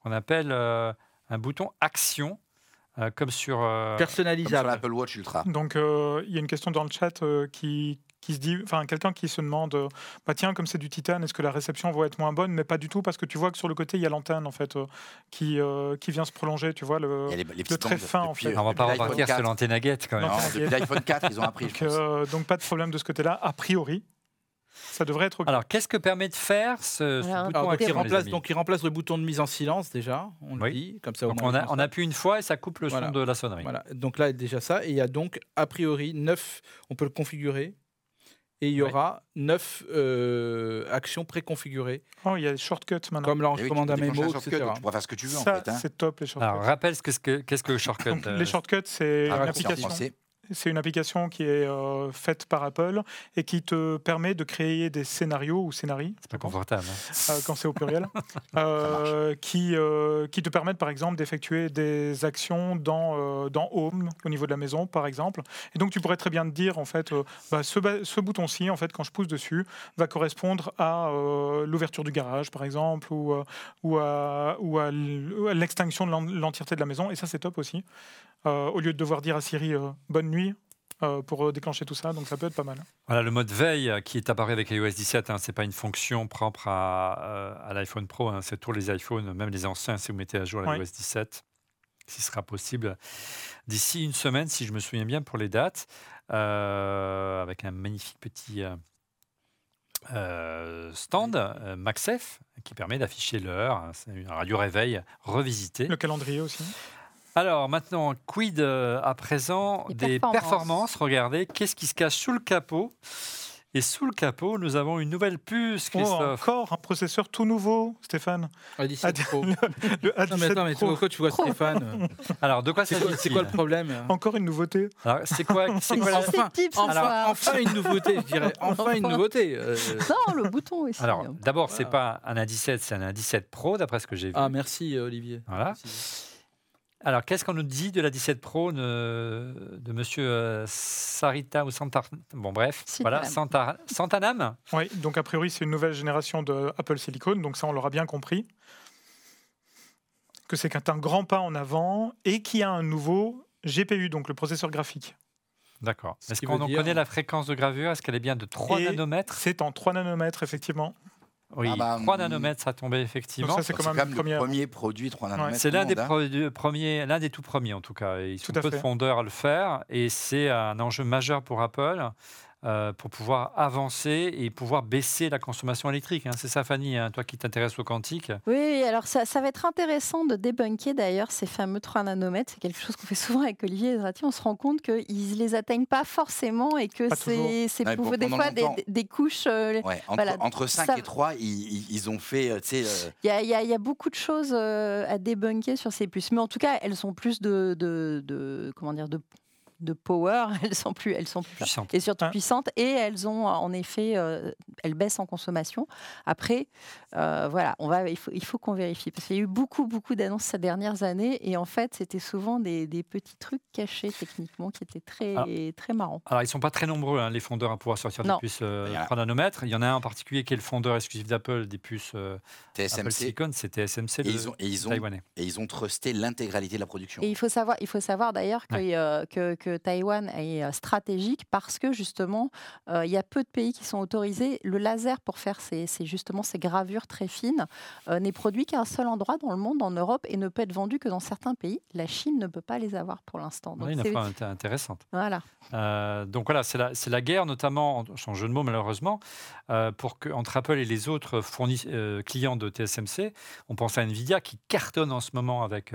qu'on appelle euh, un bouton action, euh, comme sur. euh, Comme sur Personnalisable. l'Apple Watch Ultra. Donc euh, il y a une question dans le chat euh, qui, qui se dit, enfin quelqu'un qui se demande, bah tiens comme c'est du titane, est-ce que la réception va être moins bonne? Mais pas du tout parce que tu vois que sur le côté il y a l'antenne en fait euh, qui euh, qui vient se prolonger, tu vois le. Les, les petites très fin, en fait. on va pas repartir 4. sur l'antenne à guette quand même. Non, Non, depuis l'iPhone 4, ils ont appris, je Donc, pense. euh, donc pas de problème de ce côté-là a priori. Ça devrait être ok. Alors, qu'est-ce que permet de faire ce, bouton Alors, donc, il remplace, donc il remplace le bouton de mise en silence déjà, on le Oui. dit, comme ça au Donc, moins, on, a, appuie une fois et ça coupe le Voilà. son de la sonnerie. Voilà, donc là déjà ça, et il y a donc a priori 9, on peut le configurer, et il y Ouais. aura 9 actions préconfigurées, Oh, il y a des shortcuts maintenant. comme tu l'enregistrement d'un mémo, etc. Tu pourras faire ce que tu veux en fait. hein. c'est top les shortcuts. Alors, rappelle ce que ce que- qu'est-ce que le shortcut Donc, euh, les shortcuts c'est Ah, une application. C'est une application qui est euh, faite par Apple et qui te permet de créer des scénarios ou scénarii, C'est pas confortable. hein. euh, quand c'est au pluriel, euh, qui, qui te permettent par exemple d'effectuer des actions dans, dans Home, au niveau de la maison par exemple. Et donc tu pourrais très bien te dire en fait, bah, ce, bouton-ci, en fait, quand je pousse dessus, va correspondre à l'ouverture du garage par exemple ou, ou à, ou à l'extinction de l'en- l'entièreté de la maison. Et ça c'est top aussi. Euh, au lieu de devoir dire à Siri euh, bonne nuit. euh, pour déclencher tout ça, donc ça peut être pas mal. Voilà, le mode veille qui est apparu avec iOS 17, hein, c'est pas une fonction propre à, à l'iPhone Pro, hein, c'est tous les iPhones, même les anciens, si vous mettez à jour l'iOS 17, ce sera possible d'ici une semaine, si je me souviens bien pour les dates, euh, avec un magnifique petit euh, stand euh, MagSafe qui permet d'afficher l'heure. hein, C'est une radio réveil revisitée. Le calendrier aussi. Alors maintenant, quid euh, à présent Les des performances. performances? Regardez, qu'est-ce qui se cache sous le capot? Et sous le capot, nous avons une nouvelle puce, Oh, Christophe. encore un processeur tout nouveau, Stéphane. A17 Pro. Le Non, mais A17 attends, mais Pro. tu vois Pro. Stéphane? Alors, de quoi C'est s'agit-il quoi, c'est quoi le problème? Encore une nouveauté. C'est quoi, c'est quoi la- ce Alors, enfin une nouveauté, je dirais. Enfin une nouveauté. euh. Non, le bouton aussi. Alors, d'abord, c'est pas un A17, c'est un A17 Pro, d'après ce que j'ai vu. Ah, merci euh, Olivier. Voilà. Merci. Alors, qu'est-ce qu'on nous dit de la 17 Pro de, de monsieur euh, Sarita ou Santar... Bon, bref, Santanam. voilà, Santa- Santanam? Oui, donc a priori, c'est une nouvelle génération de Apple Silicon, donc ça, on l'aura bien compris. Que c'est qu'un un grand pas en avant et qui a un nouveau GPU, donc le processeur graphique. D'accord. Ce Est-ce qu'on dire- connaît la fréquence de gravure? Est-ce qu'elle est bien de 3 Et nanomètres? C'est en 3 nanomètres, effectivement. Oui, Ah bah, 3 mm. nanomètres, ça tombait effectivement. Donc ça, c'est quand quand même le première. premier produit 3 nanomètres. C'est l'un des monde, hein. premiers, l'un des tout premiers en tout cas. Ils sont Tout à peu de fait. fondeurs à le faire, et c'est un enjeu majeur pour Apple euh, pour pouvoir avancer et pouvoir baisser la consommation électrique. hein. C'est ça, Fanny, hein, toi qui t'intéresses au quantique. Oui, alors ça, ça va être intéressant de débunker d'ailleurs ces fameux 3 nanomètres. C'est quelque chose qu'on fait souvent avec Olivier Ezrati. On se rend compte qu'ils ne les atteignent pas forcément et que c'est Ouais, pour- des fois couches. euh, Ouais, entre, Voilà, entre 5 ça- et 3, ils, ont fait, euh, Il y, a- il y a- il y a beaucoup de choses euh, à débunker sur ces puces, mais en tout cas, elles sont plus de, de, de- comment dire de, de power. Elles sont plus, elles sont plus Puissante. et surtout Hein. puissantes et elles ont en effet, euh, elles baissent en consommation. Après, euh, voilà, on va, il faut, il faut qu'on vérifie parce qu'il y a eu beaucoup, beaucoup d'annonces ces dernières années et en fait, c'était souvent des, des petits trucs cachés techniquement qui étaient très, très marrants. Alors, ils ne sont pas très nombreux, hein, les fondeurs, à pouvoir sortir des puces euh, Il y en a. 3 nanomètres. Il y en a un en particulier qui est le fondeur exclusif d'Apple des puces euh, Apple TSMC. Silicon, c'est TSMC, Et le ils, ont, et, ils ont, taïwanais. et ils ont trusté l'intégralité de la production. Et il faut savoir, il faut savoir d'ailleurs que, Ouais. euh, que, que Taïwan est euh, stratégique parce que justement, euh, il y a peu de pays qui sont autorisés. Le laser pour faire ces, ces- justement ces gravures très fines euh, n'est produit qu'à un seul endroit dans le monde, en Europe, et ne peut être vendu que dans certains pays. La Chine ne peut pas les avoir pour l'instant. Oui, une affaire inté- intéressante. voilà. Euh, donc voilà, c'est la, la guerre, notamment, en- sans jeu de mots malheureusement, pour que, entre Apple et les autres fournis, clients de TSMC. On pense à Nvidia qui cartonne en ce moment avec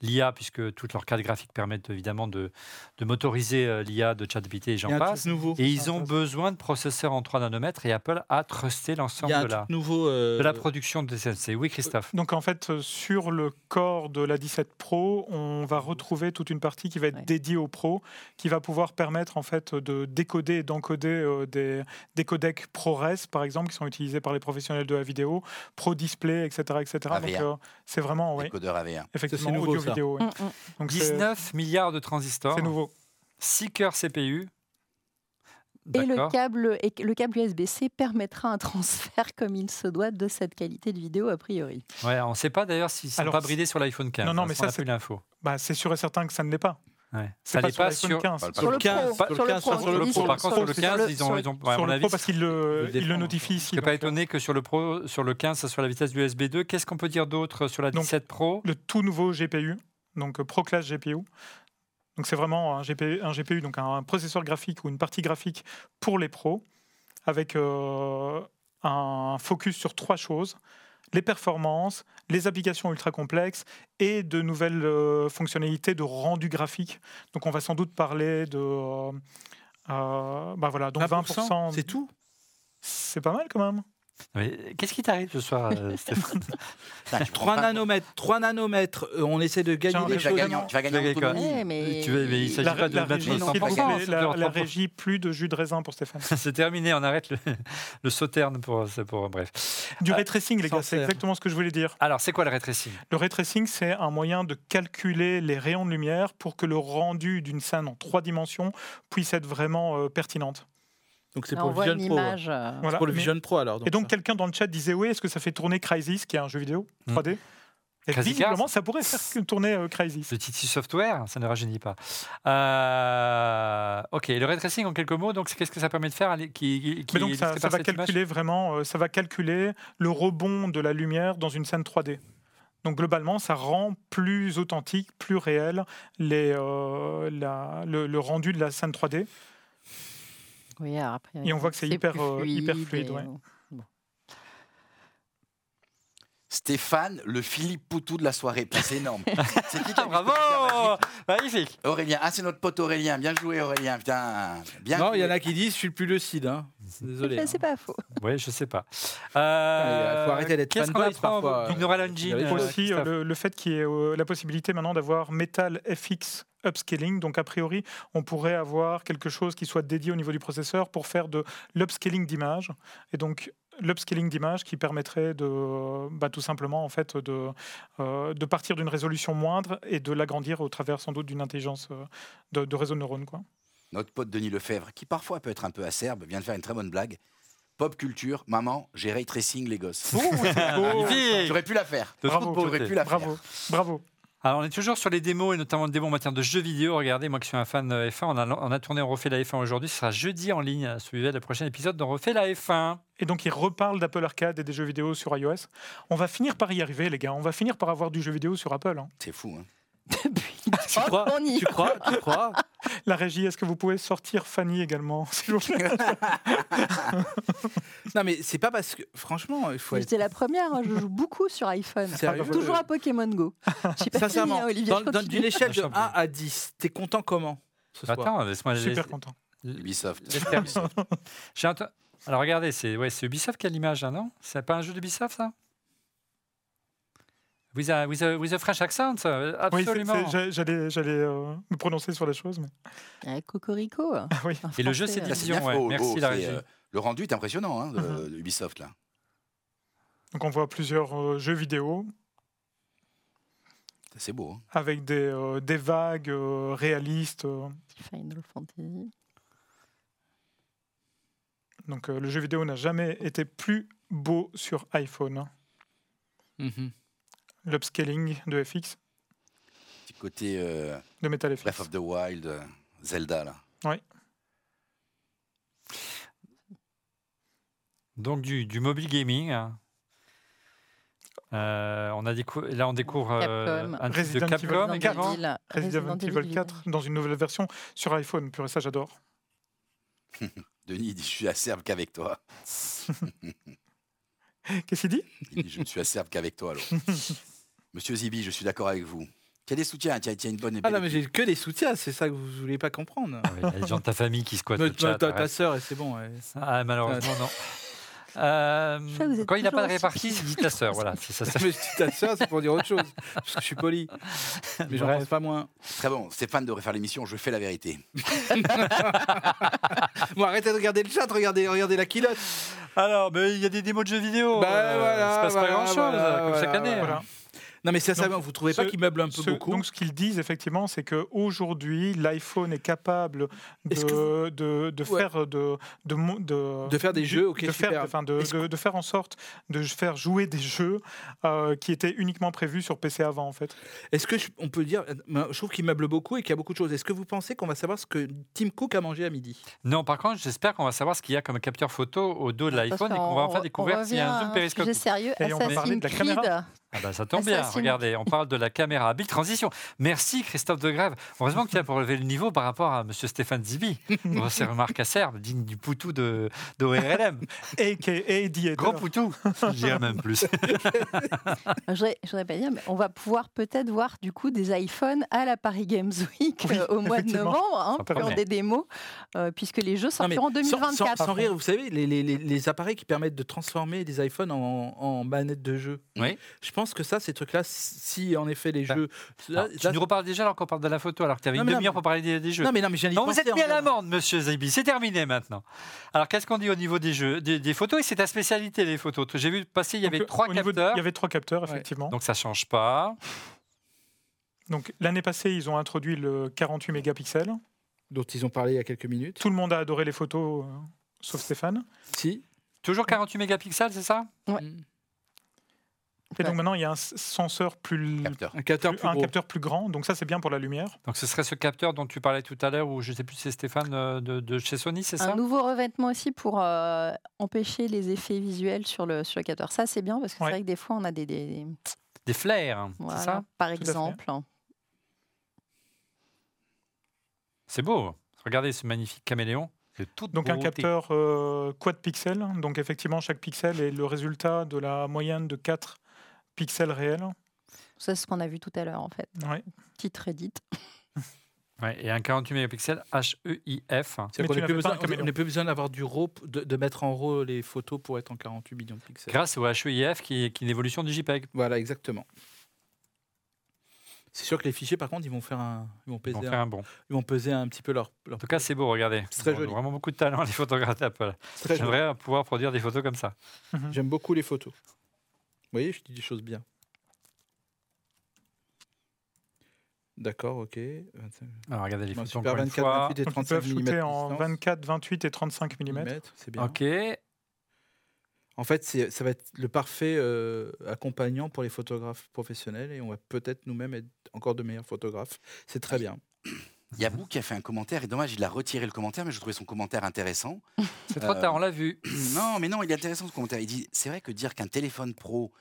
l'IA, puisque toutes leurs cartes graphiques permettent évidemment de, de motoriser euh, l'IA de ChatGPT et j'en passe. nouveau. Et ils ont besoin de processeurs en 3 nanomètres et Apple a trusté l'ensemble de la, nouveau. euh, de la production de TSMC. Oui, Christophe. Donc en fait, euh, sur le corps de la 17 Pro, on va retrouver toute une partie qui va être Ouais. dédiée au Pro, qui va pouvoir permettre en fait de décoder et d'encoder euh, des, des codecs ProRes, par exemple, qui sont utilisés par les professionnels de la vidéo, Pro Display, etc., etc. AVA. Donc euh, c'est vraiment, oui, Décodeur AV1. effectivement, nouveau, audio ça. vidéo. oui. Mm, mm. Donc c'est 19 milliards de transistors, c'est nouveau. 6 cœurs CPU. Et le câble, et le câble USB-C permettra un transfert comme il se doit de cette qualité de vidéo a priori. Ouais, on ne sait pas d'ailleurs s'ils sont Alors, pas bridés sur l'iPhone 15. Non, non, mais ça, c'est- l'info. Bah, c'est sûr et certain que ça ne l'est pas. Ouais. Ça pas n'est sur pas l'iPhone sur. 15. Pas le Sur le 15, Pro, sur le sur le 15, Pro, sur le Pro. sur Par contre, sur le sur 15, ils ont, sur- ils ont sur le avis, Pro, parce qu'il le, le le défend. notifie Je ne pas étonné que sur le Pro, sur le 15, ça soit la vitesse du USB 2. Qu'est-ce qu'on peut dire d'autre sur la Donc, 17 Pro? le tout nouveau GPU, donc euh, Pro Class GPU. Donc c'est vraiment un GPU, un GPU, donc un processeur graphique ou une partie graphique pour les pros, avec euh, un focus sur trois choses les performances, les applications ultra complexes et de nouvelles euh, fonctionnalités de rendu graphique. Donc on va sans doute parler de euh, bah voilà, donc 20%, C'est tout? C'est pas mal quand même. Qu'est-ce qui t'arrive ce soir, euh, Stéphane Putain, tu 3 prends pas- nanomètres, 3 nanomètres, euh, on essaie de gagner des choses. gagner, tu vas gagner en Tu vas gagner autonomie. Eh, mais... Tu veux- mais il s'agit pas de la mettre régie, la- plus de jus de raisin pour Stéphane. C'est terminé, on arrête le, le sauterne pour. Bref. Du Ah, ray tracing, les gars, c'est exactement ce que je voulais dire. Alors, c'est quoi le ray tracing Le ray tracing, c'est un moyen de calculer les rayons de lumière pour que le rendu d'une scène en trois dimensions puisse être vraiment euh, pertinente. Donc c'est pour Vision Pro. ouais. image. euh, Voilà. Pour le Mais- Vision Pro alors. Et donc ça. quelqu'un dans le chat disait oui, est-ce que ça fait tourner Crysis, qui est un jeu vidéo Hmm. 3D Et visiblement, ça pourrait faire tourner euh, Crysis. Le Titi Software, ça ne rajeunit pas. Euh, ok, le ray tracing en quelques mots, donc c'est- qu'est-ce que ça permet de faire qui, qui, qui Mais donc ça, va calculer vraiment, euh, ça va calculer le rebond de la lumière dans une scène 3D. Donc globalement, ça rend plus authentique, plus réel les, euh, la- le, le rendu de la scène 3D. Oui, alors après, Et on voit que c'est hyper, euh, hyper fluide, ouais. euh, Stéphane, le Philippe Poutou de la soirée. C'est énorme. c'est qui qui a Bravo Magnifique. Aurélien. Ah, c'est notre pote Aurélien. Bien joué, Aurélien. Putain. Bien non, il y en a qui disent je suis le plus lucide. Hein. Désolé. C'est hein. pas faux. Oui, je sais pas. Euh, il faut arrêter d'être fanboy parfois. Neural Engine. Aussi, le, le, fait qu'il y ait euh, la possibilité maintenant d'avoir Metal FX upscaling. Donc, a priori, on pourrait avoir quelque chose qui soit dédié au niveau du processeur pour faire de l'upscaling d'image. Et donc, l'upscaling d'image qui permettrait de, bah, tout simplement, en fait, de, euh, de partir d'une résolution moindre et de l'agrandir au travers, sans doute, d'une intelligence euh, de, de, réseau de neurones. Quoi. Notre pote Denis Lefebvre, qui parfois peut être un peu acerbe, vient de faire une très bonne blague. Pop culture, maman, j'ai ray tracing les gosses. J'aurais pu la faire. Bravo, pu la bravo, bravo. Alors, on est toujours sur les démos et notamment les démos en matière de jeux vidéo. Regardez, moi qui suis un fan de F1, on a, on a tourné On refait la F1 aujourd'hui. Ce sera jeudi en ligne. Suivez le prochain épisode d'On refait la F1. Et donc, il reparle d'Apple Arcade et des jeux vidéo sur iOS. On va finir par y arriver, les gars. On va finir par avoir du jeu vidéo sur Apple. Hein. C'est fou. Hein. Tu, crois, tu crois Tu crois? La régie, est-ce que vous pouvez sortir Fanny également, s'il vous plaît? Non, mais c'est pas parce que, franchement, il faut. J'étais la première, hein, je joue beaucoup sur iPhone. Toujours à Pokémon Go. Sincèrement, d'une échelle de 1 à 10, t'es content comment ce soir? Attends, laisse-moi Super content. Ubisoft. Alors regardez, c'est ouais, Ubisoft qui a l'image, hein, non? C'est pas un jeu d'Ubisoft, ça? With a, with, a, with a French accent, absolument. Oui, j'allais, euh, me prononcer sur les choses. Mais... Avec Cocorico. Ah oui. Et le jeu, c'est de la Ouais. Merci la régie. Euh, le rendu est impressionnant hein, de, uh-huh. Ubisoft là. Donc on voit plusieurs euh, jeux vidéo. C'est beau. Hein. Avec des, des vagues réalistes. Final Fantasy. Donc le jeu vidéo n'a jamais été plus beau sur iPhone. Mm l'upscaling de FX. Petit côté euh, de Metal FX. Breath of the Wild, euh, Zelda là. Oui. Donc du, du mobile gaming. Hein. Euh, on a là, on découvre euh, un Resident de Capcom Evil 4, Resident, Evil 4 dans une nouvelle version sur iPhone. Purée, ça, j'adore. Denis dit Je suis acerbe qu'avec toi. Qu'est-ce qu'il dit Il dit Je ne suis acerbe qu'avec toi. Alors. Monsieur Zibi, je suis d'accord avec vous. Tu as des soutiens, tu as, une bonne. Ah non, mais j'ai que des soutiens, c'est ça que vous ne voulez pas comprendre. Ah il y a des gens de ta famille qui squattent le chat. Ta, ta sœur, c'est bon. Ah, malheureusement, non. Euh, quand il n'a pas de répartie, il dit ta sœur. Voilà, ça, ça. Mais ta sœur, c'est pour dire autre chose. Parce que je suis poli. Mais j'en pense pas moins. Très bon. Stéphane devrait faire l'émission Je fais la vérité. bon, arrêtez de regarder le chat, regardez, regardez la kilote. Alors, il y a des démos de jeux vidéo. Bah, euh, voilà, se passe pas grand chose, comme chaque année. Hein. Non, mais sincèrement, vous ne trouvez pas qu'il meuble un peu beaucoup Donc, ce qu'ils disent, effectivement, c'est qu'aujourd'hui, l'iPhone est capable de, de, de, faire, de, de, de, faire des jeux, ok, de, super. Faire, de, de, faire en sorte de faire jouer des jeux euh, qui étaient uniquement prévus sur PC avant, en fait. Est-ce que on peut dire, je trouve qu'il meuble beaucoup et qu'il y a beaucoup de choses. Est-ce que vous pensez qu'on va savoir ce que Tim Cook a mangé à midi? Non, par contre, j'espère qu'on va savoir ce qu'il y a comme capteur photo au dos de l'iPhone et qu'on va enfin découvrir s'il y a un zoom périscopique. sérieux, et on va parler de la caméra. Ah bah ça tombe bien, regardez, on parle de la caméra. Big transition. Merci Christophe de Grève. Heureusement que tu as pour relever le niveau par rapport à Monsieur Stéphane Zibi. Ces remarques acerbes, digne du poutou de d'ORLM. A.K.A. Gros poutou, je dirais même plus. je voudrais pas dire, mais on va pouvoir peut-être voir du coup des iPhones à la Paris Games Week euh, au mois de novembre, hein, pour des démos, euh, puisque les jeux sortiront en 2024. Sans, rire, vous savez, les, les, les, appareils qui permettent de transformer des iPhones en, en manettes de jeu. Oui. Je pense que ça, ces trucs-là, si en effet les bah, jeux. tu nous reparles déjà alors qu'on parle de la photo, alors que tu avais une demi-heure pour parler des, jeux. Non, mais non, mais j'ai Non, vous êtes mis à l'amende, monsieur Zaibi. C'est terminé maintenant. Alors, qu'est-ce qu'on dit au niveau des jeux, des, photos? Et c'est ta spécialité, les photos. J'ai vu passer, il y avait trois capteurs. il y avait trois capteurs, effectivement. Donc, ça change pas. Donc, l'année passée, ils ont introduit le 48 mégapixels. Dont ils ont parlé il y a quelques minutes. Tout le monde a adoré les photos, euh, sauf Stéphane. Si. Toujours 48 mégapixels, c'est ça? Ouais. Et donc maintenant, il y a un senseur plus. Un capteur plus, un capteur plus grand. Donc ça, c'est bien pour la lumière. Donc ce serait ce capteur dont tu parlais tout à l'heure, ou je ne sais plus si c'est Stéphane euh, de, chez Sony, c'est ça? Un nouveau revêtement aussi pour euh, empêcher les effets visuels sur le, sur le capteur. Ça, c'est bien parce que c'est vrai que des fois, on a des. Des, des flares, c'est ça? Par exemple. C'est beau. Regardez ce magnifique caméléon. Donc un capteur euh, quad pixel. Donc effectivement, chaque pixel est le résultat de la moyenne de 4 pixels réels. Ça, c'est ce qu'on a vu tout à l'heure, en fait. Ouais. Petite Reddit. Ouais, et un 48 mégapixels HEIF. C'est qu'on n'a plus, besoin, plus besoin d'avoir du RAW, de, de, mettre en RAW les photos pour être en 48 millions de pixels. Grâce au HEIF qui est, qui est une évolution du JPEG. Voilà, exactement. C'est sûr que les fichiers, par contre, ils vont faire un, ils vont peser, ils vont faire un, bon. Ils vont peser un petit peu leur. leur... En tout cas, c'est beau, regardez. C'est très joli. Vraiment beaucoup de talent les photographes d'Apple. J'aimerais pouvoir produire des photos comme ça. Mhm. J'aime beaucoup les photos. Vous voyez, je dis des choses bien. D'accord, ok. Alors regardez les photos. Super 24, 28 et 35 mm. en 24, 28 et 35 mm. C'est bien. Ok. En fait, ça va être le parfait euh, accompagnant pour les photographes professionnels et on va peut-être nous-mêmes être encore de meilleurs photographes. C'est très bien. Il y a Bou qui a fait un commentaire, et dommage, il a retiré le commentaire, mais je trouvais son commentaire intéressant. C'est trop tard, on l'a vu. Non, mais non, il est intéressant ce commentaire. Il dit c'est vrai que dire qu'un téléphone pro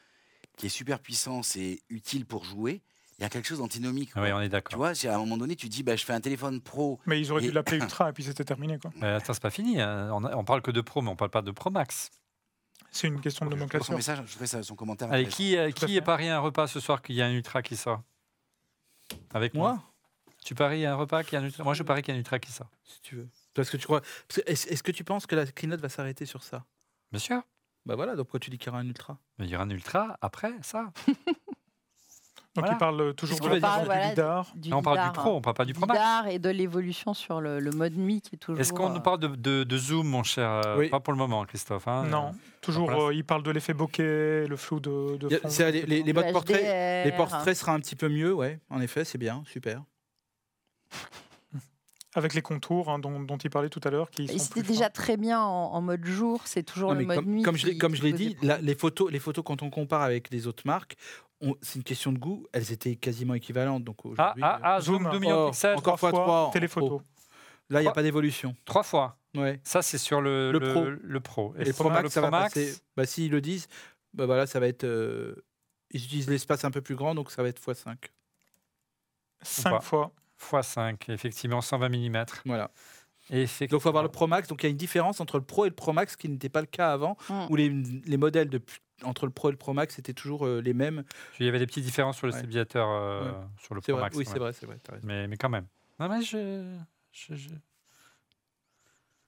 qui est super puissant, c'est utile pour jouer, il y a quelque chose d'antinomique. Oui, on est d'accord. Tu vois, à un moment donné, tu dis, bah, je fais un téléphone pro. Mais ils auraient dû l'appeler Ultra et puis c'était terminé. Quoi. Mais attends, c'est pas fini. Hein. On, on, parle que de Pro, mais on parle pas de Pro Max. C'est une question de nomenclature. Son message, je fais son commentaire. Allez, qui, euh, qui est pari un repas ce soir qu'il y a un Ultra qui sort? Avec moi, Tu paries un repas qui a un Ultra Moi, je parie qu'il y a un Ultra qui sort. Si tu veux. Parce que tu crois. Est-ce que tu penses que la keynote va s'arrêter sur ça? Bien sûr. Bah voilà, donc pourquoi tu dis qu'il y aura un Ultra? Il y aura un Ultra après ça. Donc il parle toujours de la parle, voilà, du lidar. Du, on parle du Pro, on parle pas du Pro Max. lidar et de l'évolution sur le, le, mode nuit qui est toujours. Est-ce qu'on nous parle de, de, de, zoom, mon cher oui. Pas pour le moment, Christophe. Hein, non, toujours. Euh, il parle de l'effet bokeh, le flou de. de fond, a, les, les, les modes portraits, les portraits sera un petit peu mieux, ouais. En effet, c'est bien, super. Avec les contours hein, dont, dont, il parlait tout à l'heure. C'était déjà fins. très bien en, en, mode jour, c'est toujours non, le mode comme, nuit. Comme je, comme je l'ai dit, la, les, photos, les photos, quand on compare avec les autres marques, c'est une question de goût, elles étaient quasiment équivalentes. Donc ah, ah, ah, zoom, 2 millions de pixels, encore fois 3. Téléphoto. Là, il n'y a pas d'évolution. Trois fois. Ouais. Ça, c'est sur le, le, Pro. Le Pro. Et, Pro Max, le Pro Max passer, bah, s'ils le disent, bah, voilà, ça va être. Euh, ils utilisent l'espace un peu plus grand, donc ça va être x5. 5 fois. X5, effectivement, 120 mm. Voilà. Donc, il faut avoir le Pro Max. Donc, il y a une différence entre le Pro et le Pro Max qui n'était pas le cas avant, mm. où les, les modèles de entre le Pro et le Pro Max c'était toujours euh, les mêmes. Il y avait des petites différences sur le ouais. stabilisateur euh, ouais. sur le Pro vrai. Max. Oui, c'est vrai, c'est vrai. Mais, mais, quand même. Non, mais je, je, je...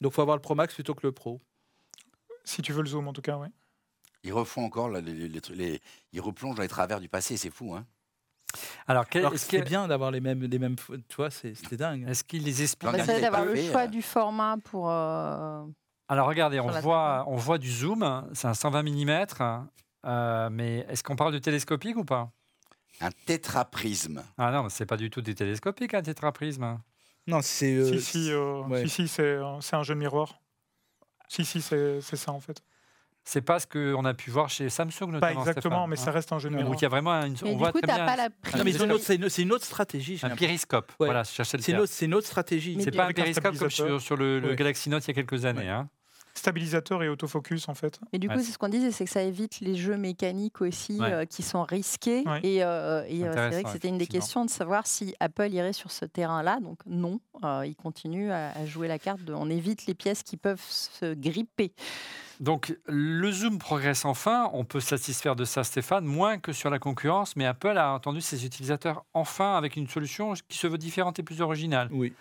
Donc, il faut avoir le Pro Max plutôt que le Pro. Si tu veux le zoom, en tout cas, oui. Ils refont encore, là, les, les, les, ils replongent dans les travers du passé, c'est fou, hein alors, quel, Alors c'est bien d'avoir les mêmes, les mêmes, tu vois, c'était dingue. Est-ce qu'ils les expliquent bah, C'est d'avoir le choix du format pour. Euh... Alors regardez, on voit, on voit du zoom, c'est un 120 mm, euh, mais est-ce qu'on parle de télescopique ou pas? Un tétraprisme. Ah non, c'est pas du tout des télescopiques un tétraprisme. Non, c'est. Euh, si, si, euh, ouais. si, si c'est un jeu de miroir. Si, si, c'est ça en fait. C'est pas ce qu'on a pu voir chez Samsung notamment. Pas exactement, Stéphane, mais ça reste un jeu. Donc il y a vraiment une. Mais on du voit coup, très bien. Pas la non, mais c'est une, une, autre stratégie. Un périscope. Ouais. Voilà, C'est une, autre stratégie. C'est pas un périscope comme sur, sur le. Galaxy Note il y a quelques années. Ouais. Hein. Stabilisateur et autofocus en fait. Et du coup, c'est ce qu'on disait, c'est que ça évite les jeux mécaniques aussi euh, qui sont risqués. Et, euh, et euh, c'est vrai que c'était une des questions de savoir si Apple irait sur ce terrain-là. Donc non, euh, il continue à, à, jouer la carte de on évite les pièces qui peuvent se gripper. Donc le zoom progresse enfin, on peut satisfaire de ça Stéphane, moins que sur la concurrence, mais Apple a entendu ses utilisateurs enfin avec une solution qui se veut différente et plus originale. Oui.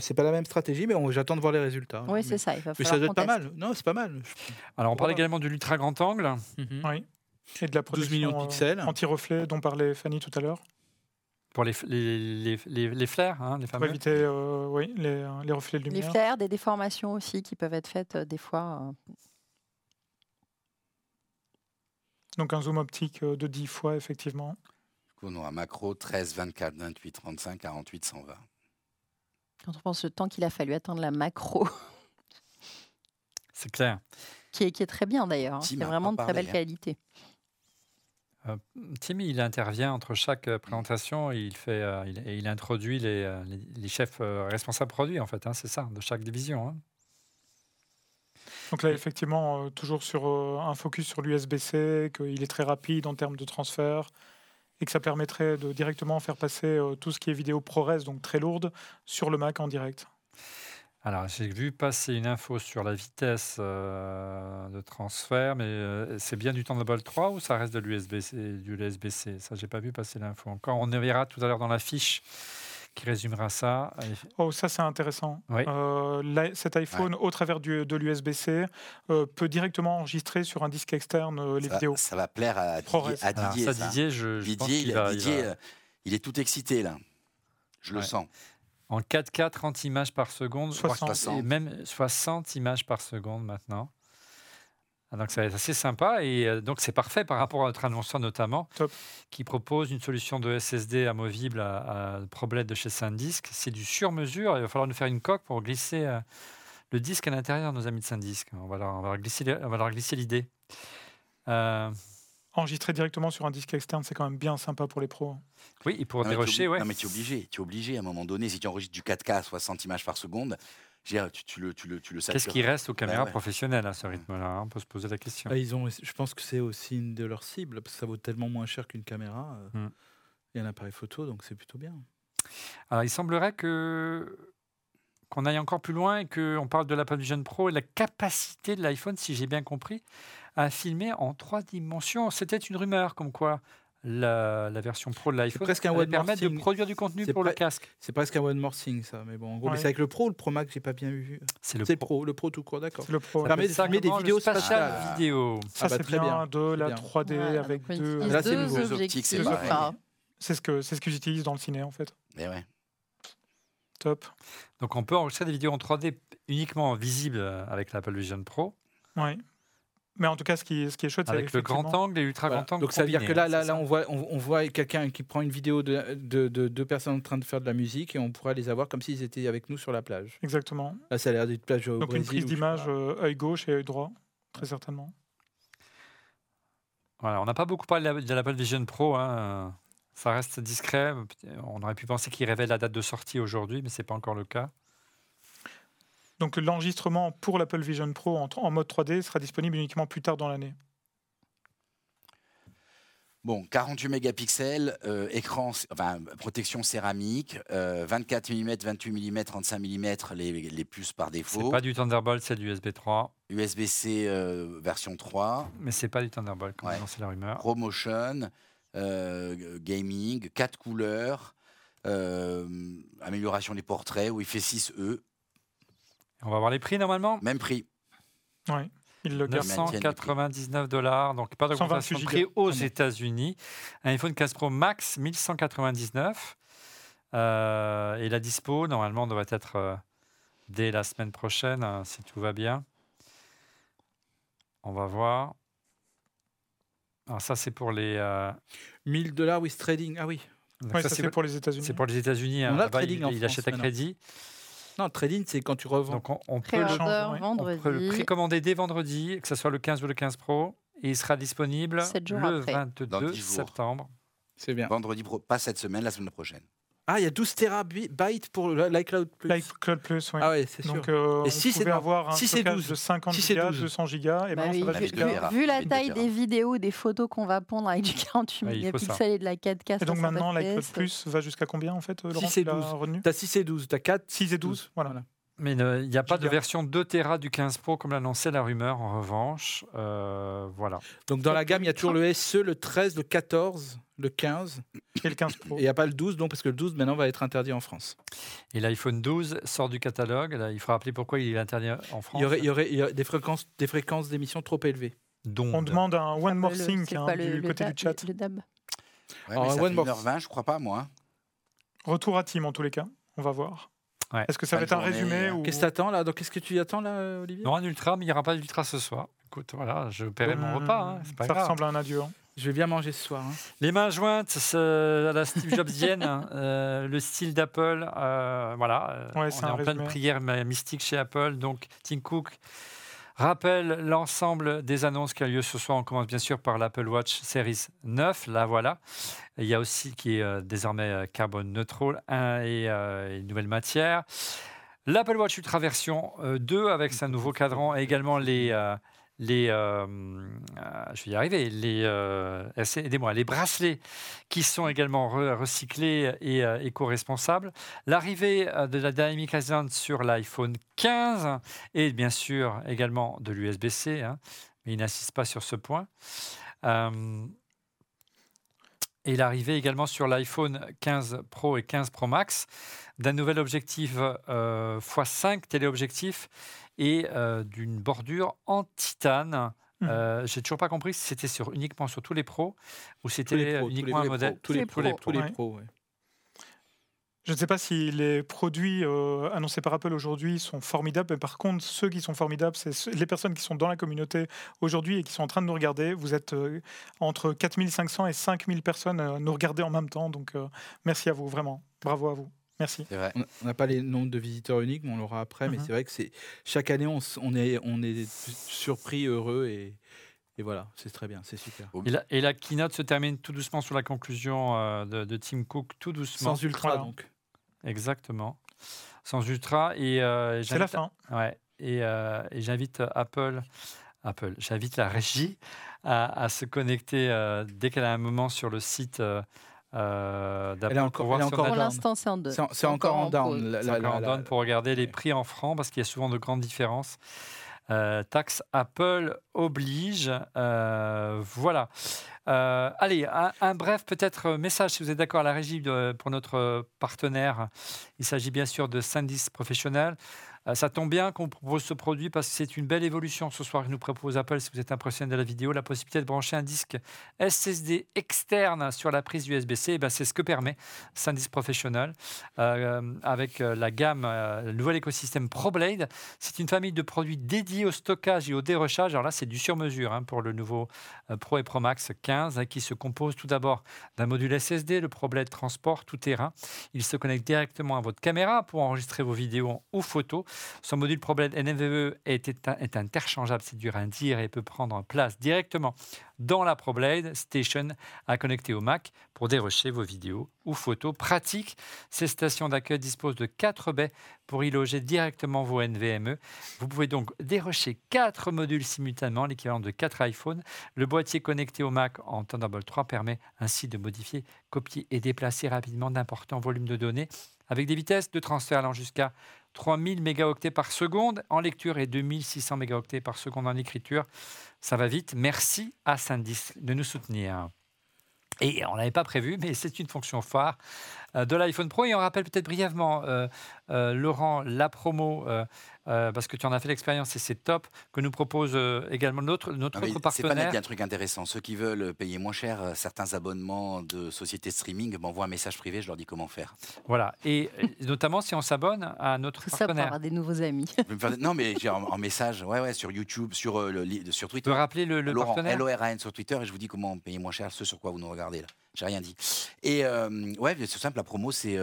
C'est pas la même stratégie, mais j'attends de voir les résultats. Oui, c'est ça. Il va mais ça doit être pas mal. Non, c'est pas mal. Alors, on parle également de l'ultra grand angle. Mm -hmm. Oui. Et de la protection 12 millions de pixels. anti-reflet dont parlait Fanny tout à l'heure. Pour les, les, les, les flares, hein, les fameux. Pour éviter euh, oui, les, les, reflets de lumière. Les flares, des déformations aussi qui peuvent être faites euh, des fois. Euh... Donc un zoom optique de 10 fois, effectivement. Du coup, on aura macro 13, 24, 28, 35, 48, 120. Quand on pense le temps qu'il a fallu attendre la macro. C'est clair. Qui est, qui est, très bien d'ailleurs. Hein. C'est vraiment de très belle hein. qualité. Euh, Timmy, il intervient entre chaque euh, présentation et il, fait, euh, il, il, introduit les, euh, les, les chefs euh, responsables produits, en fait. Hein, c'est ça, de chaque division. Donc là, effectivement, euh, toujours sur un focus sur l'USB-C, qu'il est très rapide en termes de transfert, et que ça permettrait de directement faire passer euh, tout ce qui est vidéo ProRes, donc très lourde, sur le Mac en direct. Alors, j'ai vu passer une info sur la vitesse euh, de transfert, mais euh, c'est bien du Thunderbolt 3 ou ça reste de l'USB-C du USB-C Ça, j'ai pas vu passer l'info encore. On verra tout à l'heure dans la fiche qui résumera ça. Oh, ça c'est intéressant. Euh, cet iPhone, au travers du, de l'USB-C, peut directement enregistrer sur un disque externe les vidéos. Ça va plaire à Didier. ça, Didier, je, Didier, il, est tout excité là. Je le sens en 4K, 30 images par seconde, 60. même 60 images par seconde maintenant. Ah, donc ça va être assez sympa et euh, donc c'est parfait par rapport à notre annonceur notamment qui propose une solution de SSD amovible à, à problème de chez SanDisk. C'est du sur-mesure. Il va falloir nous faire une coque pour glisser euh, le disque à l'intérieur de nos amis de SanDisk. On va leur, on va glisser, on va leur glisser l'idée. Euh, enregistrer directement sur un disque externe, c'est quand même bien sympa pour les pros. Oui, et pour dérocher, ouais. Non, mais tu es obligé. Tu es obligé à un moment donné, si tu enregistres du 4K à 60 images par seconde, tu, tu, le, tu, le, tu le Qu'est-ce qui reste aux caméras professionnelles à ce rythme-là hein, On peut se poser la question. Ah, ils ont, je pense que c'est aussi une de leurs cibles, parce que ça vaut tellement moins cher qu'une caméra euh, hmm. et un appareil photo, donc c'est plutôt bien. Alors, il semblerait que qu'on aille encore plus loin et qu'on parle de l'Apple Vision Pro et la capacité de l'iPhone, si j'ai bien compris, à filmer en trois dimensions. C'était une rumeur comme quoi la, version pro de l'iPhone presque un permet de produire du contenu pour le casque. C'est presque un one more thing ça, mais bon, en gros, c'est avec le Pro ou le Pro Max, j'ai pas bien vu. C'est le, Pro. le Pro tout court, d'accord. Le Pro. Ça permet de filmer des vidéos spatiales. Vidéo. Ça, ah bah, c'est très bien, de la 3D avec deux. Là, c'est nouveau. optiques, c'est C'est ce que c'est ce que j'utilise dans le ciné en fait. Mais ouais. Top. Donc on peut enregistrer des vidéos en 3D uniquement visibles avec l'Apple Vision Pro. Oui. Mais en tout cas, ce qui, ce qui est chouette, c'est avec le grand angle et l'ultra grand angle. Donc ça veut dire que là, là, là, on voit, on, voit quelqu'un qui prend une vidéo de, de, deux personnes en train de faire de la musique et on pourra les avoir comme s'ils étaient avec nous sur la plage. Exactement. Là, ça a l'air d'être plage au Donc une prise d'image euh, œil gauche et œil droit, très certainement. Voilà, on n'a pas beaucoup parlé de l'Apple Vision Pro. Hein. Ça reste discret. On aurait pu penser qu'il révèle la date de sortie aujourd'hui, mais ce n'est pas encore le cas. Donc l'enregistrement pour l'Apple Vision Pro en, mode 3D sera disponible uniquement plus tard dans l'année. Bon, 48 mégapixels, euh, écran, enfin, protection céramique, 24 mm, 28 mm, 35 mm, les, les puces par défaut. C'est pas du Thunderbolt, c'est du USB 3. USB-C euh, version 3. Mais c'est pas du Thunderbolt, comme ouais. la rumeur. ProMotion, euh, gaming, 4 couleurs, amélioration des portraits, où il fait 6E, on va voir les prix normalement Même prix. Oui. Il le 999 dollars, donc pas d'augmentation de prix aux États-Unis. Un iPhone 15 Pro Max 1199. Euh, et la dispo, normalement, devrait être euh, dès la semaine prochaine, hein, si tout va bien. On va voir. Alors, ça, c'est pour les. 1000 dollars with trading. Ah oui. ça, c'est pour les États-Unis. C'est pour les États-Unis. Hein. il, il achète à crédit. Non, trading, c'est quand tu revends. Donc on, peut, le, vendredi. le précommander dès vendredi, que ce soit le 15 ou le 15 Pro. Et il sera disponible le 22 septembre. C'est bien. Vendredi, pas cette semaine, la semaine prochaine. Ah, il y a 12 terabytes pour l'iCloud Plus. L'iCloud Plus, oui. Ah ouais, c'est sûr. Donc, euh, et si c'est avoir un si stockage de 50 si gigas, 200 gigas, et ben, bah ça va vu, vu, la taille des vidéos, des photos qu'on va pondre avec du 48 ah, mégapixels et de la 4K. Et donc maintenant, l'iCloud Plus va jusqu'à combien en fait, Laurent 6 et 12. Tu as 6 et 12, tu as 4. 6 et 12, voilà. Mais il n'y a pas de version 2 Tera du 15 Pro comme l'annonçait la rumeur, en revanche. Euh, voilà. Donc dans la gamme, il y a toujours le SE, le 13, le 14, le 15. Et le 15 Pro. Et il n'y a pas le 12, donc, parce que le 12 maintenant va être interdit en France. Et l'iPhone 12 sort du catalogue. Là, il faut rappeler pourquoi il est interdit en France. Il y aurait, il y aurait, des fréquences des fréquences d'émission trop élevées. On demande un One More Thing hein, du côté du chat. Le, DAB. Ouais, mais ça 1h20, je crois pas, moi. Retour à team en tous les cas. On va voir. Est-ce que ça va être un résumé hein. ou... Qu'est-ce que tu attends là Qu'est-ce que tu attends là, Olivier? Non, un ultra, mais il n'y aura pas d'ultra ce soir. Écoute, voilà, je paierai mon repas. Hein, ça ressemble à un adieu. Hein. Je vais bien manger ce soir. Les mains jointes à la Steve Jobsienne, euh, le style d'Apple. Euh, voilà, euh, on est, en pleine prière mystique chez Apple. Donc, Tim Cook rappelle l'ensemble des annonces qui a lieu ce soir. On commence bien sûr par l'Apple Watch Series 9. Là, voilà. Il y a aussi qui est euh, désormais carbone neutral et euh, une nouvelle matière. L'Apple Watch Ultra version 2 avec sa nouveau cadran et également les, les, je vais y arriver, les, aidez-moi, les bracelets qui sont également recyclés et éco-responsables. L'arrivée de la Dynamic Island sur l'iPhone 15 et bien sûr également de l'USB-C, hein, mais il n'insiste pas sur ce point. Et l'arrivée également sur l'iPhone 15 Pro et 15 Pro Max d'un nouvel objectif x5 téléobjectif et d'une bordure en titane. Mmh. Euh, J'ai toujours pas compris si c'était sur, uniquement sur tous les pros ou c'était uniquement un modèle. Tous les pros. Tous les pros, Je ne sais pas si les produits annoncés par Apple aujourd'hui sont formidables, mais par contre, ceux qui sont formidables, c'est les personnes qui sont dans la communauté aujourd'hui et qui sont en train de nous regarder. Vous êtes entre 4500 et 5000 personnes à nous regarder en même temps, donc merci à vous, vraiment. Bravo à vous. Merci. On n'a pas les nombres de visiteurs uniques, mais on l'aura après. Mais mhm. c'est vrai que c'est chaque année, on, est, on est surpris, heureux et, et voilà, c'est très bien, c'est super. Et la, et la, keynote se termine tout doucement sur la conclusion euh, de, Tim Cook, tout doucement. Sans ultra donc. Exactement. Sans ultra et euh, c'est la fin. Ouais. Et, euh, et j'invite Apple, Apple, j'invite la régie à, à se connecter dès qu'elle a un moment sur le site euh, elle est encore, elle est encore pour l'instant, c'est en down. C'est encore en down. en down pour regarder les prix en francs parce qu'il y a souvent de grandes différences. Euh, taxe Apple oblige. Euh, voilà. Euh, allez, un, bref peut-être message, si vous êtes d'accord, à la régie pour notre partenaire. Il s'agit bien sûr de Sandis Professionnel. Euh, ça tombe bien qu'on propose ce produit parce que c'est une belle évolution ce soir que nous propose Apple. Si vous êtes impressionné de la vidéo, la possibilité de brancher un disque SSD externe sur la prise USB-C, eh ben, c'est ce que permet SanDisk Professional euh, avec euh, la gamme, le nouvel écosystème ProBlade. C'est une famille de produits dédiés au stockage et au dérochage. Alors là, c'est du sur-mesure hein, pour le nouveau Pro et Pro Max 15 hein, qui se compose tout d'abord d'un module SSD, le ProBlade Transport tout terrain. Il se connecte directement à votre caméra pour enregistrer vos vidéos ou photos. Son module problème NVMe est, est interchangeable, c'est dur à dire, et peut prendre place directement dans la ProBlade Station à connecter au Mac pour dérocher vos vidéos ou photos pratiques. Ces stations d'accueil disposent de 4 baies pour y loger directement vos NVMe. Vous pouvez donc dérocher 4 modules simultanément, l'équivalent de 4 iPhones. Le boîtier connecté au Mac en Thunderbolt 3 permet ainsi de modifier, copier et déplacer rapidement d'importants volumes de données avec des vitesses de transfert allant jusqu'à 3000 mégaoctets par seconde en lecture et 2600 mégaoctets par seconde en écriture. Ça va vite. Merci à Sandis de nous soutenir. Et on n'avait pas prévu, mais c'est une fonction phare de l'iPhone Pro. Et on rappelle peut-être brièvement, euh, euh, Laurent, la promo, parce que tu en as fait l'expérience et c'est top, que nous propose également notre, notre autre partenaire. C'est pas un truc intéressant. Ceux qui veulent payer moins cher certains abonnements de sociétés streaming m'envoient un message privé, je leur dis comment faire. Voilà. Et notamment si on s'abonne à notre Tout partenaire. Ça pour avoir des nouveaux amis. non, mais j'ai en, message, ouais, ouais, sur YouTube, sur, le, sur Twitter. Tu peux rappeler le, le Laurent, partenaire L-O-R-A-N sur Twitter et je vous dis comment payer moins cher, ce sur quoi vous nous regardez là. J'ai rien dit. Et ouais, c'est simple, la promo, c'est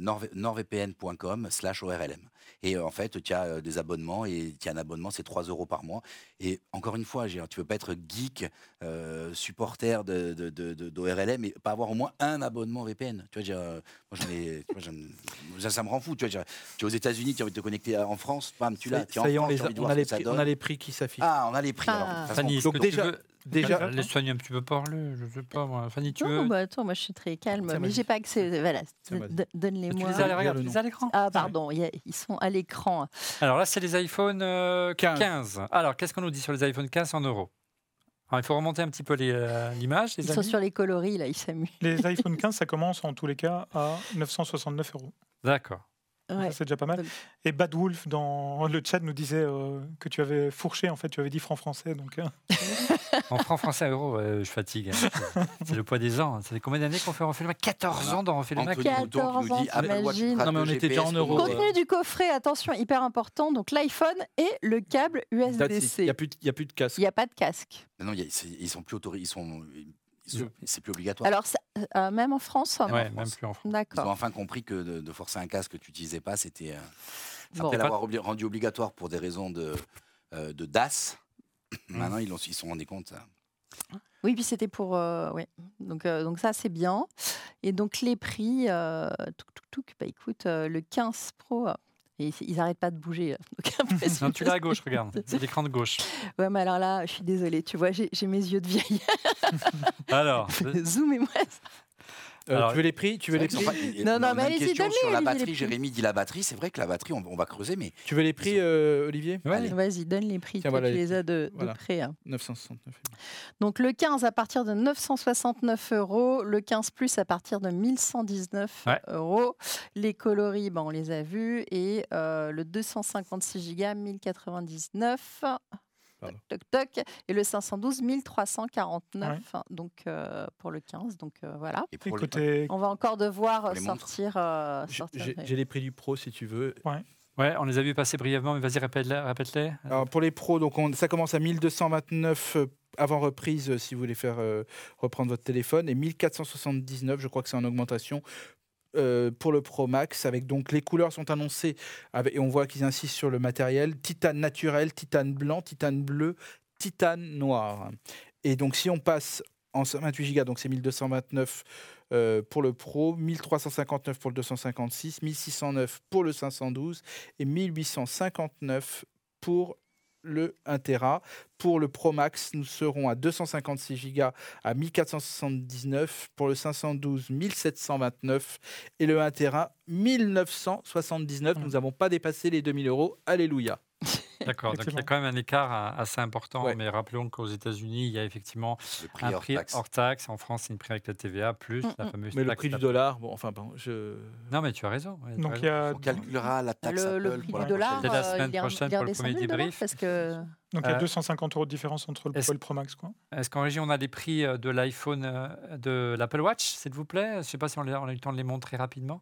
nordvpn.com slash ORLM. Et en fait, tu as des abonnements et tu as un abonnement, c'est 3 euros par mois. Et encore une fois, tu ne veux pas être geek, supporter d'ORLM de, de, et pas avoir au moins un abonnement VPN. Tu vois, moi, ai, ça, ça, me rend fou. Tu, vois, tu es aux États-Unis, tu as envie de te connecter en France, bam, tu l'as. Ça y est, on, a les prix, on a les prix qui s'affichent. Ah, on a les prix. Ah. donc, déjà, Déjà, laisse Fanny un petit peu parler, je sais pas moi. Fanny, tu non, veux bah attends, moi je suis très calme, mais j'ai pas accès. Voilà, donne-les-moi. Tu les as à l'écran Ah pardon, ils sont à l'écran. Alors là, c'est les iPhone 15. Euh, Alors, qu'est-ce qu'on nous dit sur les iPhone 15 en euros? Il faut remonter un petit peu euh, l'image. Ils sont sur les coloris, là, ils s'amusent. Les iPhone 15, ça commence en tous les cas à 969 euros. D'accord. C'est déjà pas mal. Et Bad Wolf dans le chat nous disait euh, que tu avais fourché, en fait, tu avais dit franc français. Donc, euh. en franc français euros, je fatigue. Hein. C'est le poids des ans. Ça fait combien d'années qu'on fait refait le Mac 14 ans d'en refait le Mac 14 ans, t'imagines Non, mais on était déjà en euros. Contenu du coffret, attention, hyper important. Donc l'iPhone et le câble USB-C. Il n'y a, plus de casque. Il n'y a pas de casque. Non, ils sont plus autorisés. Ils sont c'est plus obligatoire. Alors, euh, même en France Oui, même plus en France. Ils ont enfin compris que de, forcer un casque que tu n'utilisais pas, c'était. Euh, après l'avoir rendu obligatoire pour des raisons de, euh, de DAS. maintenant ils, ils se sont rendus compte. Oui, puis c'était pour. oui. Donc, donc ça, c'est bien. Et donc, les prix, tout, tout, tout, bah, écoute, le 15 Pro Et ils n'arrêtent pas de bouger. non, tu l'as à gauche, regarde. C'est l'écran de gauche. Ouais, mais alors là, je suis désolée. Tu vois, j'ai mes yeux de vieille. alors. Zoomez-moi euh, tu veux les prix Tu veux les prix Non, non, mais allez-y, Sur la batterie, Jérémy dit la batterie. C'est vrai que la batterie, on, va creuser, mais. Tu veux les prix, euh, Olivier Vas-y, donne les prix. tu les as de, près. 969. Hein. Donc le 15 à partir de 969 euros, le 15 plus à partir de 1119 euros. Les coloris, ben, on les a vus. Et euh, le 256 Go, 1099. Toc, toc, Et le 512, 1349. Donc euh, pour le 15. Donc euh, voilà. On va encore devoir sortir. Euh, j'ai les prix du pro si tu veux. Ouais. Ouais, on les a vus passer brièvement, mais vas-y, répète-les. Répète Alors pour les pros, donc ça commence à 1229 avant reprise si vous voulez faire reprendre votre téléphone et 1479, je crois que c'est en augmentation euh, pour le Pro Max. Avec donc les couleurs sont annoncées et on voit qu'ils insistent sur le matériel titane naturel, titane blanc, titane bleu, titane noir. Et donc si on passe en 28 Go, donc c'est 1229 euh, pour le Pro, 1359 pour le 256, 1609 pour le 512 et 1859 pour le 1 Tera. Pour le Pro Max, nous serons à 256 Go à 1479. Pour le 512, 1729. Et le 1 Tera, 1979. Nous n'avons pas dépassé les 2000 euros. Alléluia. D'accord, donc il y a quand même un écart hein, assez important, mais rappelons qu'aux États-Unis, il y a effectivement un prix hors taxe. En France, c'est une prix avec la TVA, plus mm, la mm. fameuse Mais le prix du dollar, bon, enfin, bon, je. Non, mais tu as raison. donc Il y a... On calculera la taxe le, le prix du dollar, la semaine prochaine pour le premier débrief. Parce que... Donc il y a 250 euh, euros de différence entre le Pro et le Pro Max. Est-ce qu'en régie, on a des prix euh, de l'iPhone, euh, de l'Apple Watch, s'il vous plaît? Je ne sais pas si on a eu le temps de les montrer rapidement.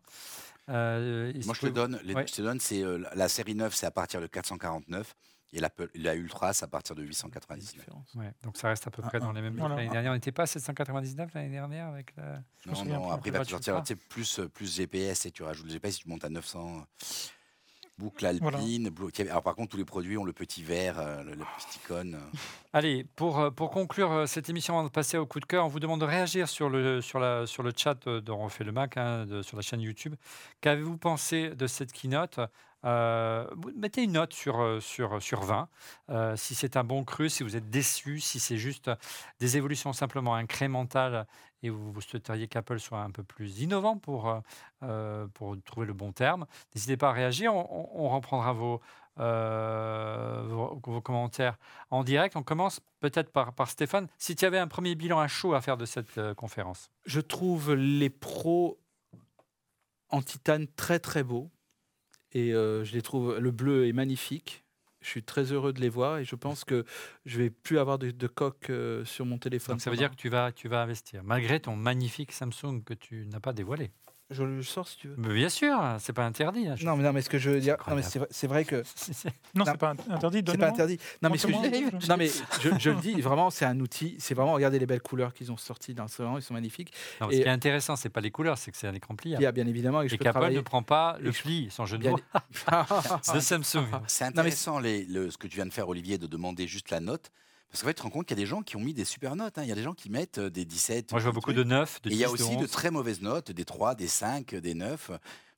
Euh, Moi, je te donne, les, je te donne c'est la série 9, c'est à partir de 449. Et la, la Ultra, c'est à partir de 899. Ouais, donc ça reste à peu près dans les mêmes. L'année dernière, on n'était pas à 799 l'année dernière avec la. Non, non, après, il va te sortir plus, plus GPS et tu rajoutes le GPS, tu montes à 900. Boucle alpine. Alors, par contre, tous les produits ont le petit verre, euh, le, petit icône. Allez, pour, euh, pour conclure euh, cette émission, avant de passer au coup de cœur, on vous demande de réagir sur le, sur la, sur le chat dont on fait le Mac, hein, sur la chaîne YouTube. Qu'avez-vous pensé de cette keynote? Euh, mettez une note sur, sur, sur 20. Euh, si c'est un bon cru, si vous êtes déçu, si c'est juste des évolutions simplement incrémentales et vous, vous souhaiteriez qu'Apple soit un peu plus innovant pour, pour trouver le bon terme, n'hésitez pas à réagir. On, reprendra vos, vos, commentaires en direct. On commence peut-être par, Stéphane. Si tu avais un premier bilan à chaud à faire de cette conférence. Je trouve les pros en titane très très beaux. Et euh, je les trouve, le bleu est magnifique. Je suis très heureux de les voir et je pense que je vais plus avoir de, de coque euh, sur mon téléphone. Donc ça veut dire que tu vas, tu vas investir, malgré ton magnifique Samsung que tu n'as pas dévoilé. Je le sors si tu veux. Mais bien sûr, c'est pas interdit. Hein, non, mais non, mais ce que je veux dire, c'est vrai, que non, c'est pas interdit. C'est pas interdit. Non, mais, je, non, mais je, le dis vraiment, c'est un outil. C'est vraiment regardez les belles couleurs qu'ils ont sorties dans ce moment, ils sont magnifiques. Non, ce qui est intéressant, c'est pas les couleurs, c'est que c'est un écran pliable. Bien, bien évidemment, et, et qu'Apple ne prend pas le pli, sans jeu de mots, de Samsung. C'est intéressant les, le, ce que tu viens de faire, Olivier, de demander juste la note. Parce qu'en fait, tu te rends compte qu'il y a des gens qui ont mis des super notes. Hein. Il y a des gens qui mettent euh, des 17. Moi, je vois beaucoup de 9, de 10, Et il y a aussi de, très mauvaises notes, des 3, des 5, des 9.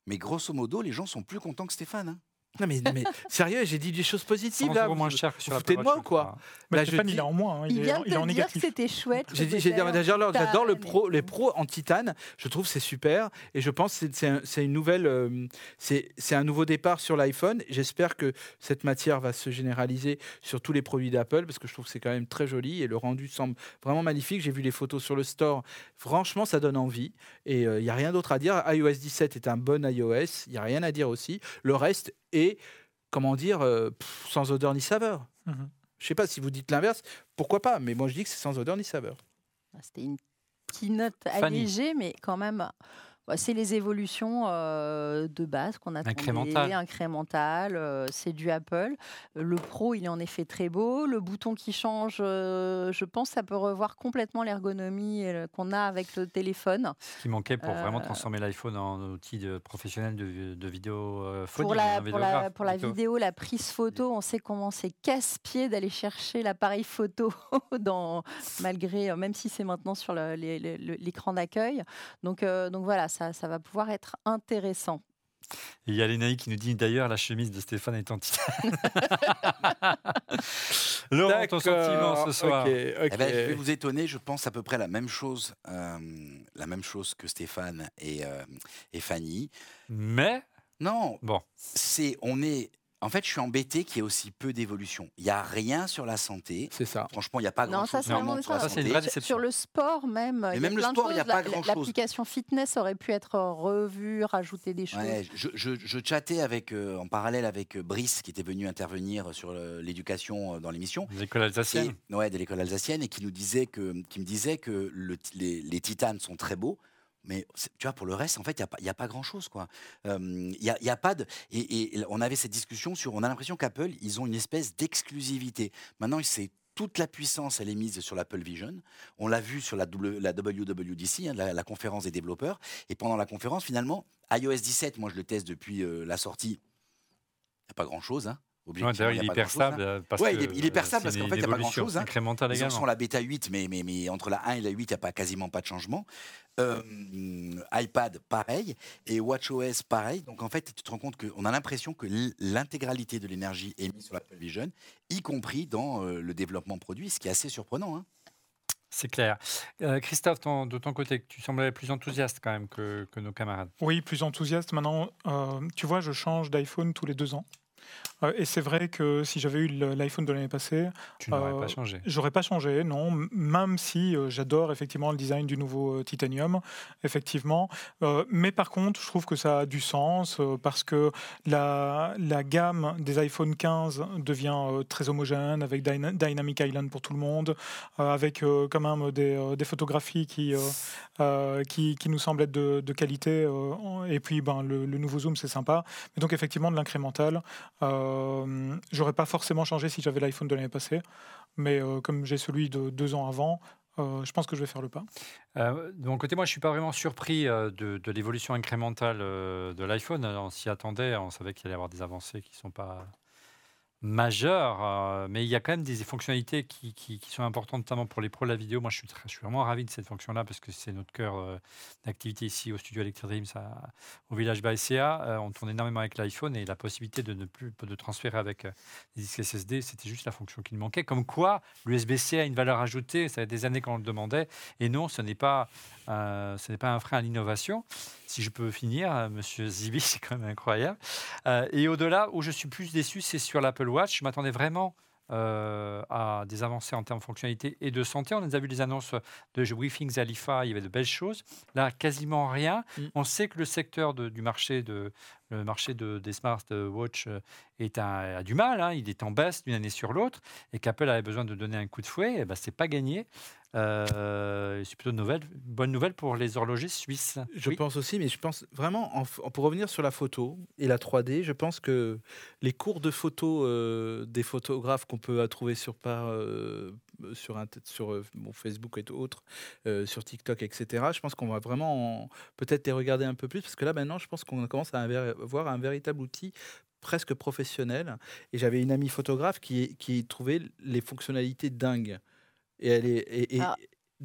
Mais grosso modo, les gens sont plus contents que Stéphane. Hein. Non mais, mais sérieux, j'ai dit des choses positives là. moins cher que sur vous de moi ou quoi là, je il est en moins. Hein, il, il, vient est, en négatif. c'était chouette. J'ai dit, j'adore le pro, les pros en titane. Je trouve c'est super et je pense que c'est une nouvelle, euh, c'est un nouveau départ sur l'iPhone. J'espère que cette matière va se généraliser sur tous les produits d'Apple parce que je trouve que c'est quand même très joli et le rendu semble vraiment magnifique. J'ai vu les photos sur le store. Franchement, ça donne envie et euh, il n'y a rien d'autre à dire. iOS 17 est un bon iOS. Il n'y a rien à dire aussi. Le reste et, comment dire, euh, sans odeur ni saveur. Mhm. Je ne sais pas si vous dites l'inverse, pourquoi pas, mais moi je dis que c'est sans odeur ni saveur. Ah, c'était une keynote allégée, mais quand même c'est les évolutions euh, de base qu'on a incrémentales. incrémentales euh, c'est du Apple. Le Pro, il est en effet très beau. Le bouton qui change, euh, je pense, ça peut revoir complètement l'ergonomie qu'on a avec le téléphone. Ce qui manquait pour vraiment transformer l'iPhone en outil de, professionnel de, de vidéo Pour la, pour la, pour la vidéo, la prise photo, on sait comment c'est casse-pied d'aller chercher l'appareil photo dans, malgré, même si c'est maintenant sur l'écran d'accueil. Donc, donc voilà, ça ça, va pouvoir être intéressant. il y a Lénaï qui nous dit d'ailleurs la chemise de Stéphane est en titane. Laurent, ton sentiment ce soir eh ben, Je vais vous étonner, je pense à peu près la même chose, euh, la même chose que Stéphane et, euh, et Fanny. Mais non, bon. c'est on est en fait, je suis embêté qu'il y ait aussi peu d'évolution. Il n'y a rien sur la santé. C'est ça. Franchement, il n'y a pas grand-chose sur la santé. Sur le sport même. Mais même le sport, il n'y a pas grand-chose. L'application fitness aurait pu être revue, rajouter des choses. je, je, chattais avec, euh, en parallèle avec euh, Brice, qui était venu intervenir sur l'éducation euh, dans l'émission. De l'école alsacienne. ouais, de l'école alsacienne, et qui, nous disait que, qui me disait que le, les, les titanes sont très beaux, mais tu vois, pour le reste, en fait, il n'y a, pas grand-chose. Il n'y a, pas de. Et, on avait cette discussion sur. On a l'impression qu'Apple, ils ont une espèce d'exclusivité. Maintenant, c'est toute la puissance, elle est mise sur l'Apple Vision. On l'a vu sur la, la WWDC, hein, la, conférence des développeurs. Et pendant la conférence, finalement, iOS 17, moi je le teste depuis la sortie. Il n'y a pas grand-chose. Hein. Ouais, il, est perçable. Hein. Parce ouais, il, est, il est perçable parce qu'en fait, il n'y a pas grand-chose. Hein. Ils sont la bêta 8, mais, mais, mais, entre la 1 et la 8, il n'y a pas, quasiment pas de changement. Euh, iPad, pareil. Et WatchOS, pareil. Donc en fait, tu te rends compte qu'on a l'impression que l'intégralité de l'énergie est mise sur l'Apple Vision, y compris dans euh, le développement produit, ce qui est assez surprenant. Hein. C'est clair. Euh, Christophe, de ton côté, tu semblais plus enthousiaste quand même que, que nos camarades. Oui, plus enthousiaste. Maintenant, tu vois, je change d'iPhone tous les deux ans. Euh, et c'est vrai que si j'avais eu l'iPhone de l'année passée, tu n'aurais pas euh, changé. J'aurais pas changé, non. Même si euh, j'adore effectivement le design du nouveau Titanium, effectivement. mais par contre, je trouve que ça a du sens parce que la, la gamme des iPhone 15 devient très homogène avec Dynamic Island pour tout le monde, avec quand même des, des photographies qui, qui, qui, nous semblent être de, de qualité. et puis ben, le, le nouveau zoom, c'est sympa. Mais donc effectivement de l'incrémental. Euh, j'aurais pas forcément changé si j'avais l'iPhone de l'année passée, mais euh, comme j'ai celui de deux ans avant, euh, je pense que je vais faire le pas. de mon côté, moi, je suis pas vraiment surpris de, de l'évolution incrémentale de l'iPhone. On s'y attendait, on savait qu'il allait y avoir des avancées qui sont pas majeur, euh, mais il y a quand même des fonctionnalités qui, sont importantes, notamment pour les pros de la vidéo. Moi, je suis, vraiment ravi de cette fonction-là parce que c'est notre cœur euh, d'activité ici au studio Electric Dreams au village BACA. Euh, on tourne énormément avec l'iPhone et la possibilité de ne plus de transférer avec des disques SSD, c'était juste la fonction qui nous manquait. Comme quoi, l'USB-C a une valeur ajoutée. Ça fait des années qu'on le demandait. Et non, ce n'est pas, pas un frein à l'innovation. Si je peux finir, Monsieur Zibi, c'est quand même incroyable. et au-delà, où je suis plus déçu, c'est sur l'Apple Watch. Je m'attendais vraiment euh, à des avancées en termes de fonctionnalité et de santé. On a vu les annonces de Briefing Zalifa, il y avait de belles choses. Là, quasiment rien. Mm. On sait que le secteur du marché, de, le marché de, des smartwatches euh, a du mal. Hein. il est en baisse d'une année sur l'autre et qu'Apple avait besoin de donner un coup de fouet. Et eh ben, c'est pas gagné. Euh, c'est plutôt une nouvelle, bonne nouvelle pour les horlogers suisses. Je pense aussi, mais je pense vraiment, pour revenir sur la photo et la 3D, je pense que les cours de photo euh, des photographes qu'on peut trouver sur, par, euh, sur, un, sur Facebook et autres, sur TikTok, etc., je pense qu'on va vraiment peut-être les regarder un peu plus, parce que là maintenant, je pense qu'on commence à avoir un véritable outil presque professionnel. Et j'avais une amie photographe qui, qui trouvait les fonctionnalités dingues. Et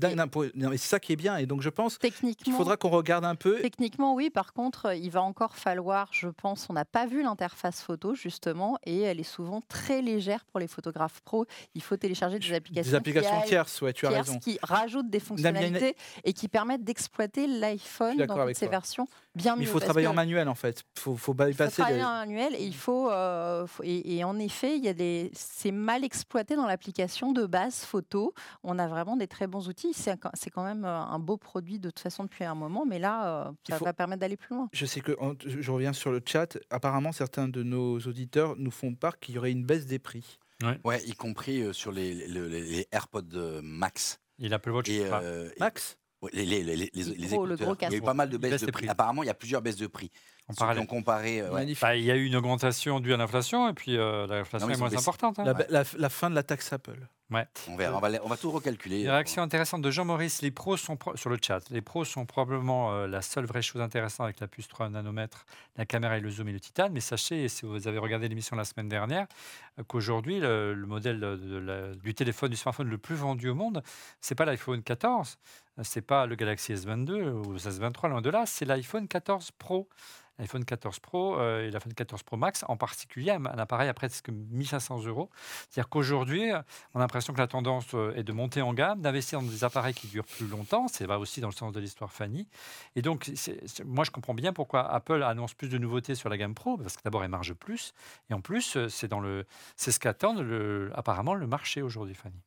c'est ça qui est bien. Et donc, je pense qu'il faudra qu'on regarde un peu. Techniquement, oui. Par contre, il va encore falloir, je pense, on n'a pas vu l'interface photo, justement, et elle est souvent très légère pour les photographes pro. Il faut télécharger des applications. Des applications tierces, ouais, tu as raison. Qui rajoutent des fonctionnalités et qui permettent d'exploiter l'iPhone dans toutes ses versions bien mieux. Il faut travailler en manuel, en fait. Il faut, travailler en manuel et il faut. Euh, et, et, en effet, il y a des. C'est mal exploité dans l'application de base photo. On a vraiment des très bons outils c'est quand même euh, un beau produit de toute façon depuis un moment, mais là, euh, ça va permettre d'aller plus loin. Je sais que, je reviens sur le chat, apparemment certains de nos auditeurs nous font part qu'il y aurait une baisse des prix. Ouais, y compris euh, sur les, les, AirPods Max. Et l'Apple Watch Max les, les, les, les, il y a eu pas mal de baisses de prix. Apparemment, il y a plusieurs baisses de prix. En parallèle. comparé, bah, il y a eu une augmentation due à l'inflation et puis l'inflation est moins importante. Hein. La, la, fin de la taxe Apple. Ouais. On verra, on va, on va tout recalculer. Une réaction intéressante de Jean-Maurice. Les pros sont sur le chat. Les pros sont probablement euh, la seule vraie chose intéressante avec la puce 3 nanomètres, la caméra et le zoom et le titane. Mais sachez, si vous avez regardé l'émission la semaine dernière, euh, qu'aujourd'hui le, modèle du téléphone, du smartphone le plus vendu au monde, c'est pas l'iPhone 14, c'est pas le Galaxy S22 ou le S23, loin de là, c'est l'iPhone 14 Pro l'iPhone 14 Pro et l'iPhone 14 Pro Max, en particulier un, appareil à presque 1500 euros. C'est-à-dire qu'aujourd'hui, on a l'impression que la tendance est de monter en gamme, d'investir dans des appareils qui durent plus longtemps. C'est va aussi dans le sens de l'histoire Fanny. Et donc, moi, je comprends bien pourquoi Apple annonce plus de nouveautés sur la gamme Pro, parce que d'abord, elle marge plus. Et en plus, le, c'est ce qu'attend apparemment le marché aujourd'hui, Fanny.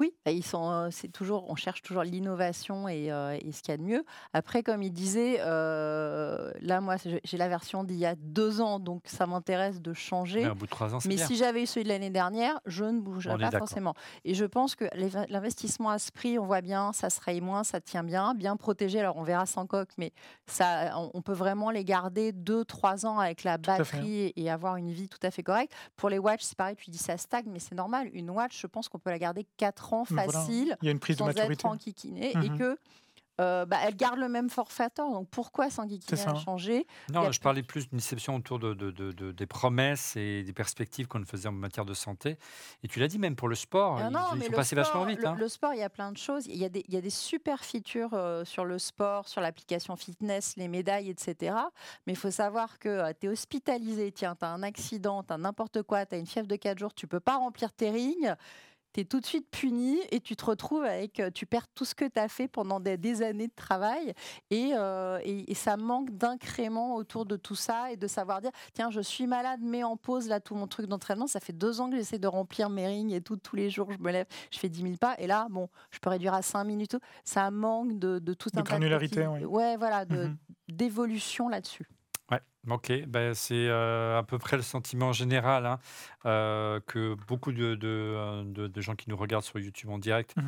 Oui, bah, ils sont, c'est toujours, on cherche toujours l'innovation et, et, ce qu'il y a de mieux. Après, comme il disait, là, moi, j'ai la version d'il y a deux ans, donc ça m'intéresse de changer. Mais, bout de trois ans, Mais si j'avais eu celui de l'année dernière, je ne bougerais pas forcément. Et je pense que l'investissement à ce prix, on voit bien, ça se raye moins, ça tient bien, bien protégé. Alors, on verra sans coque, mais ça, on, peut vraiment les garder deux, trois ans avec la batterie et avoir une vie tout à fait correcte. Pour les watch, c'est pareil, tu dis ça stagne, mais c'est normal. Une watch, je pense qu'on peut la garder quatre facile, Il y a une prise sans de maturité. être enquiquiné, et mhm. que euh, bah, elle garde le même forfateur. Donc pourquoi s'enquiquiner à changer? Non, je parlais plus d'une déception autour de, de, des promesses et des perspectives qu'on faisait en matière de santé. Et tu l'as dit même pour le sport, ah il, faut passer vachement vite. Le, hein. le, sport, il y a plein de choses. Il y a des, il y a des super features euh, sur le sport, sur l'application fitness, les médailles, etc. Mais il faut savoir que euh, tu es hospitalisé, tiens, tu as un accident, tu as n'importe quoi, tu as une fièvre de 4 jours, tu peux pas remplir tes rings tu es tout de suite puni et tu te retrouves avec, euh, tu perds tout ce que tu as fait pendant des, années de travail euh, et, et, ça manque d'incrément autour de tout ça et de savoir dire, tiens, je suis malade, mets en pause là tout mon truc d'entraînement. Ça fait deux ans que j'essaie de remplir mes rings et tout, tous les jours, je me lève, je fais 10 000 pas et là, bon, je peux réduire à 5 minutes. Ça manque de, de tout de un granularité, oui. Ouais, voilà, mmh d'évolution là-dessus. Ouais, ok. Ben, c'est euh, à peu près le sentiment général hein, euh, que beaucoup de, euh, de, de, gens qui nous regardent sur YouTube en direct mmh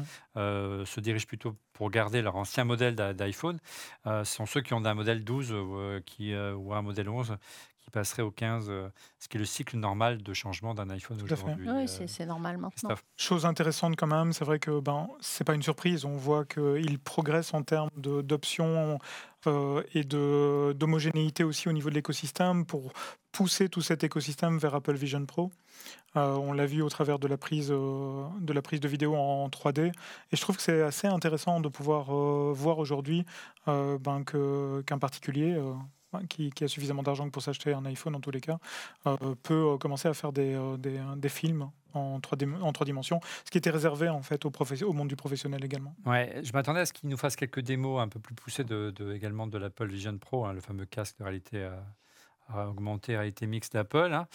se dirigent plutôt pour garder leur ancien modèle d'iPhone. ce sont ceux qui ont un modèle 12 qui, ou un modèle 11 qui passerait au 15, ce qui est le cycle normal de changement d'un iPhone aujourd'hui. Oui, c'est normal maintenant. Chose intéressante quand même, c'est vrai que ben, ce n'est pas une surprise. On voit qu'il progresse en termes d'options euh, et d'homogénéité aussi au niveau de l'écosystème pour pousser tout cet écosystème vers Apple Vision Pro. Euh, on l'a vu au travers de la prise euh, de la prise de vidéo en 3D et je trouve que c'est assez intéressant de pouvoir voir aujourd'hui ben, qu'un particulier qui, a suffisamment d'argent pour s'acheter un iPhone en tous les cas, peut commencer à faire des, des films en trois, en trois dimensions, ce qui était réservé en fait au, au monde du professionnel également. Ouais, je m'attendais à ce qu'il nous fasse quelques démos un peu plus poussées de, également de l'Apple Vision Pro, hein, le fameux casque de réalité euh, augmentée, réalité mixte d'Apple. Hein.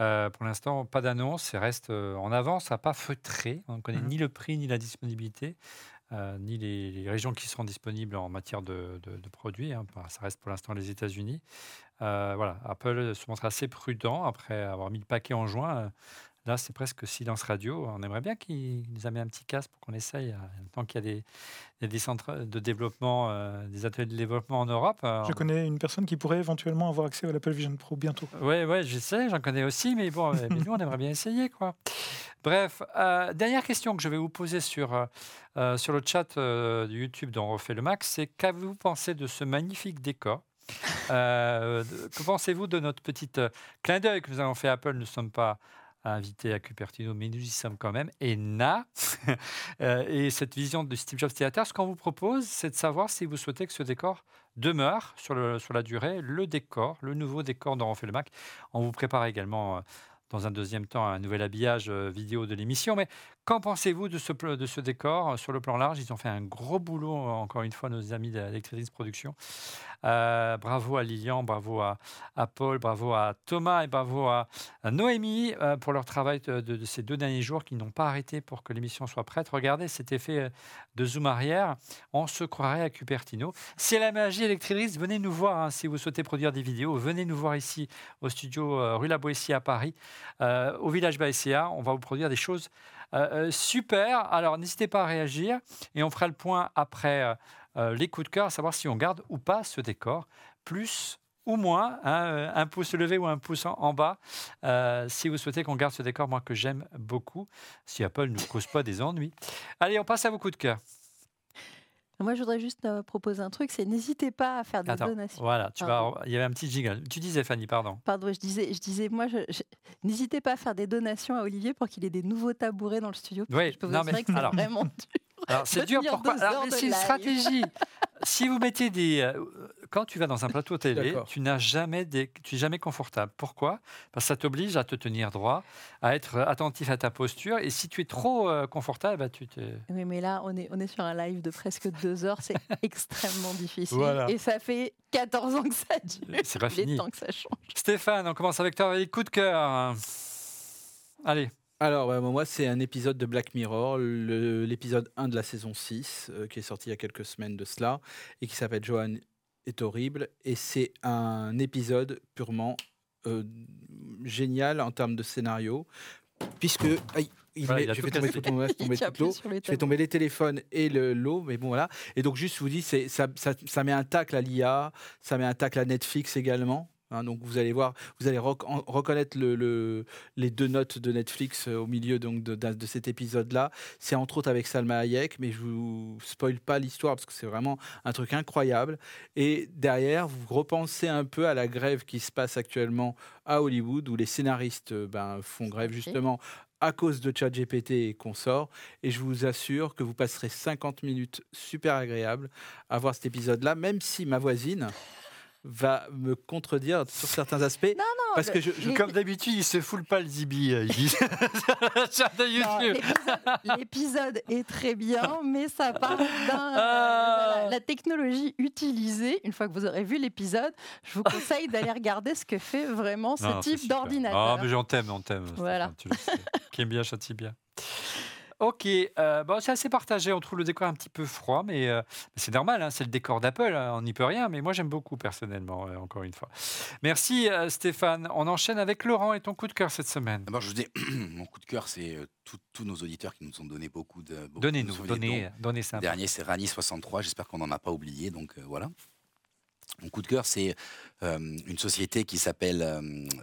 Euh, pour l'instant, pas d'annonce, ça reste euh, en avance, ça n'a pas feutré, on ne connaît mmh ni le prix ni la disponibilité. Ni les, régions qui seront disponibles en matière de, produits. Hein. Ça reste pour l'instant les États-Unis. voilà, Apple se montre assez prudent après avoir mis le paquet en juin. Là, c'est presque silence radio. On aimerait bien qu'ils nous amènent un petit casque pour qu'on essaye, euh, tant qu'il y a des, centres de développement, euh, des ateliers de développement en Europe. Euh, je connais une personne qui pourrait éventuellement avoir accès à l'Apple Vision Pro bientôt. Oui, ouais, je sais, j'en connais aussi, mais bon, nous, on aimerait bien essayer. quoi. Bref, dernière question que je vais vous poser sur, sur le chat de YouTube dont on refait le max, c'est qu'avez-vous pensé de ce magnifique décor? Que pensez-vous de notre petite clin d'œil que nous avons fait Apple? Nous ne sommes pas invité à Cupertino, mais nous y sommes quand même. Et Na, euh, et cette vision de Steve Jobs Theater, ce qu'on vous propose, c'est de savoir si vous souhaitez que ce décor demeure sur, la durée, le décor, le nouveau décor le Mac. On vous prépare également euh, dans un deuxième temps un nouvel habillage euh, vidéo de l'émission. Mais Qu'en pensez-vous de ce, décor sur le plan large? Ils ont fait un gros boulot, encore une fois, nos amis d'Electricis Production. Euh, bravo à Lilian, bravo à, Paul, bravo à Thomas et bravo à, Noémie euh, pour leur travail de, ces deux derniers jours qui n'ont pas arrêté pour que l'émission soit prête. Regardez cet effet euh, de zoom arrière. On se croirait à Cupertino. C'est la magie Electricis. Venez nous voir hein, si vous souhaitez produire des vidéos. Venez nous voir ici au studio rue La Boétie à Paris, au village Baïséa. On va vous produire des choses euh, euh, super. Alors, n'hésitez pas à réagir et on fera le point après euh, les coups de cœur, à savoir si on garde ou pas ce décor. Plus ou moins, hein, un pouce levé ou un pouce en, bas, si vous souhaitez qu'on garde ce décor, moi que j'aime beaucoup, si Apple ne cause pas des ennuis. Allez, on passe à vos coups de cœur. Moi, je voudrais juste euh, proposer un truc, c'est n'hésitez pas à faire des donations. Voilà, tu vas, il y avait un petit jingle. Tu disais, Fanny, pardon. Pardon, je disais, je disais moi, je, n'hésitez pas à faire des donations à Olivier pour qu'il ait des nouveaux tabourets dans le studio. Oui, je peux vous non, mais, que c'est vraiment dur. Alors, c'est dur, pourquoi C'est une stratégie. si vous mettez des. Euh, quand tu vas dans un plateau télé, tu n'as jamais des, tu es jamais confortable. Pourquoi? Parce que ça t'oblige à te tenir droit, à être attentif à ta posture. Et si tu es trop euh, confortable, bah, tu te. Oui, mais là, on est, on est sur un live de presque deux heures. C'est extrêmement difficile. Et ça fait 14 ans que ça dure. C'est pas fini. Temps que ça change. Stéphane, on commence avec toi. Les coups de cœur. Allez. Alors, moi, c'est un épisode de Black Mirror, l'épisode 1 de la saison 6, euh, qui est sorti il y a quelques semaines de cela, et qui s'appelle Johan est horrible. Et c'est un épisode purement euh, génial en termes de scénario, puisque. il je fais tomber, tomber les téléphones et le lot, mais bon voilà. Et donc juste, je vous dis, ça, ça, ça met un tacle à l'IA, ça met un tacle à Netflix également. Hein, donc vous allez voir, vous allez reconnaître le, les deux notes de Netflix euh, au milieu donc de, de, cet épisode-là. C'est entre autres avec Salma Hayek, mais je vous spoil pas l'histoire parce que c'est vraiment un truc incroyable. Et derrière, vous repensez un peu à la grève qui se passe actuellement à Hollywood, où les scénaristes euh, ben, font grève justement à cause de ChatGPT et consorts. Et je vous assure que vous passerez 50 minutes super agréables à voir cet épisode-là, même si ma voisine va me contredire sur certains aspects. Non, non, parce que je, comme d'habitude, il se foule pas le zibi. Euh, l'épisode est très bien, mais ça part d'un. Ah. la technologie utilisée, une fois que vous aurez vu l'épisode, je vous conseille d'aller regarder ce que fait vraiment ce type d'ordinateur. Ah, mais j'en t'aime, on t'aime. Voilà. Qui aime bien, châtie bien. Ok, euh, bon, c'est assez partagé. On trouve le décor un petit peu froid, mais, euh, c'est normal. Hein, c'est le décor d'Apple. Hein, on n'y peut rien. Mais moi, j'aime beaucoup personnellement, euh, encore une fois. Merci Stéphane. On enchaîne avec Laurent et ton coup de cœur cette semaine. je vous dis, mon coup de cœur, c'est tous nos auditeurs qui nous ont donné beaucoup de. Donnez-nous, donnez, donnez ça. Le dernier, c'est Rani63. J'espère qu'on n'en a pas oublié. Donc voilà. Mon coup de cœur, c'est une société qui s'appelle euh,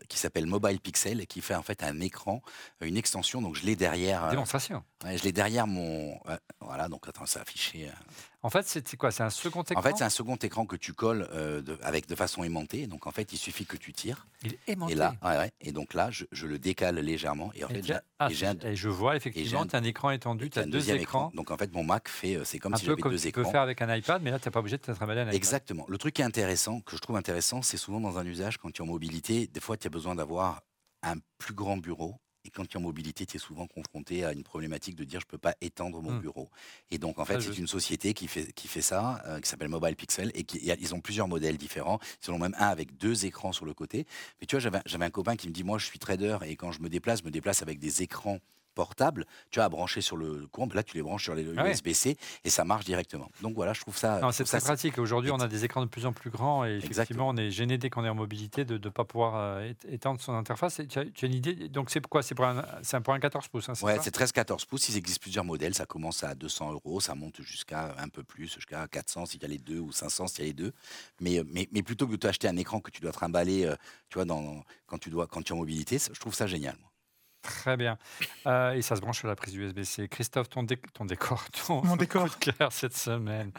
qui s'appelle Mobile Pixel et qui fait en fait un écran, une extension. Donc je l'ai derrière. Démonstration. je l'ai derrière mon. voilà, donc attends, ça affiché. En fait, c'est quoi? C'est un second écran En fait, c'est un second écran que tu colles euh, de, avec de façon aimantée. Donc, en fait, il suffit que tu tires. Il est aimanté. Et là, ouais, et donc là, je, je, le décale légèrement. Et en fait, ah, et, je vois effectivement, tu as un écran étendu, tu as deux écrans. Donc, en fait, mon Mac fait, euh, c'est comme un si j'avais deux tu écrans. peux faire avec un iPad, mais là, tu n'as pas obligé de te travailler un iPad. Exactement. Le truc qui est intéressant, que je trouve intéressant, c'est souvent dans un usage, quand tu es en mobilité, des fois, tu as besoin d'avoir un plus grand bureau et quand tu es en mobilité, tu es souvent confronté à une problématique de dire je ne peux pas étendre mon mmh. bureau. Et donc, en fait, c'est une société qui fait, qui fait ça, euh, qui s'appelle Mobile Pixel, et qui, ils ont plusieurs modèles différents. Ils en ont même un avec deux écrans sur le côté. Mais tu vois, j'avais un copain qui me dit moi, je suis trader, et quand je me déplace, je me déplace avec des écrans portable, tu as à brancher sur le courant, là tu les branches sur les USB-C et ça marche directement. Donc voilà, je trouve ça. C'est très pratique. Aujourd'hui, on a des écrans de plus en plus grands et effectivement, on est gêné dès qu'on est en mobilité de ne pas pouvoir euh, étendre son interface. Tu as, tu as, une idée Donc c'est quoi? C'est pour, un, pour un 14 pouces hein, Ouais, c'est 13-14 pouces. Il existe plusieurs modèles. Ça commence à 200 euros, ça monte jusqu'à un peu plus, jusqu'à 400 s'il y a les deux ou 500 s'il y a les deux. Mais, mais, mais plutôt que de t'acheter un écran que tu dois trimballer, euh, tu vois, dans, quand, tu dois, quand tu es en mobilité, je trouve ça génial. Très bien. Euh, et ça se branche sur la prise USB-C. Christophe, ton, ton décor, ton mon décor. coup de cœur cette semaine.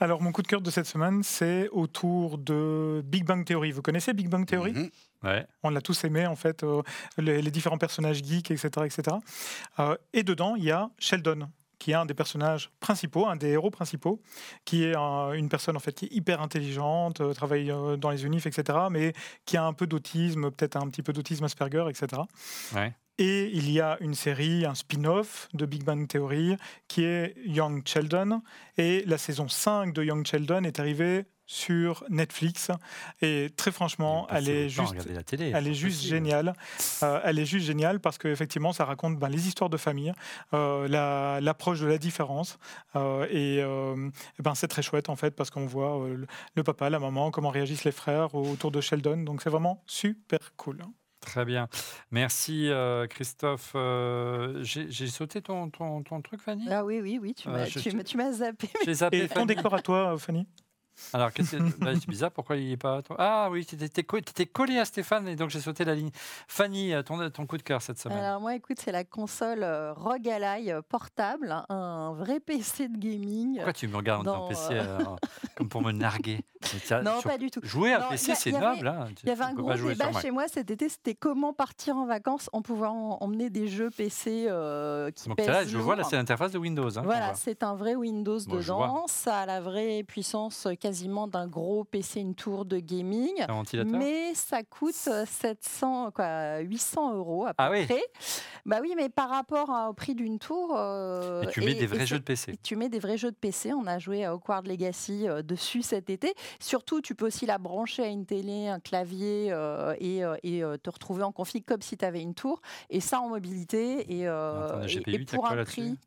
Alors, mon coup de cœur de cette semaine, c'est autour de Big Bang Theory. Vous connaissez Big Bang Theory? Mhm. ouais. On l'a tous aimé, en fait, euh, les, différents personnages geeks, etc. etc. Euh, et dedans, il y a Sheldon qui est un des personnages principaux, un des héros principaux, qui est une personne en fait qui est hyper intelligente, travaille dans les unifs, etc., mais qui a un peu d'autisme, peut-être un petit peu d'autisme Asperger, etc. Ouais. Et il y a une série, un spin-off de Big Bang Theory qui est Young Sheldon. Et la saison 5 de Young Sheldon est arrivée sur Netflix. Et très franchement elle est, juste, elle est juste géniale. Euh, elle est juste géniale parce qu'effectivement ça raconte ben, les histoires de famille euh, l'approche de la différence. Euh, et, ben, c'est très chouette en fait parce qu'on voit le, papa la maman comment réagissent les frères autour de Sheldon. Donc c'est vraiment super cool Très bien. Merci euh, Christophe. Euh, j'ai sauté ton, ton, ton, truc, Fanny? Ah oui, oui, oui, tu euh, m'as zappé. zappé. Et ton décor à toi, Fanny? Alors, bah, c'est bizarre, pourquoi il n'est pas. Ah oui, tu étais, collé à Stéphane et donc j'ai sauté la ligne. Fanny, ton, ton coup de cœur cette semaine Alors, moi, écoute, c'est la console euh, ROG Ally euh, portable, un vrai PC de gaming. Pourquoi tu me regardes dans ton PC comme pour me narguer? non, pas du tout. Jouer à PC, c'est noble. Hein. Il y avait un gros débat chez moi cet été, c'était comment partir en vacances en pouvant emmener des jeux PC euh, qui Donc là, je vois, là, c'est l'interface de Windows. Hein, voilà, c'est un vrai Windows dedans. Ça a la vraie puissance euh, quasiment d'un gros PC, une tour de gaming. Mais ça coûte 700, quoi, 800 euros à peu ah près. Bah oui, mais par rapport au prix d'une tour. Euh, et tu mets des vrais jeux de PC. Tu mets des vrais jeux de PC. On a joué à Hogwarts Legacy dessus cet été. Surtout, tu peux aussi la brancher à une télé, un clavier et, et te retrouver en config comme si tu avais une tour. Et ça en mobilité. Et, et pour un prix.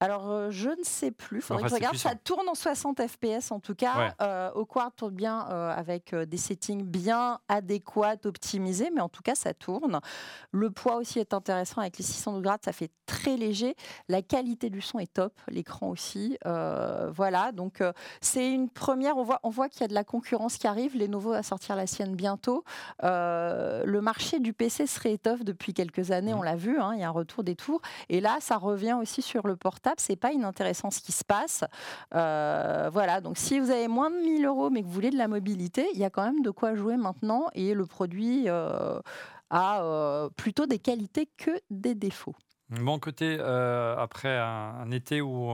Alors, je ne sais plus. Faudrait que je regarde. Ça tourne en 60 FPS en tout cas. Euh, au Quad tourne bien avec des settings bien adéquats, optimisés, mais en tout cas, ça tourne. Le poids aussi est intéressant avec les 600 degrés, ça fait très léger. La qualité du son est top, l'écran aussi. voilà, donc c'est une première. On voit, on voit qu'il y a de la concurrence qui arrive. Lenovo va sortir la sienne bientôt. le marché du PC se réétoffe depuis quelques années, mmh. on l'a vu. Hein, il y a un retour des tours, et là, ça revient aussi sur le portable. C'est pas inintéressant ce qui se passe. voilà, donc si vous avez moins de 1000 euros mais que vous voulez de la mobilité, il y a quand même de quoi jouer maintenant et le produit euh, a euh, plutôt des qualités que des défauts. Bon côté, euh, après un, été où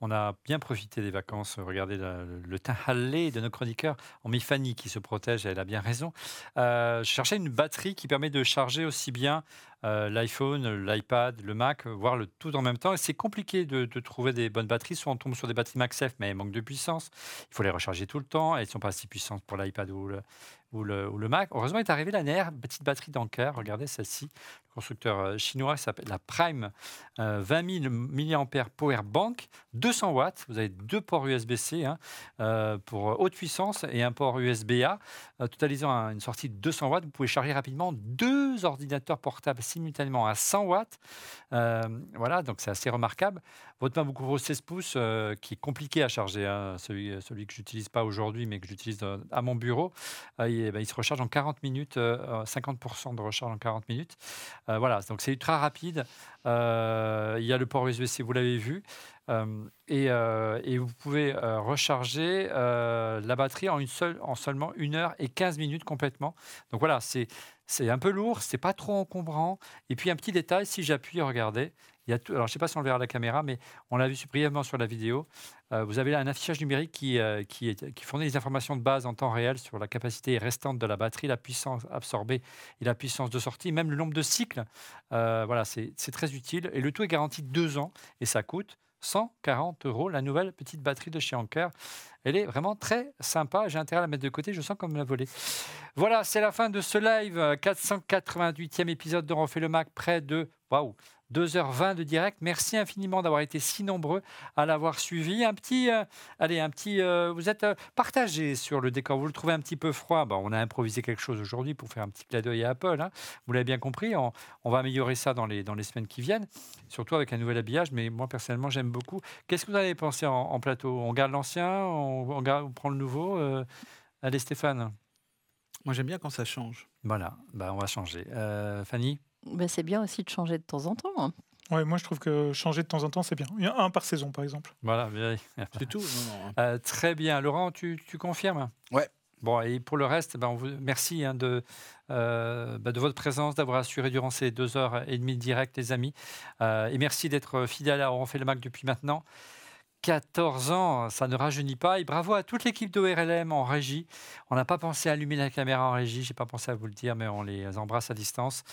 on a bien profité des vacances. Regardez le, teint hallé de nos chroniqueurs. On met Fanny qui se protège, elle a bien raison. je cherchais une batterie qui permet de charger aussi bien euh, l'iPhone, l'iPad, le Mac, voire le tout en même temps. C'est compliqué de, trouver des bonnes batteries. Soit on tombe sur des batteries MagSafe, mais elles manquent de puissance. Il faut les recharger tout le temps. Elles ne sont pas assez puissantes pour l'iPad ou le, Mac. Heureusement, est arrivé la NER, petite batterie d'Anker. Regardez celle-ci. Le constructeur euh, chinois s'appelle la Prime 20 000 mAh Power Bank, 200 watts. Vous avez deux ports USB-C hein, euh, pour haute puissance et un port USB-A, totalisant une sortie de 200 watts. Vous pouvez charger rapidement deux ordinateurs portables simultanément à 100 watts. Euh, voilà, donc c'est assez remarquable. Votre MacBook Pro 16 pouces, euh, qui est compliqué à charger, hein, celui, que j'utilise pas aujourd'hui, mais que j'utilise euh, à mon bureau, il, ben, il, se recharge en 40 minutes, 50% de recharge en 40 minutes. voilà, donc c'est ultra rapide. il y a le port USB-C, vous l'avez vu. Et, vous pouvez recharger la batterie en, une seule, en seulement 1 heure et 15 minutes complètement. Donc voilà, c'est c'est un peu lourd, c'est pas trop encombrant. Et puis un petit détail, si j'appuie, regardez, il y a tout, alors je sais pas si on le verra à la caméra, mais on l'a vu brièvement sur la vidéo. Euh, vous avez là un affichage numérique qui, euh, qui, fournit des informations de base en temps réel sur la capacité restante de la batterie, la puissance absorbée et la puissance de sortie, même le nombre de cycles. Euh, voilà, c'est très utile. Et le tout est garanti deux ans et ça coûte 140 euros la nouvelle petite batterie de chez Anker. Elle est vraiment très sympa. J'ai intérêt à la mettre de côté. Je sens comme la voler. Voilà, c'est la fin de ce live. 488e épisode de Refait le Mac. Près de waouh, 2h20 de direct. Merci infiniment d'avoir été si nombreux à l'avoir suivi. Un petit, euh, allez, un petit, euh, vous êtes euh, partagé sur le décor. Vous le trouvez un petit peu froid. Bon, on a improvisé quelque chose aujourd'hui pour faire un petit clin d'œil à Apple. Hein. Vous l'avez bien compris. On, va améliorer ça dans les, dans les semaines qui viennent, surtout avec un nouvel habillage. Mais moi, personnellement, j'aime beaucoup. Qu'est-ce que vous avez pensé en, plateau? On garde l'ancien? On, on, prend le nouveau Allez, Stéphane. Moi, j'aime bien quand ça change. Voilà, bah, on va changer. Fanny? Bah, c'est bien aussi de changer de temps en temps. Hein. Ouais, moi je trouve que changer de temps en temps, c'est bien. Il y a un par saison, par exemple. Voilà, c'est tout. Euh, très bien. Laurent, tu, tu confirmes? Ouais. Bon, et pour le reste, ben, on vous, merci hein, de, euh, ben, de votre présence, d'avoir assuré durant ces deux heures et demie de direct, les amis. Euh, et merci d'être fidèle à On fait le Mac depuis maintenant. 14 ans, ça ne rajeunit pas. Et bravo à toute l'équipe d'ORLM en régie. On n'a pas pensé à allumer la caméra en régie, j'ai pas pensé à vous le dire, mais on les embrasse à distance.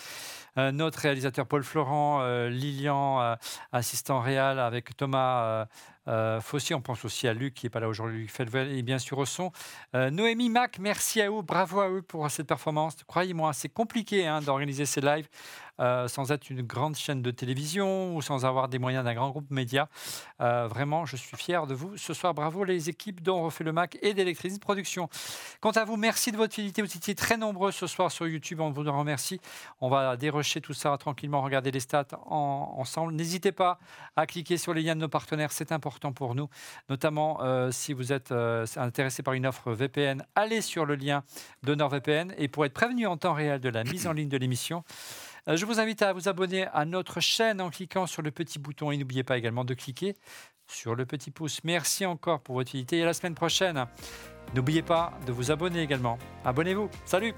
Euh, notre réalisateur Paul Florent, euh, Lilian, euh, assistant réal avec Thomas euh, on pense aussi à Luc qui n'est pas là aujourd'hui, et bien sûr au son. Noémie Mac, merci à vous, bravo à eux pour cette performance. Croyez-moi, c'est compliqué hein, d'organiser ces lives. sans être une grande chaîne de télévision ou sans avoir des moyens d'un grand groupe média. vraiment, je suis fier de vous. Ce soir, bravo les équipes dont on refait le Mac et d'Electricity Production. Quant à vous, merci de votre fidélité. Vous étiez très nombreux ce soir sur YouTube. On vous en remercie. On va dérocher tout ça tranquillement, regarder les stats ensemble. N'hésitez pas à cliquer sur les liens de nos partenaires, c'est important pour nous. Notamment euh, si vous êtes euh, intéressé par une offre VPN, allez sur le lien de NordVPN. Et pour être prévenu en temps réel de la mise en ligne de l'émission, euh, je vous invite à vous abonner à notre chaîne en cliquant sur le petit bouton et n'oubliez pas également de cliquer sur le petit pouce. Merci encore pour votre fidélité et à la semaine prochaine. N'oubliez pas de vous abonner également. Abonnez-vous. Salut